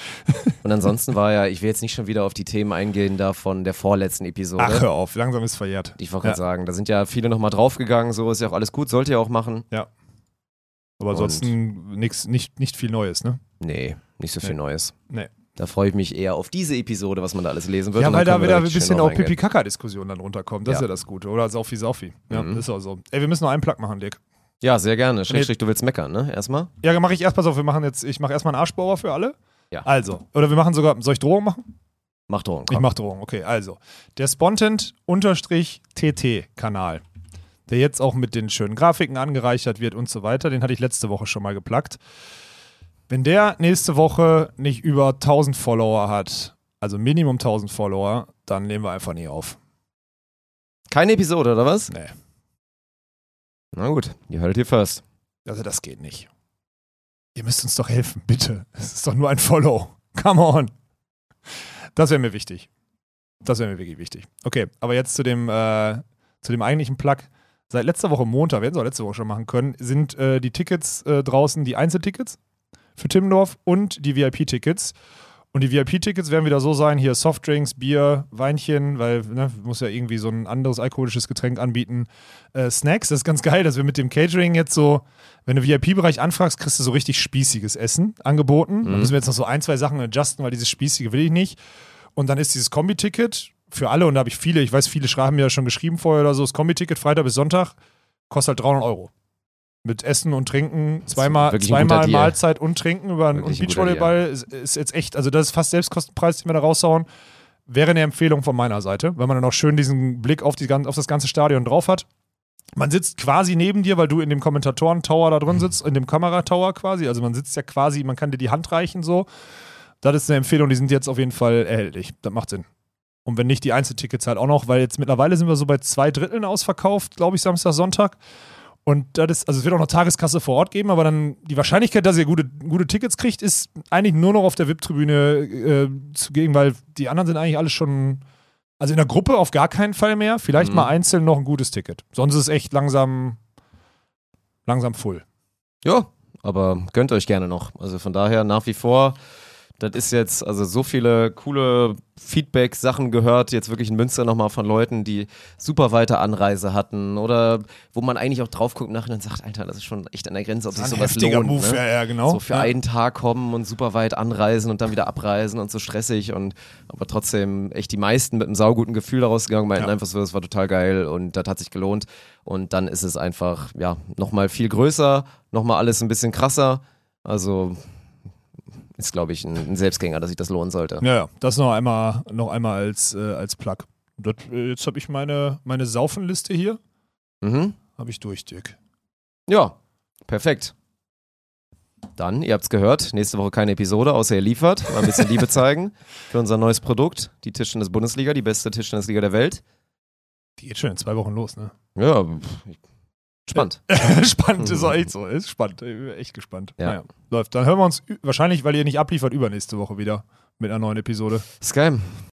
[SPEAKER 1] Und ansonsten war ja, ich will jetzt nicht schon wieder auf die Themen eingehen da von der vorletzten Episode.
[SPEAKER 2] Ach, hör auf, langsam ist verjährt.
[SPEAKER 1] Ich wollte gerade sagen, da sind ja viele nochmal draufgegangen, so ist ja auch alles gut, sollt ihr auch machen.
[SPEAKER 2] Ja. Aber ansonsten nix, nicht, nicht viel Neues, ne?
[SPEAKER 1] Nee, nicht so viel nee. Neues.
[SPEAKER 2] Nee.
[SPEAKER 1] Da freue ich mich eher auf diese Episode, was man da alles lesen wird.
[SPEAKER 2] Ja, weil da wieder ein bisschen auch Pipi-Kaka-Diskussion dann runterkommt. Das ja. ist ja das Gute. Oder Saufi-Saufi. Ja, mhm. ist auch so. Ey, wir müssen noch einen Plug machen, Dick.
[SPEAKER 1] Ja, sehr gerne. Schrägstrich, du willst meckern, ne? Erstmal?
[SPEAKER 2] Ja, mache ich erst. Pass auf, wir machen jetzt, ich mache erstmal einen Arschbauer für alle.
[SPEAKER 1] Ja.
[SPEAKER 2] Also, oder wir machen sogar, soll ich Drohung machen?
[SPEAKER 1] Mach Drohung.
[SPEAKER 2] Komm. Ich mach Drohung, okay. Also, der Spontent-TT-Kanal, der jetzt auch mit den schönen Grafiken angereichert wird und so weiter, den hatte ich letzte Woche schon mal geplackt. Wenn der nächste Woche nicht über 1000 Follower hat, also Minimum 1000 Follower, dann nehmen wir einfach nie auf.
[SPEAKER 1] Keine Episode, oder was?
[SPEAKER 2] Nee.
[SPEAKER 1] Na gut, ihr hört hier first.
[SPEAKER 2] Also das geht nicht. Ihr müsst uns doch helfen, bitte. Es ist doch nur ein Follow. Come on. Das wäre mir wichtig. Das wäre mir wirklich wichtig. Okay, aber jetzt zu dem, äh, zu dem eigentlichen Plug. Seit letzter Woche Montag, wir hätten es auch letzte Woche schon machen können, sind äh, die Tickets äh, draußen, die Einzeltickets für Timmendorf und die VIP-Tickets. Und die VIP-Tickets werden wieder so sein: hier Softdrinks, Bier, Weinchen, weil ne, muss ja irgendwie so ein anderes alkoholisches Getränk anbieten. Äh, Snacks, das ist ganz geil, dass wir mit dem Catering jetzt so, wenn du VIP-Bereich anfragst, kriegst du so richtig spießiges Essen angeboten. Mhm. Dann müssen wir jetzt noch so ein, zwei Sachen adjusten, weil dieses spießige will ich nicht. Und dann ist dieses Kombi-Ticket für alle, und da habe ich viele, ich weiß, viele haben mir ja schon geschrieben vorher oder so, das Kombi-Ticket Freitag bis Sonntag kostet halt 300 Euro mit Essen und Trinken, zweimal, zweimal Mahlzeit und Trinken über einen Beachvolleyball ist, ist, jetzt echt, also das ist fast Selbstkostenpreis, den wir da raushauen. Wäre eine Empfehlung von meiner Seite, weil man dann auch schön diesen Blick auf, die, auf das ganze Stadion drauf hat. Man sitzt quasi neben dir, weil du in dem Kommentatoren-Tower da drin sitzt, in dem Kameratower quasi. Also man sitzt ja quasi, man kann dir die Hand reichen so. Das ist eine Empfehlung, die sind jetzt auf jeden Fall erhältlich. Das macht Sinn. Und wenn nicht, die Einzeltickets halt auch noch, weil jetzt mittlerweile sind wir so bei zwei Dritteln ausverkauft, glaube ich, Samstag, Sonntag. Und das ist, also es wird auch noch Tageskasse vor Ort geben, aber dann die Wahrscheinlichkeit, dass ihr gute, gute Tickets kriegt, ist eigentlich nur noch auf der VIP-Tribüne äh, zugegen, weil die anderen sind eigentlich alle schon, also in der Gruppe auf gar keinen Fall mehr. Vielleicht mhm. mal einzeln noch ein gutes Ticket. Sonst ist es echt langsam, langsam full.
[SPEAKER 1] Ja, aber gönnt euch gerne noch. Also von daher nach wie vor das ist jetzt, also so viele coole Feedback-Sachen gehört, jetzt wirklich in Münster nochmal von Leuten, die super weite Anreise hatten oder wo man eigentlich auch drauf guckt nachher und sagt, Alter, das ist schon echt an der Grenze, ob sich sowas lohnt.
[SPEAKER 2] Move,
[SPEAKER 1] ne?
[SPEAKER 2] ja, ja, genau.
[SPEAKER 1] So für
[SPEAKER 2] ja.
[SPEAKER 1] einen Tag kommen und super weit anreisen und dann wieder abreisen und so stressig und aber trotzdem echt die meisten mit einem sauguten Gefühl daraus gegangen, meinten ja. einfach so, das war total geil und das hat sich gelohnt und dann ist es einfach, ja, nochmal viel größer, nochmal alles ein bisschen krasser, also ist, glaube ich, ein, ein, Selbstgänger, dass sich das lohnen sollte.
[SPEAKER 2] Ja, ja. das noch einmal, noch einmal als, äh, als Plug. Das, äh, jetzt habe ich meine, meine Saufenliste hier.
[SPEAKER 1] Mhm.
[SPEAKER 2] Habe ich durch, Dirk.
[SPEAKER 1] Ja, perfekt. Dann, ihr habt es gehört, nächste Woche keine Episode, außer ihr liefert. Mal ein bisschen Liebe zeigen für unser neues Produkt, die Tischtennis-Bundesliga, die beste Tischtennisliga der Welt.
[SPEAKER 2] Die geht schon in zwei Wochen los, ne?
[SPEAKER 1] Ja, Spannend.
[SPEAKER 2] spannend ist auch echt so. Ist spannend. Echt gespannt.
[SPEAKER 1] Ja. Naja,
[SPEAKER 2] läuft. Dann hören wir uns wahrscheinlich, weil ihr nicht abliefert, übernächste Woche wieder mit einer neuen Episode.
[SPEAKER 1] Geil.